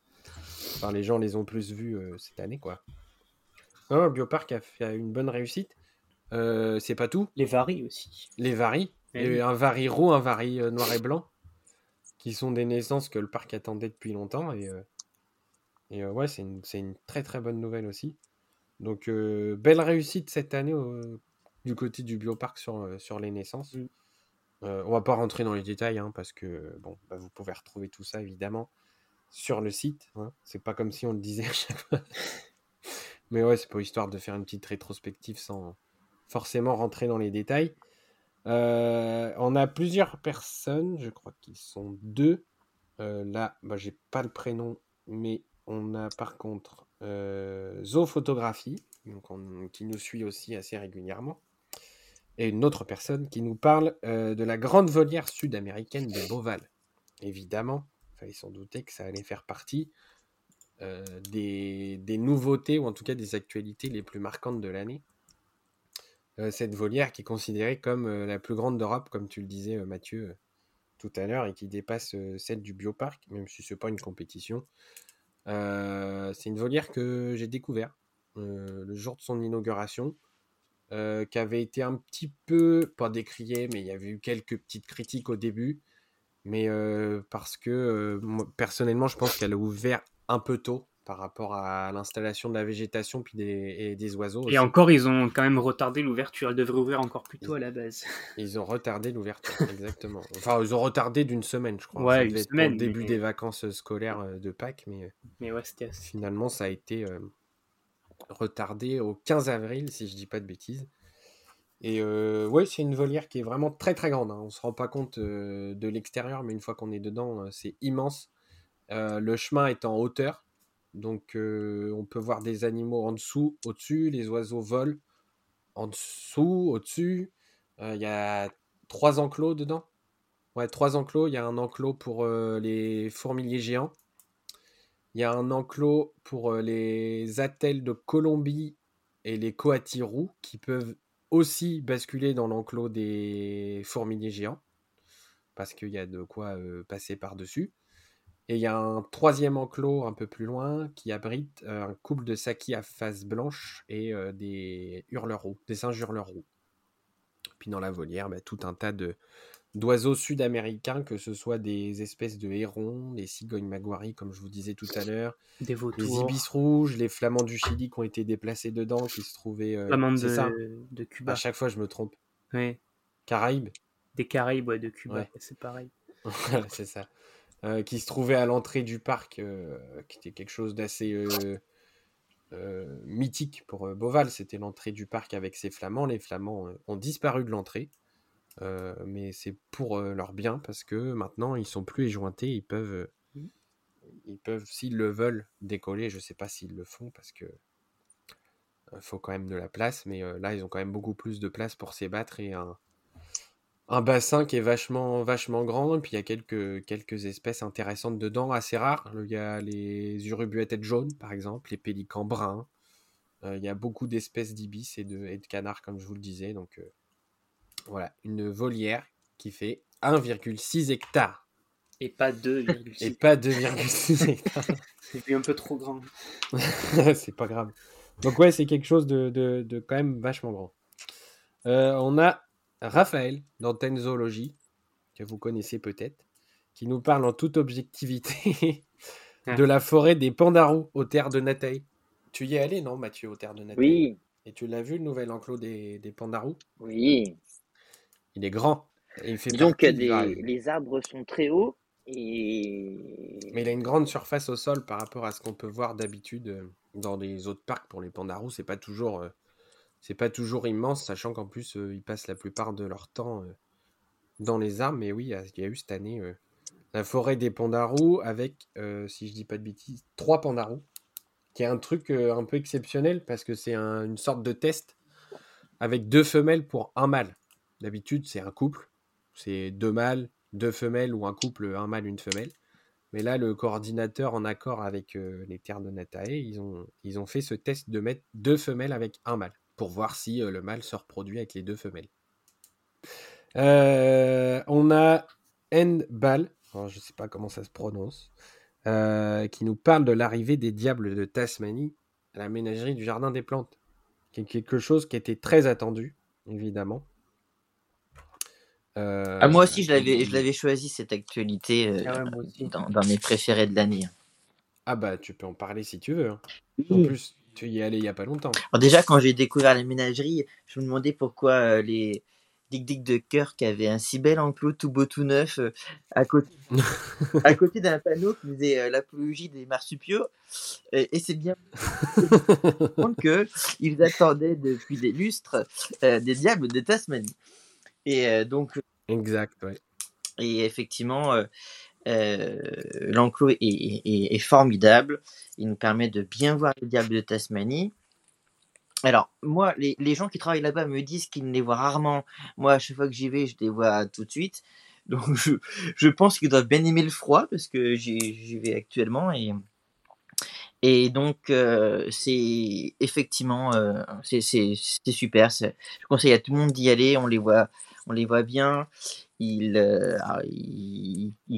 Enfin, les gens les ont plus vues euh, cette année, quoi. le bioparc a fait une bonne réussite. Euh, c'est pas tout. Les varis aussi. Les varis. Eh un vari roux, un vari euh, noir et blanc, qui sont des naissances que le parc attendait depuis longtemps. Et, et ouais, c'est une, une, très très bonne nouvelle aussi. Donc, belle réussite cette année du côté du bioparc sur, sur les naissances. Mm. Euh, on va pas rentrer dans les détails hein, parce que bon, bah, vous pouvez retrouver tout ça évidemment sur le site. Hein. C'est pas comme si on le disait à chaque fois. *laughs* Mais ouais, c'est pour histoire de faire une petite rétrospective sans forcément rentrer dans les détails. on a plusieurs personnes, je crois qu'ils sont deux. là, bah, j'ai pas le prénom, mais on a par contre euh, Zoophotographie, donc qui nous suit aussi assez régulièrement, et une autre personne qui nous parle euh, de la grande volière sud-américaine de Beauval. Évidemment, il fallait s'en douter que ça allait faire partie euh, des, nouveautés, ou en tout cas des actualités les plus marquantes de l'année. cette volière qui est considérée comme la plus grande d'Europe, comme tu le disais Mathieu tout à l'heure, et qui dépasse celle du bioparc, même si ce n'est pas une compétition. Euh, c'est une volière que j'ai découvert euh, le jour de son inauguration, euh, qui avait été un petit peu, pas décriée, mais il y avait eu quelques petites critiques au début. Mais parce que personnellement, je pense qu'elle a ouvert un peu tôt par rapport à l'installation de la végétation puis des, et des oiseaux. Et encore, ils ont quand même retardé l'ouverture. Elle devrait ouvrir encore plus tôt à la base. *laughs* Ils ont retardé l'ouverture, exactement. Enfin, ils ont retardé d'une semaine, je crois. Ouais, une semaine. Au début des vacances scolaires euh, de Pâques, mais, euh, mais ouais, finalement, ça a été euh, retardé au 15 avril, si je dis pas de bêtises. Et euh, ouais, c'est une volière qui est vraiment très très grande. Hein. On se rend pas compte de l'extérieur, mais une fois qu'on est dedans, c'est immense. le chemin est en hauteur, donc euh, on peut voir des animaux en dessous, au-dessus, les oiseaux volent en dessous, au-dessus. Euh, il y a trois enclos dedans. Ouais, trois enclos. Il y a un enclos pour euh, les fourmiliers géants. Il y a un enclos pour les attelles de Colombie et les coatirous qui peuvent aussi basculer dans l'enclos des fourmiliers géants parce qu'il y a de quoi passer par-dessus. Et il y a un troisième enclos un peu plus loin qui abrite euh, un couple de sakis à face blanche et euh, des hurleurs roux, des singes hurleurs roux. Puis dans la volière, bah, tout un tas de d'oiseaux sud-américains, que ce soit des espèces de hérons, les cigognes maguari, comme je vous disais tout à l'heure, des les ibis rouges, les flamands du Chili qui ont été déplacés dedans, qui se trouvaient. Euh, de, ça de Cuba. À chaque fois, je me trompe. Oui. Caraïbes. Des Caraïbes, ouais, de Cuba, c'est pareil. *laughs* c'est ça. Euh, qui se trouvait à l'entrée du parc, euh, qui était quelque chose d'assez euh, mythique pour Beauval. C'était l'entrée du parc avec ses flamands. Les flamands ont disparu de l'entrée. Mais c'est pour leur bien parce que maintenant ils sont plus éjointés, ils peuvent, ils peuvent, s'ils le veulent, décoller. Je ne sais pas s'ils le font parce que faut quand même de la place, mais là, ils ont quand même beaucoup plus de place pour s'ébattre et un, un bassin qui est vachement, vachement grand. Et puis il y a quelques, quelques espèces intéressantes dedans, assez rares. Il y a les urubues à tête jaune, par exemple, les pélicans bruns. il y a beaucoup d'espèces d'ibis et de, et de canards, comme je vous le disais. Donc voilà, une volière qui fait 1,6 hectares. Et pas 2,6. Et pas 2,6 hectares. *laughs* c'est un peu trop grand. *laughs* c'est pas grave. Donc ouais, c'est quelque chose de, de, quand même vachement grand. Euh, on a Raphaël d'Antenne Zoologie, que vous connaissez peut-être, qui nous parle en toute objectivité *laughs* de la forêt des Pandarous aux terres de Nataï. Tu y es allé, non, Mathieu, aux terres de Nataï Oui. Et tu l'as vu, le nouvel enclos des, des Pandarous? Oui. Il est grand. Et il fait Donc, les arbres sont très hauts et... Mais il a une grande surface au sol par rapport à ce qu'on peut voir d'habitude euh, dans les autres parcs pour les pandarous. C'est pas toujours, euh, c'est pas toujours immense, sachant qu'en plus euh, ils passent la plupart de leur temps dans les arbres. Mais oui, il y, a eu cette année la forêt des pandarous avec, si je dis pas de bêtises, trois pandarous, qui est un truc un peu exceptionnel parce que c'est une sorte de test avec deux femelles pour un mâle. D'habitude, c'est un couple, c'est deux mâles, deux femelles ou un couple, un mâle, une femelle. Mais là, le coordinateur, en accord avec euh, les terres de Natae, ils ont, fait ce test de mettre deux femelles avec un mâle pour voir si euh, le mâle se reproduit avec les deux femelles. Euh, on a Endbal, je ne sais pas comment ça se prononce, qui nous parle de l'arrivée des diables de Tasmanie à la ménagerie du Jardin des Plantes, quelque chose qui était très attendu, évidemment. Euh, ah, moi aussi, je l'avais, je l'avais choisi cette actualité euh, ah dans, mes préférés de l'année. Ah bah, tu peux en parler si tu veux. Hein. En plus, tu y es allé il y a pas longtemps. Alors déjà, quand j'ai découvert la ménagerie, je me demandais pourquoi euh, les Dick Dick de Kirk avaient un si bel enclos tout beau tout neuf à côté, *laughs* à côté d'un panneau qui disait l'apologie des marsupiaux. et c'est bien *laughs* que ils attendaient depuis des lustres des diables de Tasmanie. Et donc. Exact, Et effectivement, l'enclos est, formidable. Il nous permet de bien voir les diables de Tasmanie. Alors, moi, les, gens qui travaillent là-bas me disent qu'ils ne les voient rarement. Moi, à chaque fois que j'y vais, je les vois tout de suite. *laughs* Donc, je, pense qu'ils doivent bien aimer le froid parce que j'y vais actuellement. Et, donc, c'est effectivement, c'est super. Je conseille à tout le monde d'y aller. On les voit on les voit bien, ils, euh, ah,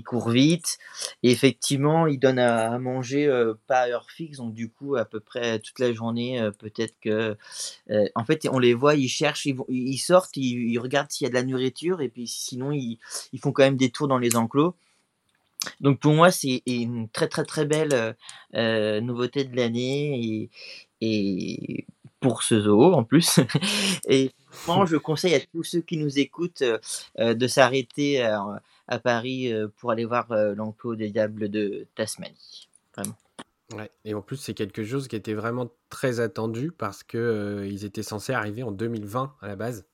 courent vite. Effectivement, ils donnent à, manger euh, pas à heure fixe, donc du coup, à peu près toute la journée, euh, peut-être que. en fait, on les voit, ils cherchent, ils, sortent, ils, regardent s'il y a de la nourriture, et puis sinon, ils, font quand même des tours dans les enclos. Donc pour moi, c'est une très très très belle nouveauté de l'année et pour ce zoo en plus. *laughs* et je conseille à tous ceux qui nous écoutent euh, euh, de s'arrêter euh, à Paris pour aller voir l'enclos des diables de Tasmanie. Vraiment. Ouais, et en plus, c'est quelque chose qui était vraiment très attendu parce qu'ils ils étaient censés arriver en 2020 à la base.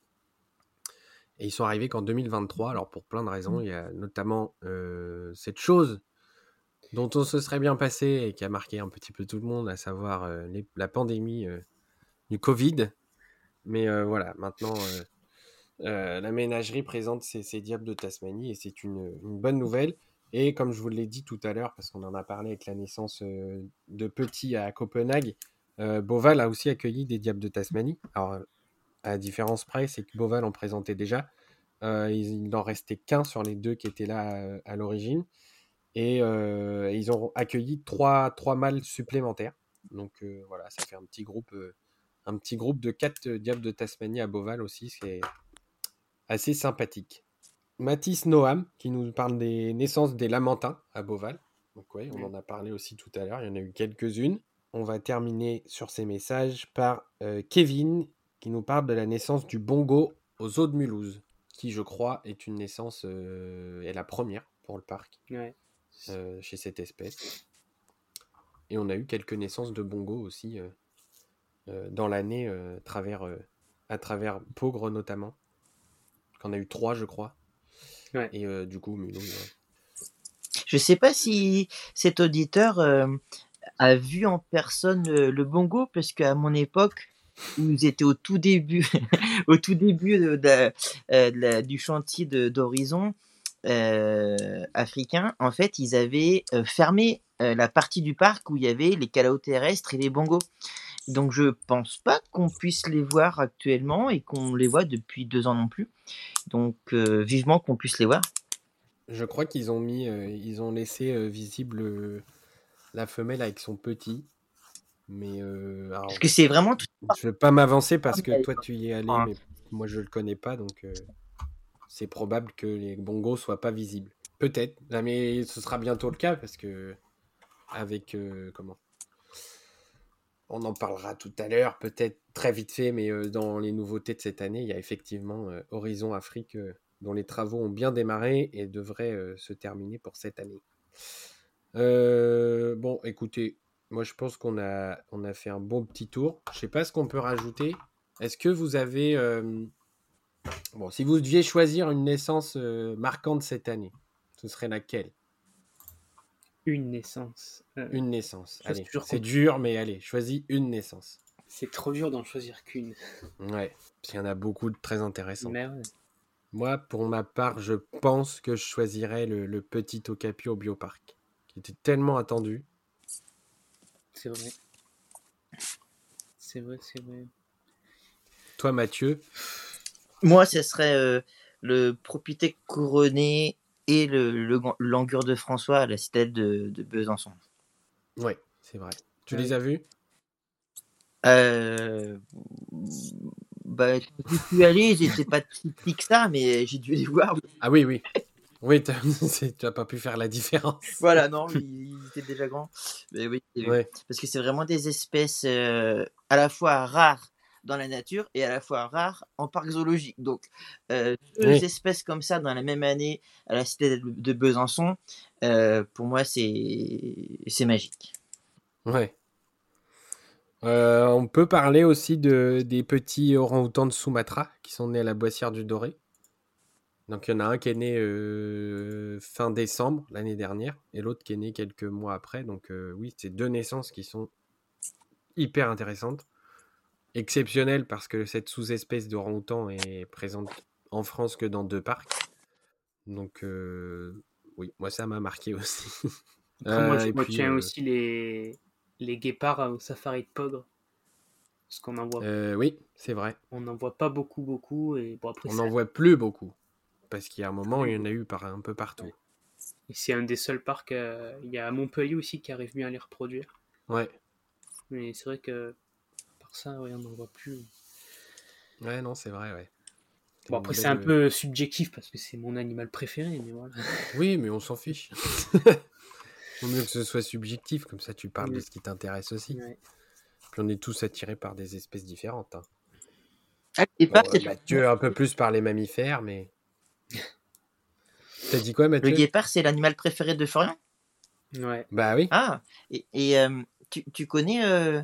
Et ils sont arrivés qu'en 2023. Alors, pour plein de raisons, il y a notamment cette chose dont on se serait bien passé et qui a marqué un petit peu tout le monde, à savoir la pandémie du Covid. Mais euh, voilà, maintenant, euh, euh, la ménagerie présente ses, diables de Tasmanie et c'est une, bonne nouvelle. Et comme je vous l'ai dit tout à l'heure, parce qu'on en a parlé avec la naissance de petits à Copenhague, Beauval a aussi accueilli des diables de Tasmanie. Alors, à différence près, c'est que Beauval en présentait déjà. il n'en restait qu'un sur les deux qui étaient là à l'origine. Et ils ont accueilli trois, trois mâles supplémentaires. Donc voilà, ça fait un petit groupe un petit groupe de quatre euh, diables de Tasmanie à Beauval aussi, c'est assez sympathique. Mathis Noam qui nous parle des naissances des Lamentins à Beauval. Donc oui, on en a parlé aussi tout à l'heure, il y en a eu quelques-unes. On va terminer sur ces messages par euh, Kevin qui nous parle de la naissance du bongo aux eaux de Mulhouse, qui je crois est une naissance, euh, est la première pour le parc chez cette espèce. Et on a eu quelques naissances de bongo aussi euh, dans l'année euh, travers, euh, à travers Pogre notamment. On a eu trois, je crois. Et du coup. Je sais pas si cet auditeur a vu en personne le bongo, parce qu'à mon époque, où ils étaient au tout début, *laughs* au tout début de, du chantier d'Horizon africain, en fait, ils avaient fermé la partie du parc où il y avait les calaos terrestres et les bongos. Donc je pense pas qu'on puisse les voir actuellement et qu'on les voit depuis deux ans non plus. Donc vivement qu'on puisse les voir. Je crois qu'ils ont mis, ils ont laissé visible la femelle avec son petit. Mais parce que c'est vraiment. Tout... Je vais pas m'avancer parce que toi tu y es allé, mais moi je le connais pas, donc c'est probable que les bongos soient pas visibles. Peut-être, mais ce sera bientôt le cas parce que avec comment on en parlera tout à l'heure, peut-être très vite fait, mais dans les nouveautés de cette année, il y a effectivement Horizon Afrique dont les travaux ont bien démarré et devraient se terminer pour cette année. bon, écoutez, moi je pense qu'on a, fait un bon petit tour. Je sais pas ce qu'on peut rajouter. Est-ce que vous avez... Bon, si vous deviez choisir une naissance marquante cette année, ce serait laquelle? Une naissance. Euh, une naissance. c'est dur, mais allez, choisis une naissance. C'est trop dur d'en choisir qu'une. Ouais, parce qu'il y en a beaucoup de très intéressants. Moi, pour ma part, je pense que je choisirais le, petit Okapi au bioparc, qui était tellement attendu. C'est vrai. C'est vrai, c'est vrai. Toi, Mathieu? Moi, ce serait euh, le Propité couronné et le, l'angure de François à la citadelle de, de Besançon. Oui, c'est vrai. Tu les as vus? Euh, bah, je suis allé, n'étaient pas si petits que ça, mais j'ai dû les voir. Ah oui, oui. Oui, *laughs* tu n'as pas pu faire la différence. *laughs* Voilà, non, ils, étaient déjà grands. Mais oui, parce que c'est vraiment des espèces euh, à la fois rares dans la nature et à la fois rare en parc zoologique. Donc, euh, deux espèces comme ça dans la même année à la cité de Besançon, euh, pour moi, c'est magique. Ouais. Euh, on peut parler aussi de, des petits orang-outans de Sumatra qui sont nés à la Boissière du Doré. Donc il y en a un qui est né fin décembre l'année dernière et l'autre qui est né quelques mois après. Donc oui, c'est deux naissances qui sont hyper intéressantes exceptionnel parce que cette sous-espèce d'orang-outan est présente en France que dans deux parcs. Donc, euh, oui, moi, ça m'a marqué *laughs* aussi. moi, je tiens euh, aussi les, les guépards au safari de Pogre. Parce qu'on en voit. Euh, oui, c'est vrai. On n'en voit pas beaucoup, beaucoup. Et bon, après, on n'en voit plus beaucoup. Parce qu'il y a un moment, il y en a eu par, un peu partout. Et c'est un des seuls parcs. Il y a Montpellier aussi qui arrive bien à les reproduire. Ouais. Mais c'est vrai que ça, on n'en voit plus. Ouais, non, c'est vrai, ouais. Bon, après, c'est un peu subjectif parce que c'est mon animal préféré, mais voilà. *laughs* Oui, mais on s'en fiche. *laughs* Vaut mieux que ce soit subjectif, comme ça tu parles de ce qui t'intéresse aussi. Puis on est tous attirés par des espèces différentes. Hein. Ah, et pas Mathieu, un peu plus par les mammifères, mais. *laughs* T'as dit quoi, Mathieu? Le guépard, c'est l'animal préféré de Florian? Ouais. Bah oui. Ah, et, euh, tu, tu, connais euh,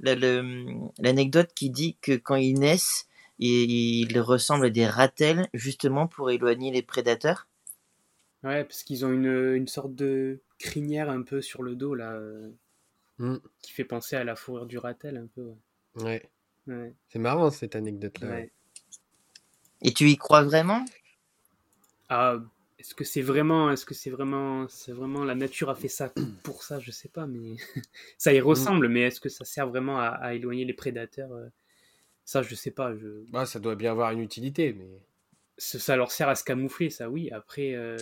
l'anecdote qui dit que quand ils naissent, ils ressemblent à des ratels justement pour éloigner les prédateurs. Ouais, parce qu'ils ont une, une, sorte de crinière un peu sur le dos là, euh, mm. qui fait penser à la fourrure du ratel un peu. Ouais. ouais. C'est marrant cette anecdote là. Et tu y crois vraiment? Ah, est-ce que c'est vraiment, est-ce que c'est vraiment, c'est vraiment la nature a fait ça pour ça, je sais pas, mais *laughs* ça y ressemble. Mais est-ce que ça sert vraiment à, éloigner les prédateurs euh? Ça, je sais pas. Je... Bah, ça doit bien avoir une utilité, mais ça, leur sert à se camoufler, ça, oui. Après, euh,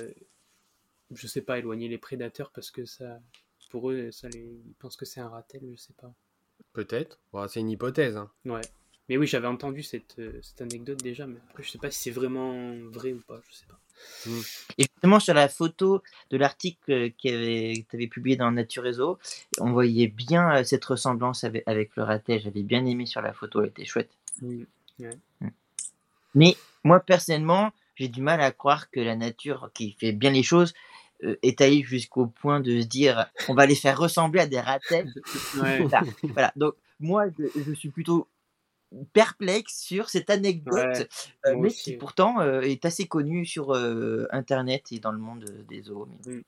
je sais pas, éloigner les prédateurs parce que ça, pour eux, ça les, ils pensent que c'est un ratel, je sais pas. Peut-être. c'est une hypothèse. Hein. Ouais. Mais oui, j'avais entendu cette, euh, cette anecdote déjà, mais après, je sais pas si c'est vraiment vrai ou pas, je sais pas. Mm. Et justement, sur la photo de l'article euh, que tu avais publié dans Nature Réseau, on voyait bien euh, cette ressemblance avec, le ratet. J'avais bien aimé sur la photo, elle était chouette. Mm. Mais moi, personnellement, j'ai du mal à croire que la nature, qui fait bien les choses, euh, est allée jusqu'au point de se dire on va les faire ressembler à des ratels. voilà. Donc, moi, je suis plutôt perplexe sur cette anecdote, euh, mais qui pourtant euh, est assez connue sur euh, Internet et dans le monde des zoos. Mmh.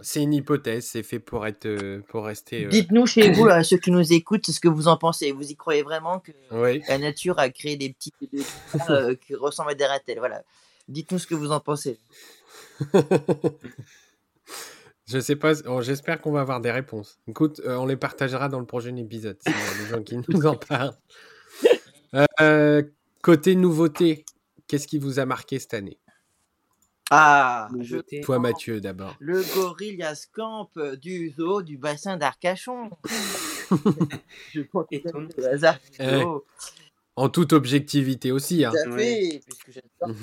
C'est une hypothèse, c'est fait pour être euh, pour rester. Euh, Dites-nous chez vous, *coughs* ceux qui nous écoutent, ce que vous en pensez. Vous y croyez vraiment que la nature a créé des petits *laughs* euh, qui ressemblent à des ratels? Voilà. Dites-nous ce que vous en pensez. *laughs* Je sais pas, j'espère qu'on va avoir des réponses. Écoute, on les partagera dans le prochain épisode, a des gens qui nous en parlent. côté nouveauté, qu'est-ce qui vous a marqué cette année? Ah, toi Mathieu d'abord. Le Gorillaz Camp du zoo du bassin d'Arcachon. *laughs* je le hasard. En toute objectivité aussi. Hein. Tout à fait, puisque j'adore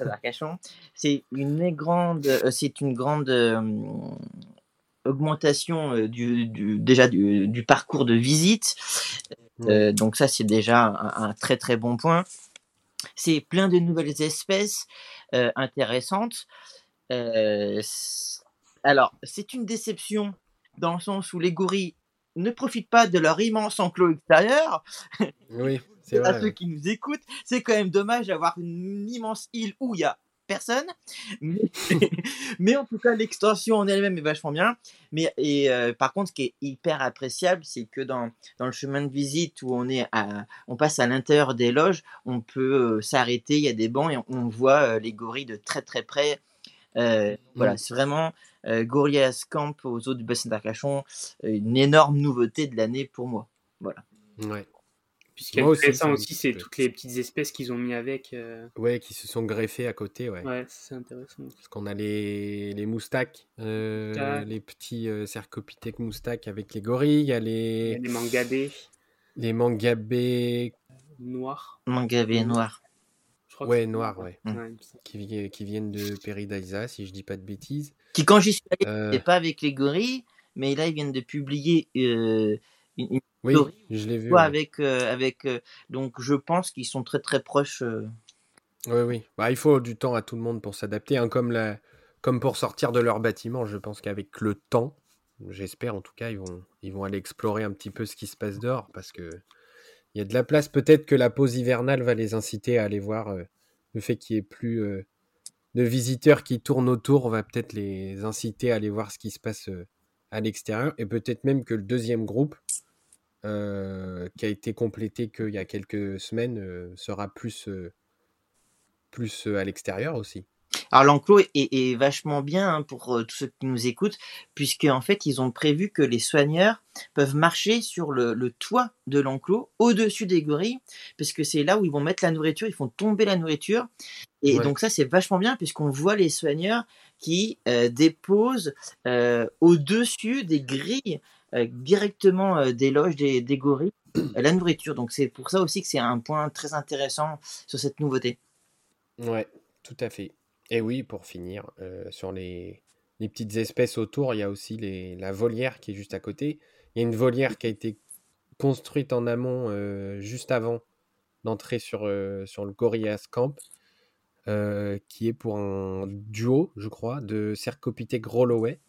*laughs* d'Arcachon. C'est une grande, euh, c'est une grande euh, augmentation euh, du, déjà du, parcours de visite. donc ça, c'est déjà un, un, très très bon point. C'est plein de nouvelles espèces. Euh, intéressante. Euh, alors, c'est une déception dans le sens où les gorilles ne profitent pas de leur immense enclos extérieur. Oui, c'est. À ceux qui nous écoutent, c'est quand même dommage d'avoir une immense île où il y a personne. *laughs* Mais, en tout cas, l'extension en elle-même est vachement bien. Mais et, euh, par contre, ce qui est hyper appréciable, c'est que dans, dans le chemin de visite où on, est à, on passe à l'intérieur des loges, on peut euh, s'arrêter, il y a des bancs et on, voit euh, les gorilles de très très près. Voilà, mmh. c'est vraiment Gorillaz Camp aux eaux du bassin d'Arcachon, une énorme nouveauté de l'année pour moi. Voilà. Ouais. Puis ce intéressant aussi, c'est toutes les petites espèces qu'ils ont mis avec. Euh. Ouais, qui se sont greffées à côté, ouais. Ouais, c'est intéressant. Parce qu'on a les, les moustaques, euh, les petits euh, cercopithèques moustaques avec les gorilles, il y a les... les mangabés. Les mangabés... Noirs. Mangabés noirs. ouais, noirs, ouais. Qui, qui, viennent de Peridaisa, si je dis pas de bêtises. Qui, quand j'y suis allé, pas avec les gorilles, mais là, ils viennent de publier une, oui, je l'ai vu. Avec, euh, avec, euh, donc je pense qu'ils sont très très proches. Euh. Oui, oui. Bah, il faut du temps à tout le monde pour s'adapter, hein, comme, la... comme pour sortir de leur bâtiment. Je pense qu'avec le temps, j'espère en tout cas, ils vont, ils vont aller explorer un petit peu ce qui se passe dehors parce que il y a de la place. Peut-être que la pause hivernale va les inciter à aller voir le fait qu'il n'y ait plus de visiteurs qui tournent autour, va peut-être les inciter à aller voir ce qui se passe à l'extérieur et peut-être même que le deuxième groupe euh, qui a été complété qu'il y a quelques semaines, euh, sera plus, euh, plus à l'extérieur aussi. Alors l'enclos est, vachement bien hein, pour tous ceux qui nous écoutent, puisque en fait ils ont prévu que les soigneurs peuvent marcher sur le, toit de l'enclos au-dessus des gorilles, puisque c'est là où ils vont mettre la nourriture, ils font tomber la nourriture, et donc ça c'est vachement bien puisqu'on voit les soigneurs qui déposent au-dessus des grilles directement euh, des loges des, des gorilles *clears throat* la nourriture. Donc c'est pour ça aussi que c'est un point très intéressant sur cette nouveauté. Ouais, tout à fait. Et oui, pour finir, euh, sur les, les, petites espèces autour, il y a aussi les, la volière qui est juste à côté. Il y a une volière qui a été construite en amont juste avant d'entrer sur, sur le Gorillaz Camp, qui est pour un duo, je crois, de Cercopithèque Rolloway.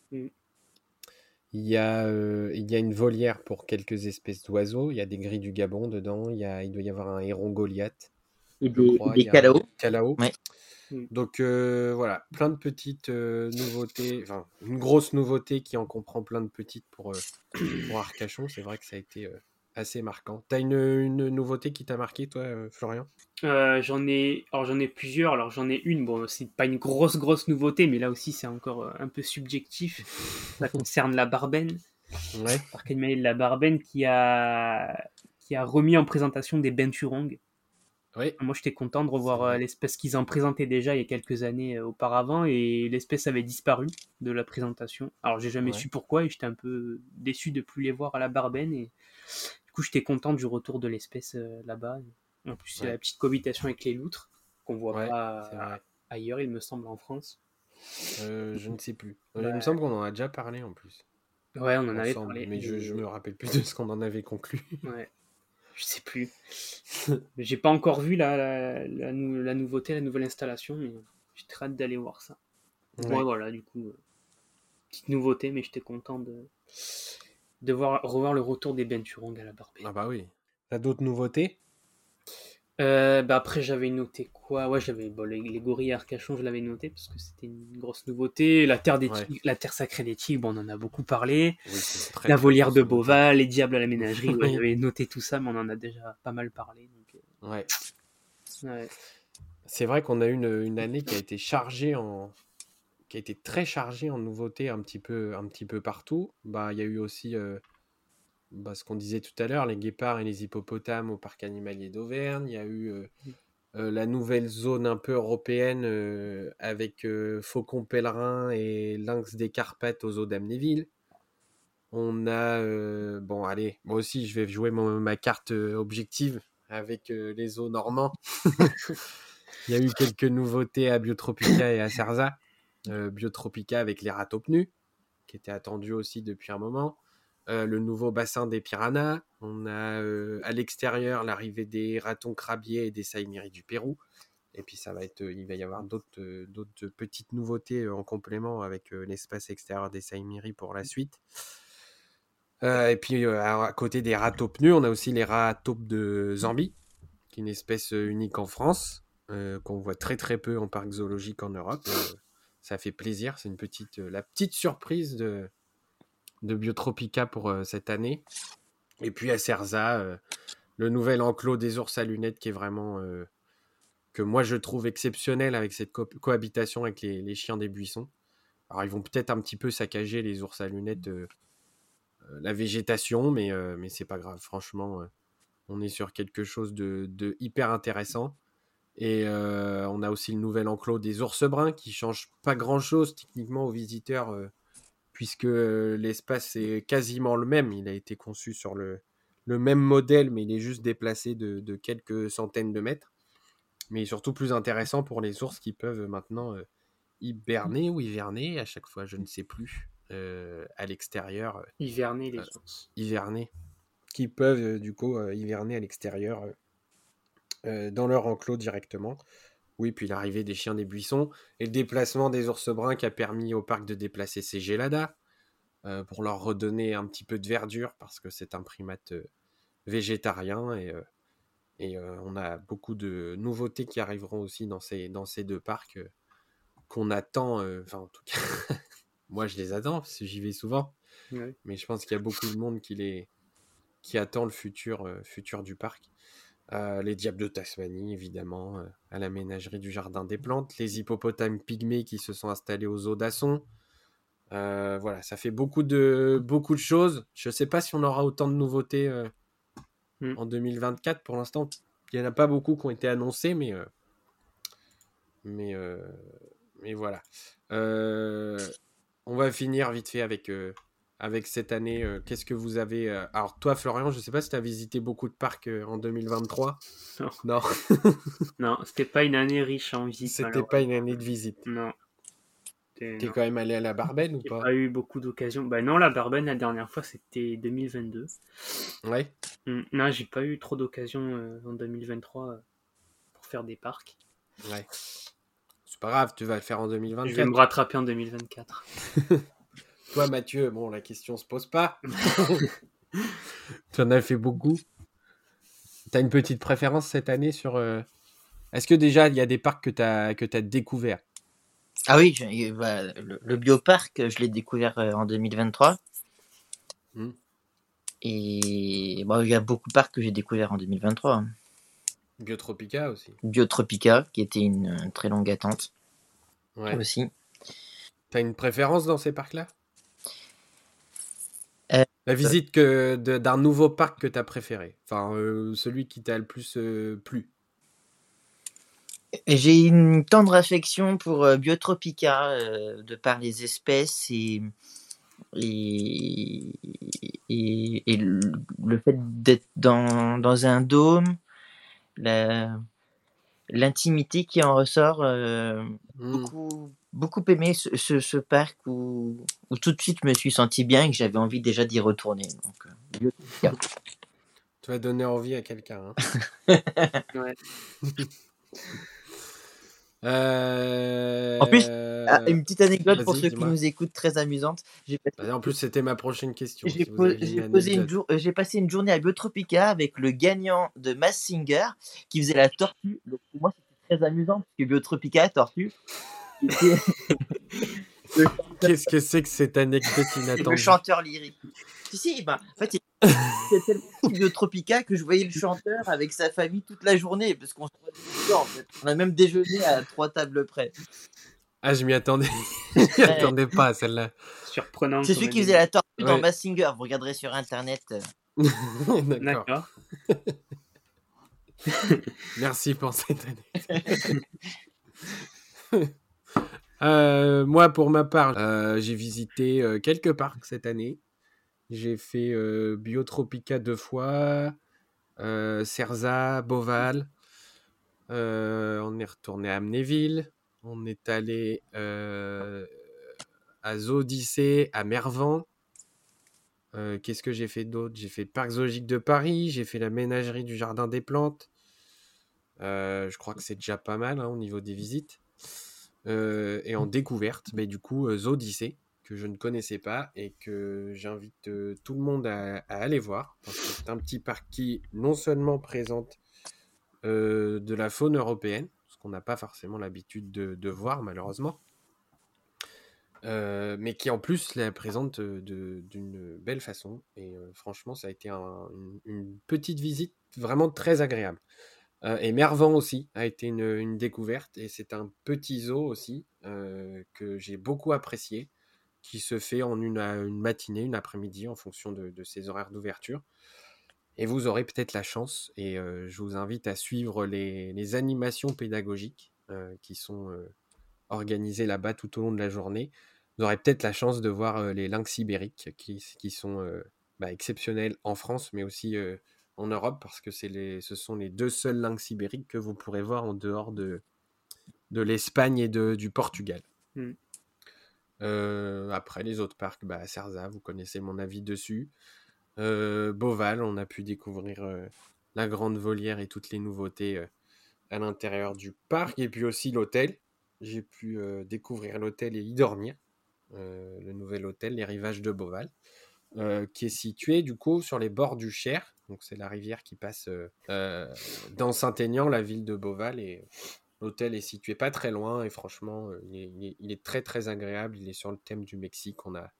Mm. Il y, a, il y a une volière pour quelques espèces d'oiseaux. Il y a des grilles du Gabon dedans. Il, y a, il doit y avoir un héron Goliath. Et des, calao. Mmh. Donc voilà, plein de petites nouveautés. Enfin, une grosse nouveauté qui en comprend plein de petites pour, pour Arcachon. C'est vrai que ça a été assez marquant. T'as une, une nouveauté qui t'a marqué, toi, Florian? Euh, J'en ai, alors j'en ai plusieurs. Alors j'en ai une. Bon, c'est pas une grosse grosse nouveauté, mais là aussi c'est encore euh, un peu subjectif. Ça *laughs* concerne la Barben. Ouais. De la Barben qui a qui a remis en présentation des Benturong? Oui. Moi, j'étais content de revoir euh, l'espèce qu'ils en présentaient déjà il y a quelques années auparavant et l'espèce avait disparu de la présentation. Alors, j'ai jamais su pourquoi et j'étais un peu déçu de plus les voir à la Barben et coup, j'étais content du retour de l'espèce là-bas. En plus, c'est la petite cohabitation avec les loutres qu'on voit pas ailleurs, il me semble, en France. Euh, je ne sais plus. Il me semble qu'on en a déjà parlé en plus. Ouais, on en avait parlé. Mais je, je me rappelle plus de ce qu'on en avait conclu. *laughs* Ouais. Je sais plus. j'ai pas encore vu la, la, la, nouveauté, la nouvelle installation, mais j'ai très hâte d'aller voir ça. Ouais. voilà, du coup, euh, petite nouveauté, mais j'étais content de, de voir, revoir le retour des Benturong à la barbe. Ah bah oui. T'as d'autres nouveautés? Euh, bah après, j'avais noté quoi? Ouais, j'avais bon, les, les, gorilles Arcachon, je l'avais noté parce que c'était une grosse nouveauté. La terre des la terre sacrée des tigres, bon, on en a beaucoup parlé. la volière de Bova, les diables à la ménagerie. ouais, *laughs* j'avais noté tout ça, mais on en a déjà pas mal parlé. Donc, euh, ouais. ouais. C'est vrai qu'on a eu une, une, année qui a été chargée en, qui a été très chargée en nouveautés un petit peu, un petit peu partout. Bah, il y a eu aussi euh, bah, ce qu'on disait tout à l'heure, les guépards et les hippopotames au parc animalier d'Auvergne. Il y a eu euh, euh, la nouvelle zone un peu européenne euh, avec faucon pèlerin et lynx des Carpates aux eaux d'Amnéville. On a, bon, allez, moi aussi, je vais jouer ma carte objective avec les eaux normands. *laughs* Il y a eu quelques nouveautés à Biotropica et à Cerza. Biotropica avec les ratopnus, qui était attendu aussi depuis un moment. Euh, le nouveau bassin des piranhas. On a euh, à l'extérieur l'arrivée des ratons crabiers et des saïmiris du Pérou. Et puis ça va être, il va y avoir d'autres, petites nouveautés en complément avec l'espace extérieur des saïmiris pour la suite. et puis à côté des rats pneus, on a aussi les rats taupes de Zambie, qui est une espèce unique en France, qu'on voit très très peu en parc zoologique en Europe. Ça fait plaisir, c'est une petite, la petite surprise de, de Biotropica pour euh, cette année. Et puis à Cerza, euh, le nouvel enclos des ours à lunettes qui est vraiment euh, que moi je trouve exceptionnel avec cette cohabitation avec les, chiens des buissons. Alors ils vont peut-être un petit peu saccager les ours à lunettes la végétation, mais, c'est pas grave. Franchement, on est sur quelque chose de hyper intéressant. Et on a aussi le nouvel enclos des ours bruns qui change pas grand chose techniquement aux visiteurs puisque l'espace est quasiment le même. Il a été conçu sur le, le même modèle, mais il est juste déplacé de, quelques centaines de mètres. Mais surtout plus intéressant pour les ours qui peuvent maintenant hiberner ou hiverner, à chaque fois, je ne sais plus, à l'extérieur. Hiverner les ours. Hiverner. Qui peuvent du coup hiverner à l'extérieur dans leur enclos directement. Oui, puis l'arrivée des chiens des buissons et le déplacement des ours bruns qui a permis au parc de déplacer ses géladas euh, pour leur redonner un petit peu de verdure parce que c'est un primate euh, végétarien et, euh, et on a beaucoup de nouveautés qui arriveront aussi dans ces, dans ces deux parcs qu'on attend. Enfin, en tout cas, *laughs* moi je les attends parce que j'y vais souvent. Mais je pense qu'il y a beaucoup de monde qui, les, qui attend le futur, futur du parc. Euh, les diables de Tasmanie, évidemment, euh, à la ménagerie du Jardin des Plantes, les hippopotames pygmées qui se sont installés aux eaux d'Asson. Euh, voilà, ça fait beaucoup de, beaucoup de choses. Je ne sais pas si on aura autant de nouveautés hmm. en 2024. Pour l'instant, il n'y en a pas beaucoup qui ont été annoncés, mais, mais, mais voilà. on va finir vite fait avec avec cette année euh, Qu'est-ce que vous avez euh, Alors toi, Florian, je ne sais pas si tu as visité beaucoup de parcs euh, en 2023. Non. *laughs* Non, *laughs* non c'était pas une année riche en visite. C'était pas une année de visite. Non. T'es quand même allé à la Barbenne ou pas? pas eu beaucoup d'occasions. Bah non, la Barbenne, la dernière fois, c'était 2022. Ouais. Hum, non, j'ai pas eu trop d'occasions en 2023 pour faire des parcs. Ouais. C'est pas grave, tu vas le faire en 2024. Je vais me rattraper en 2024. *laughs* Toi, Mathieu, bon, la question se pose pas. *laughs* tu en as fait beaucoup. Tu as une petite préférence cette année sur. Euh, est-ce que déjà, il y a des parcs que tu as, que as découverts? Ah oui, bah, le, bioparc, je l'ai découvert euh, en 2023. Hmm. Et bon, il y a beaucoup de parcs que j'ai découverts en 2023. Biotropica aussi. Biotropica, qui était une, très longue attente. Ouais. Aussi. T'as une préférence dans ces parcs-là? La visite que d'un nouveau parc que tu as préféré. Enfin, euh, celui qui t'a le plus euh, plu. J'ai une tendre affection pour euh, Biotropica, de par les espèces et, et, le, fait d'être dans, dans, un dôme, l'intimité qui en ressort, mmh. beaucoup, beaucoup aimé ce, ce, parc où, où, tout de suite je me suis senti bien et que j'avais envie déjà d'y retourner. Donc, euh, *laughs* tu vas donner envie à quelqu'un. Hein. *laughs* ouais. *laughs* euh... En plus, ah, une petite anecdote pour ceux qui nous écoutent, très amusante. En plus, c'était ma prochaine question. J'ai euh, passé une journée à Biotropica avec le gagnant de Mass Singer qui faisait la tortue. Donc pour moi, c'était très amusant parce que Biotropica, tortue. *laughs* *laughs* Qu'est-ce que c'est que cette anecdote inattendue? Le chanteur lyrique. Si, si, bah, en fait, c'est tellement *laughs* de Tropica que je voyais le chanteur avec sa famille toute la journée, parce qu'on en fait. On a même déjeuné à trois tables près. Ah, je m'y attendais. *laughs* je m'y attendais pas à celle-là. Surprenant. C'est celui qui faisait la tortue dans Massinger. Vous regarderez sur internet. *laughs* D'accord. Merci pour cette anecdote. Euh, moi, pour ma part, euh, j'ai visité euh, quelques parcs cette année. J'ai fait Biotropica deux fois, Cerza, Boval. on est retourné à Amnéville. On est allé à Zodyssée, à Mervan. Qu'est-ce que j'ai fait d'autre? J'ai fait parc zoologique de Paris, j'ai fait la ménagerie du Jardin des Plantes. je crois que c'est déjà pas mal hein, au niveau des visites. Et en découverte, mais du coup, Zodyssée, que je ne connaissais pas et que j'invite euh, tout le monde à, aller voir, c'est un petit parc qui non seulement présente de la faune européenne, ce qu'on n'a pas forcément l'habitude de, voir malheureusement, mais qui en plus la présente d'une belle façon. Et franchement, ça a été une, petite visite vraiment très agréable. Euh, et Mervan aussi a été une, découverte et c'est un petit zoo aussi euh, que j'ai beaucoup apprécié qui se fait en une, matinée, une après-midi en fonction de, ses horaires d'ouverture. Et vous aurez peut-être la chance, et euh, je vous invite à suivre les, animations pédagogiques qui sont organisées là-bas tout au long de la journée. Vous aurez peut-être la chance de voir les lynx ibériques qui, sont bah, exceptionnels en France, mais aussi en Europe parce que les, ce sont les deux seuls lynx ibériques que vous pourrez voir en dehors de, de l'Espagne et de, du Portugal. Hmm. Euh, après, les autres parcs, bah, Cerza, vous connaissez mon avis dessus. Euh, Beauval, on a pu découvrir euh, la grande volière et toutes les nouveautés à l'intérieur du parc. Et puis aussi l'hôtel. J'ai pu découvrir l'hôtel et y dormir. le nouvel hôtel, les rivages de Beauval. qui est situé du coup sur les bords du Cher, donc c'est la rivière qui passe euh, euh, dans Saint-Aignan, la ville de Beauval. Et l'hôtel est situé pas très loin. Et franchement, euh, il est, très très agréable. Il est sur le thème du Mexique. On a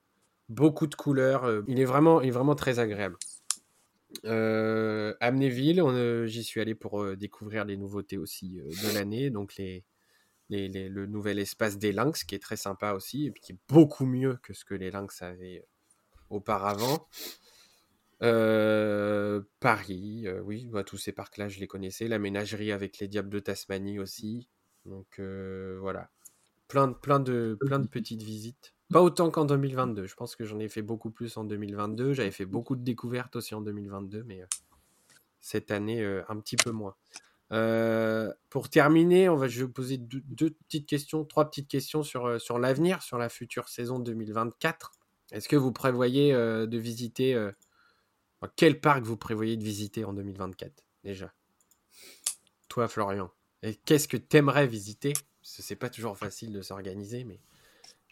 beaucoup de couleurs. il, est vraiment, il est vraiment très agréable. Euh, Amnéville, j'y suis allé pour découvrir les nouveautés aussi de l'année. Donc les, le nouvel espace des lynx qui est très sympa aussi et qui est beaucoup mieux que ce que les lynx avaient auparavant. Euh, Paris, euh, oui, bah, tous ces parcs-là, je les connaissais. La ménagerie avec les diables de Tasmanie aussi. Donc euh, voilà, plein de, plein, de, plein de petites visites. Pas autant qu'en 2022. Je pense que j'en ai fait beaucoup plus en 2022. J'avais fait beaucoup de découvertes aussi en 2022, mais cette année, un petit peu moins. pour terminer, on va, je vais vous poser deux, petites questions, trois petites questions sur, sur l'avenir, sur la future saison 2024. Est-ce que vous prévoyez de visiter quel parc vous prévoyez de visiter en 2024 déjà? Toi, Florian. Et qu'est-ce que tu aimerais visiter? Parce que c'est pas toujours facile de s'organiser, mais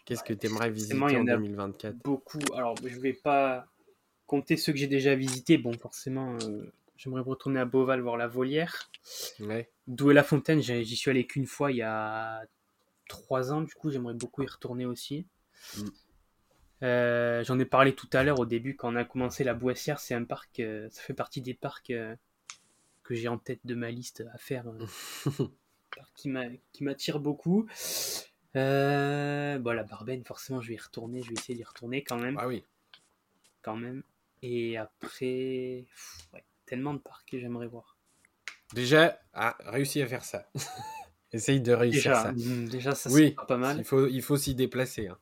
qu'est-ce que tu aimerais visiter en, 2024 Beaucoup. Alors, je vais pas compter ceux que j'ai déjà visités. Bon, forcément, euh, j'aimerais retourner à Beauval voir la volière. Ouais. Douai la Fontaine, j'y suis allé qu'une fois il y a trois ans. Du coup, j'aimerais beaucoup y retourner aussi. Mm. Euh, j'en ai parlé tout à l'heure au début quand on a commencé la Boissière. C'est un parc, euh, ça fait partie des parcs euh, que j'ai en tête de ma liste à faire, *laughs* qui m'attire beaucoup. bon, la Barben, forcément, je vais y retourner. Je vais essayer d'y retourner quand même. Ah oui. Quand même. Et après, tellement de parcs que j'aimerais voir. Déjà, ah, réussi à faire ça. *laughs* Essaye de réussir ça. Déjà, ça oui, pas mal. Il faut, il faut s'y déplacer. Hein.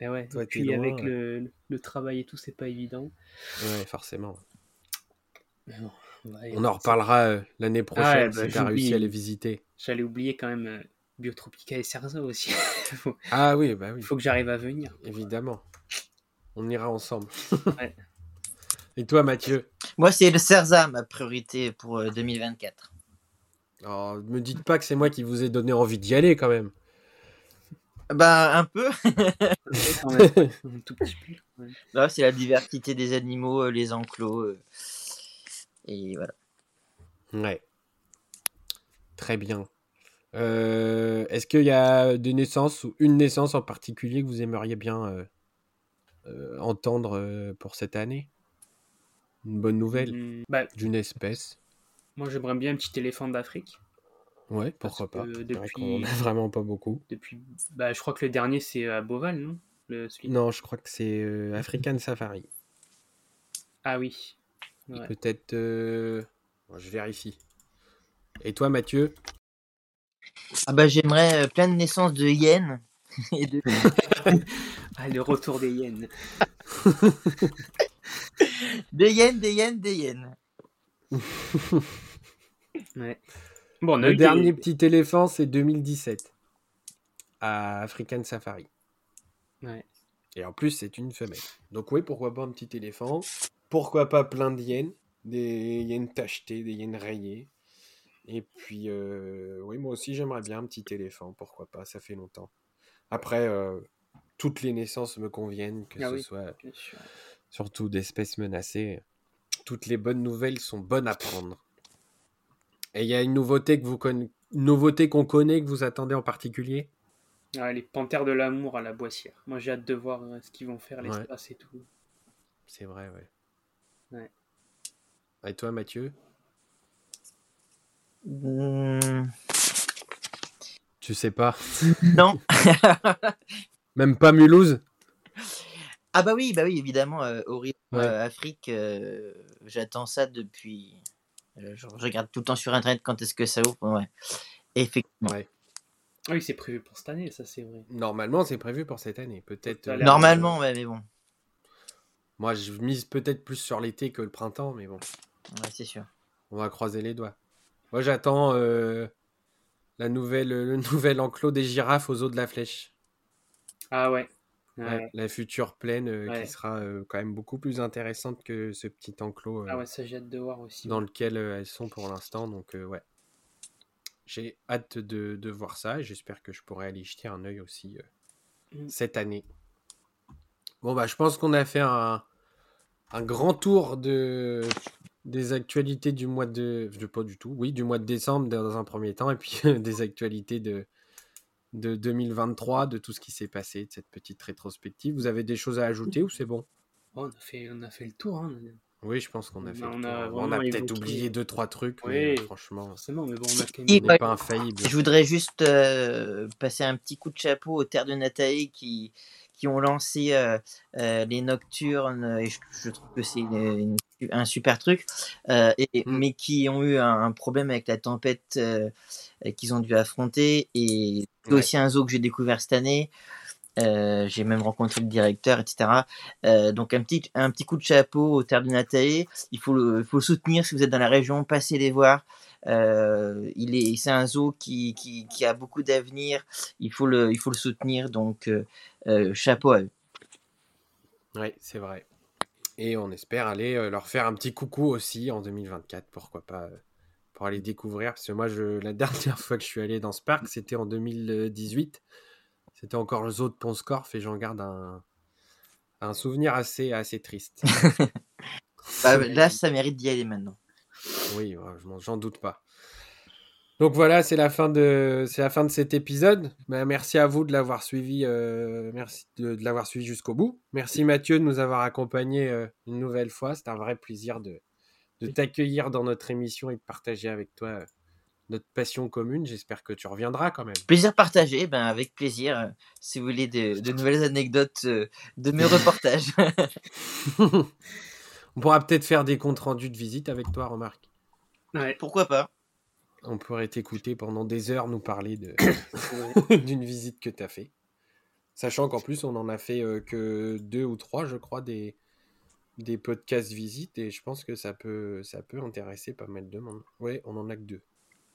Et ouais, puis avec le, le, travail et tout, c'est pas évident. Ouais, forcément. on en reparlera euh, l'année prochaine bah, si tu as réussi à les visiter. J'allais oublier quand même euh, Biotropica et Cerza aussi. *laughs* ah oui, bah oui. Il faut que j'arrive à venir. Évidemment. On ira ensemble. *laughs* ouais. Et toi, Mathieu? Moi, c'est le Cerza, ma priorité pour 2024. Euh, oh, me dites pas que c'est moi qui vous ai donné envie d'y aller quand même. Bah, un peu. *laughs* c'est la diversité des animaux, euh, les enclos. Euh, et voilà. Ouais. Très bien. Euh, est-ce qu'il y a des naissances ou une naissance en particulier que vous aimeriez bien entendre pour cette année? Une bonne nouvelle mmh, bah, d'une espèce? Moi, j'aimerais bien un petit éléphant d'Afrique. Ouais, pourquoi pas. Depuis... On a *laughs* vraiment pas beaucoup. Depuis, bah, je crois que le dernier c'est à Beauval, non? Non, je crois que c'est euh, African Safari. Ah oui. Peut-être. Euh, je vérifie. Et toi, Mathieu? Ah bah j'aimerais euh, plein de naissances de hyènes. *laughs* ah, le retour des hyènes. *laughs* des hyènes, des hyènes, des hyènes. ouais le dernier petit éléphant, c'est 2017 à African Safari. Ouais. Et en plus, c'est une femelle. Donc oui, pourquoi pas un petit éléphant? Pourquoi pas plein de hyènes? Des hyènes tachetées, des hyènes rayées. Et puis, euh, oui, moi aussi, j'aimerais bien un petit éléphant. Pourquoi pas Ça fait longtemps. Après, euh, toutes les naissances me conviennent, que ah ce soit surtout d'espèces menacées. Toutes les bonnes nouvelles sont bonnes à prendre. Et il y a une nouveauté que vous nouveauté qu'on connaît que vous attendez en particulier? Ah, Les Panthères de l'amour à la Boissière. Moi j'ai hâte de voir euh, ce qu'ils vont faire l'espace et tout. C'est vrai, ouais. Ouais. Et toi, Mathieu? Hmm. Tu sais pas? *laughs* Non. *laughs* Même pas Mulhouse? Ah bah oui, bah oui, évidemment, euh, euh Afrique, euh, j'attends ça depuis je, regarde tout le temps sur internet quand est-ce que ça ouvre. Ouais. Effectivement. Ouais. Oui, c'est prévu pour cette année, ça c'est vrai. Normalement, c'est prévu pour cette année. Peut-être. Euh, Normalement, ouais, mais bon. Moi, je mise peut-être plus sur l'été que le printemps, mais bon. Ouais, c'est sûr. On va croiser les doigts. Moi, j'attends euh, la nouvelle, le nouvel enclos des girafes aux eaux de la flèche. Ah ouais la future plaine euh, qui sera euh, quand même beaucoup plus intéressante que ce petit enclos ah ouais, ça j'ai hâte de voir aussi. dans lequel elles sont pour l'instant. Donc ouais, j'ai hâte de, de, voir ça et j'espère que je pourrai aller jeter un œil aussi mmh. cette année. Bon bah je pense qu'on a fait un, un, grand tour de des actualités du mois de, de pas du tout, oui du mois de décembre dans un premier temps et puis des actualités de de 2023, de tout ce qui s'est passé, de cette petite rétrospective. Vous avez des choses à ajouter ou c'est bon? Oh, on, a fait, on a fait le tour. Hein. Oui, je pense qu'on a fait on le tour. on a peut-être oublié deux, trois trucs, mais franchement, forcément, mais bon, on a quand même... pas infaillible. Je voudrais juste euh, passer un petit coup de chapeau aux Terres de Nathalie qui, qui ont lancé euh, euh, les Nocturnes, et je, trouve que c'est un super truc, et, mm. mais qui ont eu un, problème avec la tempête qu'ils ont dû affronter, et c'est aussi un zoo que j'ai découvert cette année. Euh, j'ai même rencontré le directeur, etc. Euh, donc un petit, un petit coup de chapeau au Terre du. Il faut le, faut soutenir si vous êtes dans la région, passez les voir. Euh, il est, c'est un zoo qui, qui, qui a beaucoup d'avenir. Il faut le, il faut le soutenir. Donc chapeau à eux. Oui, c'est vrai. Et on espère aller leur faire un petit coucou aussi en 2024, pourquoi pas, pour aller découvrir. Parce que moi, je, la *laughs* dernière fois que je suis allé dans ce parc, c'était en 2018. C'était encore le zoo de Ponscorf et j'en garde un, un souvenir assez, assez triste. *laughs* Bah, là, ça mérite d'y aller maintenant. Oui, j'en doute pas. Donc voilà, c'est la fin de c'est la fin de cet épisode. Bah, merci à vous de l'avoir suivi, euh, merci de, l'avoir suivi jusqu'au bout. Merci Mathieu de nous avoir accompagnés euh, une nouvelle fois. C'est un vrai plaisir de, de t'accueillir dans notre émission et de partager avec toi euh, notre passion commune. J'espère que tu reviendras quand même. Plaisir partagé, ben avec plaisir. Si vous voulez de, *laughs* nouvelles anecdotes de mes reportages. *laughs* *laughs* On pourra peut-être faire des comptes rendus de visite avec toi, remarque. Ouais. Pourquoi pas On pourrait t'écouter pendant des heures nous parler de *coughs* *laughs* d'une visite que tu as fait. Sachant qu'en plus, on en a fait euh, que deux ou trois, je crois, des, des podcasts visites et je pense que ça peut, ça peut intéresser pas mal de monde. Ouais, on en a que deux.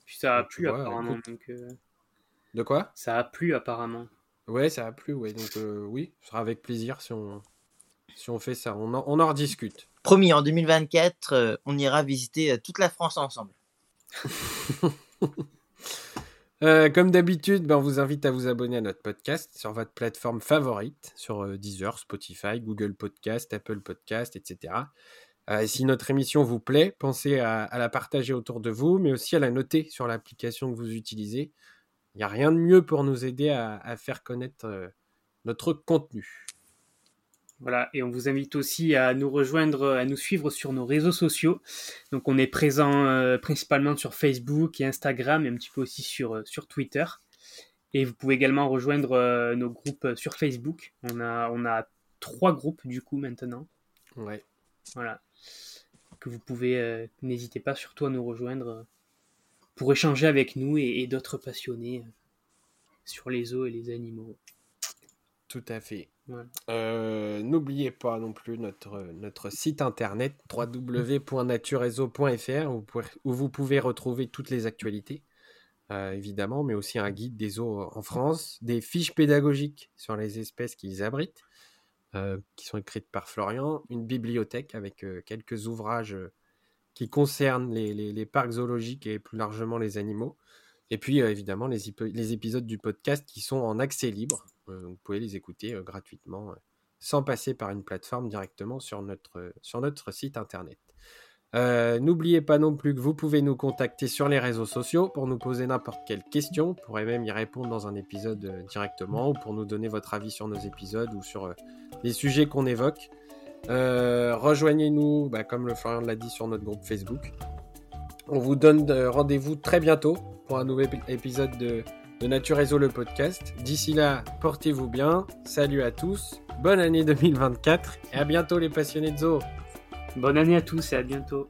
Puis ça a plu apparemment. Euh, de quoi? Ça a plu apparemment. Ouais, ça a plu, ouais. Donc euh, oui, ce sera avec plaisir si on, si on fait ça. On en, on en rediscute. Promis, en 2024, euh, on ira visiter toute la France ensemble. *laughs* Euh, comme d'habitude, ben, on vous invite à vous abonner à notre podcast sur votre plateforme favorite, sur euh, Deezer, Spotify, Google Podcast, Apple Podcast, etc. Euh, si notre émission vous plaît, pensez à, la partager autour de vous, mais aussi à la noter sur l'application que vous utilisez. Il n'y a rien de mieux pour nous aider à faire connaître notre contenu. Voilà, et on vous invite aussi à nous rejoindre, à nous suivre sur nos réseaux sociaux. Donc on est présent euh, principalement sur Facebook et Instagram et un petit peu aussi sur, euh, sur Twitter. Et vous pouvez également rejoindre euh, nos groupes sur Facebook. On a, on a trois groupes du coup maintenant. Ouais. Voilà. Que vous pouvez, n'hésitez pas surtout à nous rejoindre pour échanger avec nous et d'autres passionnés sur les eaux et les animaux. Tout à fait. Euh, n'oubliez pas non plus notre, site internet www.naturereseau.fr où, vous pouvez retrouver toutes les actualités, euh, évidemment, mais aussi un guide des eaux en France, des fiches pédagogiques sur les espèces qu'ils abritent, euh, qui sont écrites par Florian, une bibliothèque avec quelques ouvrages qui concernent les, parcs zoologiques et plus largement les animaux. Et puis, évidemment, les, épisodes du podcast qui sont en accès libre, vous pouvez les écouter euh, gratuitement euh, sans passer par une plateforme directement sur notre, sur notre site internet. N'oubliez pas non plus que vous pouvez nous contacter sur les réseaux sociaux pour nous poser n'importe quelle question. Vous pourrez même y répondre dans un épisode directement ou pour nous donner votre avis sur nos épisodes ou sur les sujets qu'on évoque. Rejoignez-nous, bah, comme le Florian l'a dit, sur notre groupe Facebook. On vous donne rendez-vous très bientôt pour un nouvel épisode de de Nature Réseau le podcast. D'ici là, portez-vous bien. Salut à tous. Bonne année 2024 et à bientôt les passionnés de zoo. Bonne année à tous et à bientôt.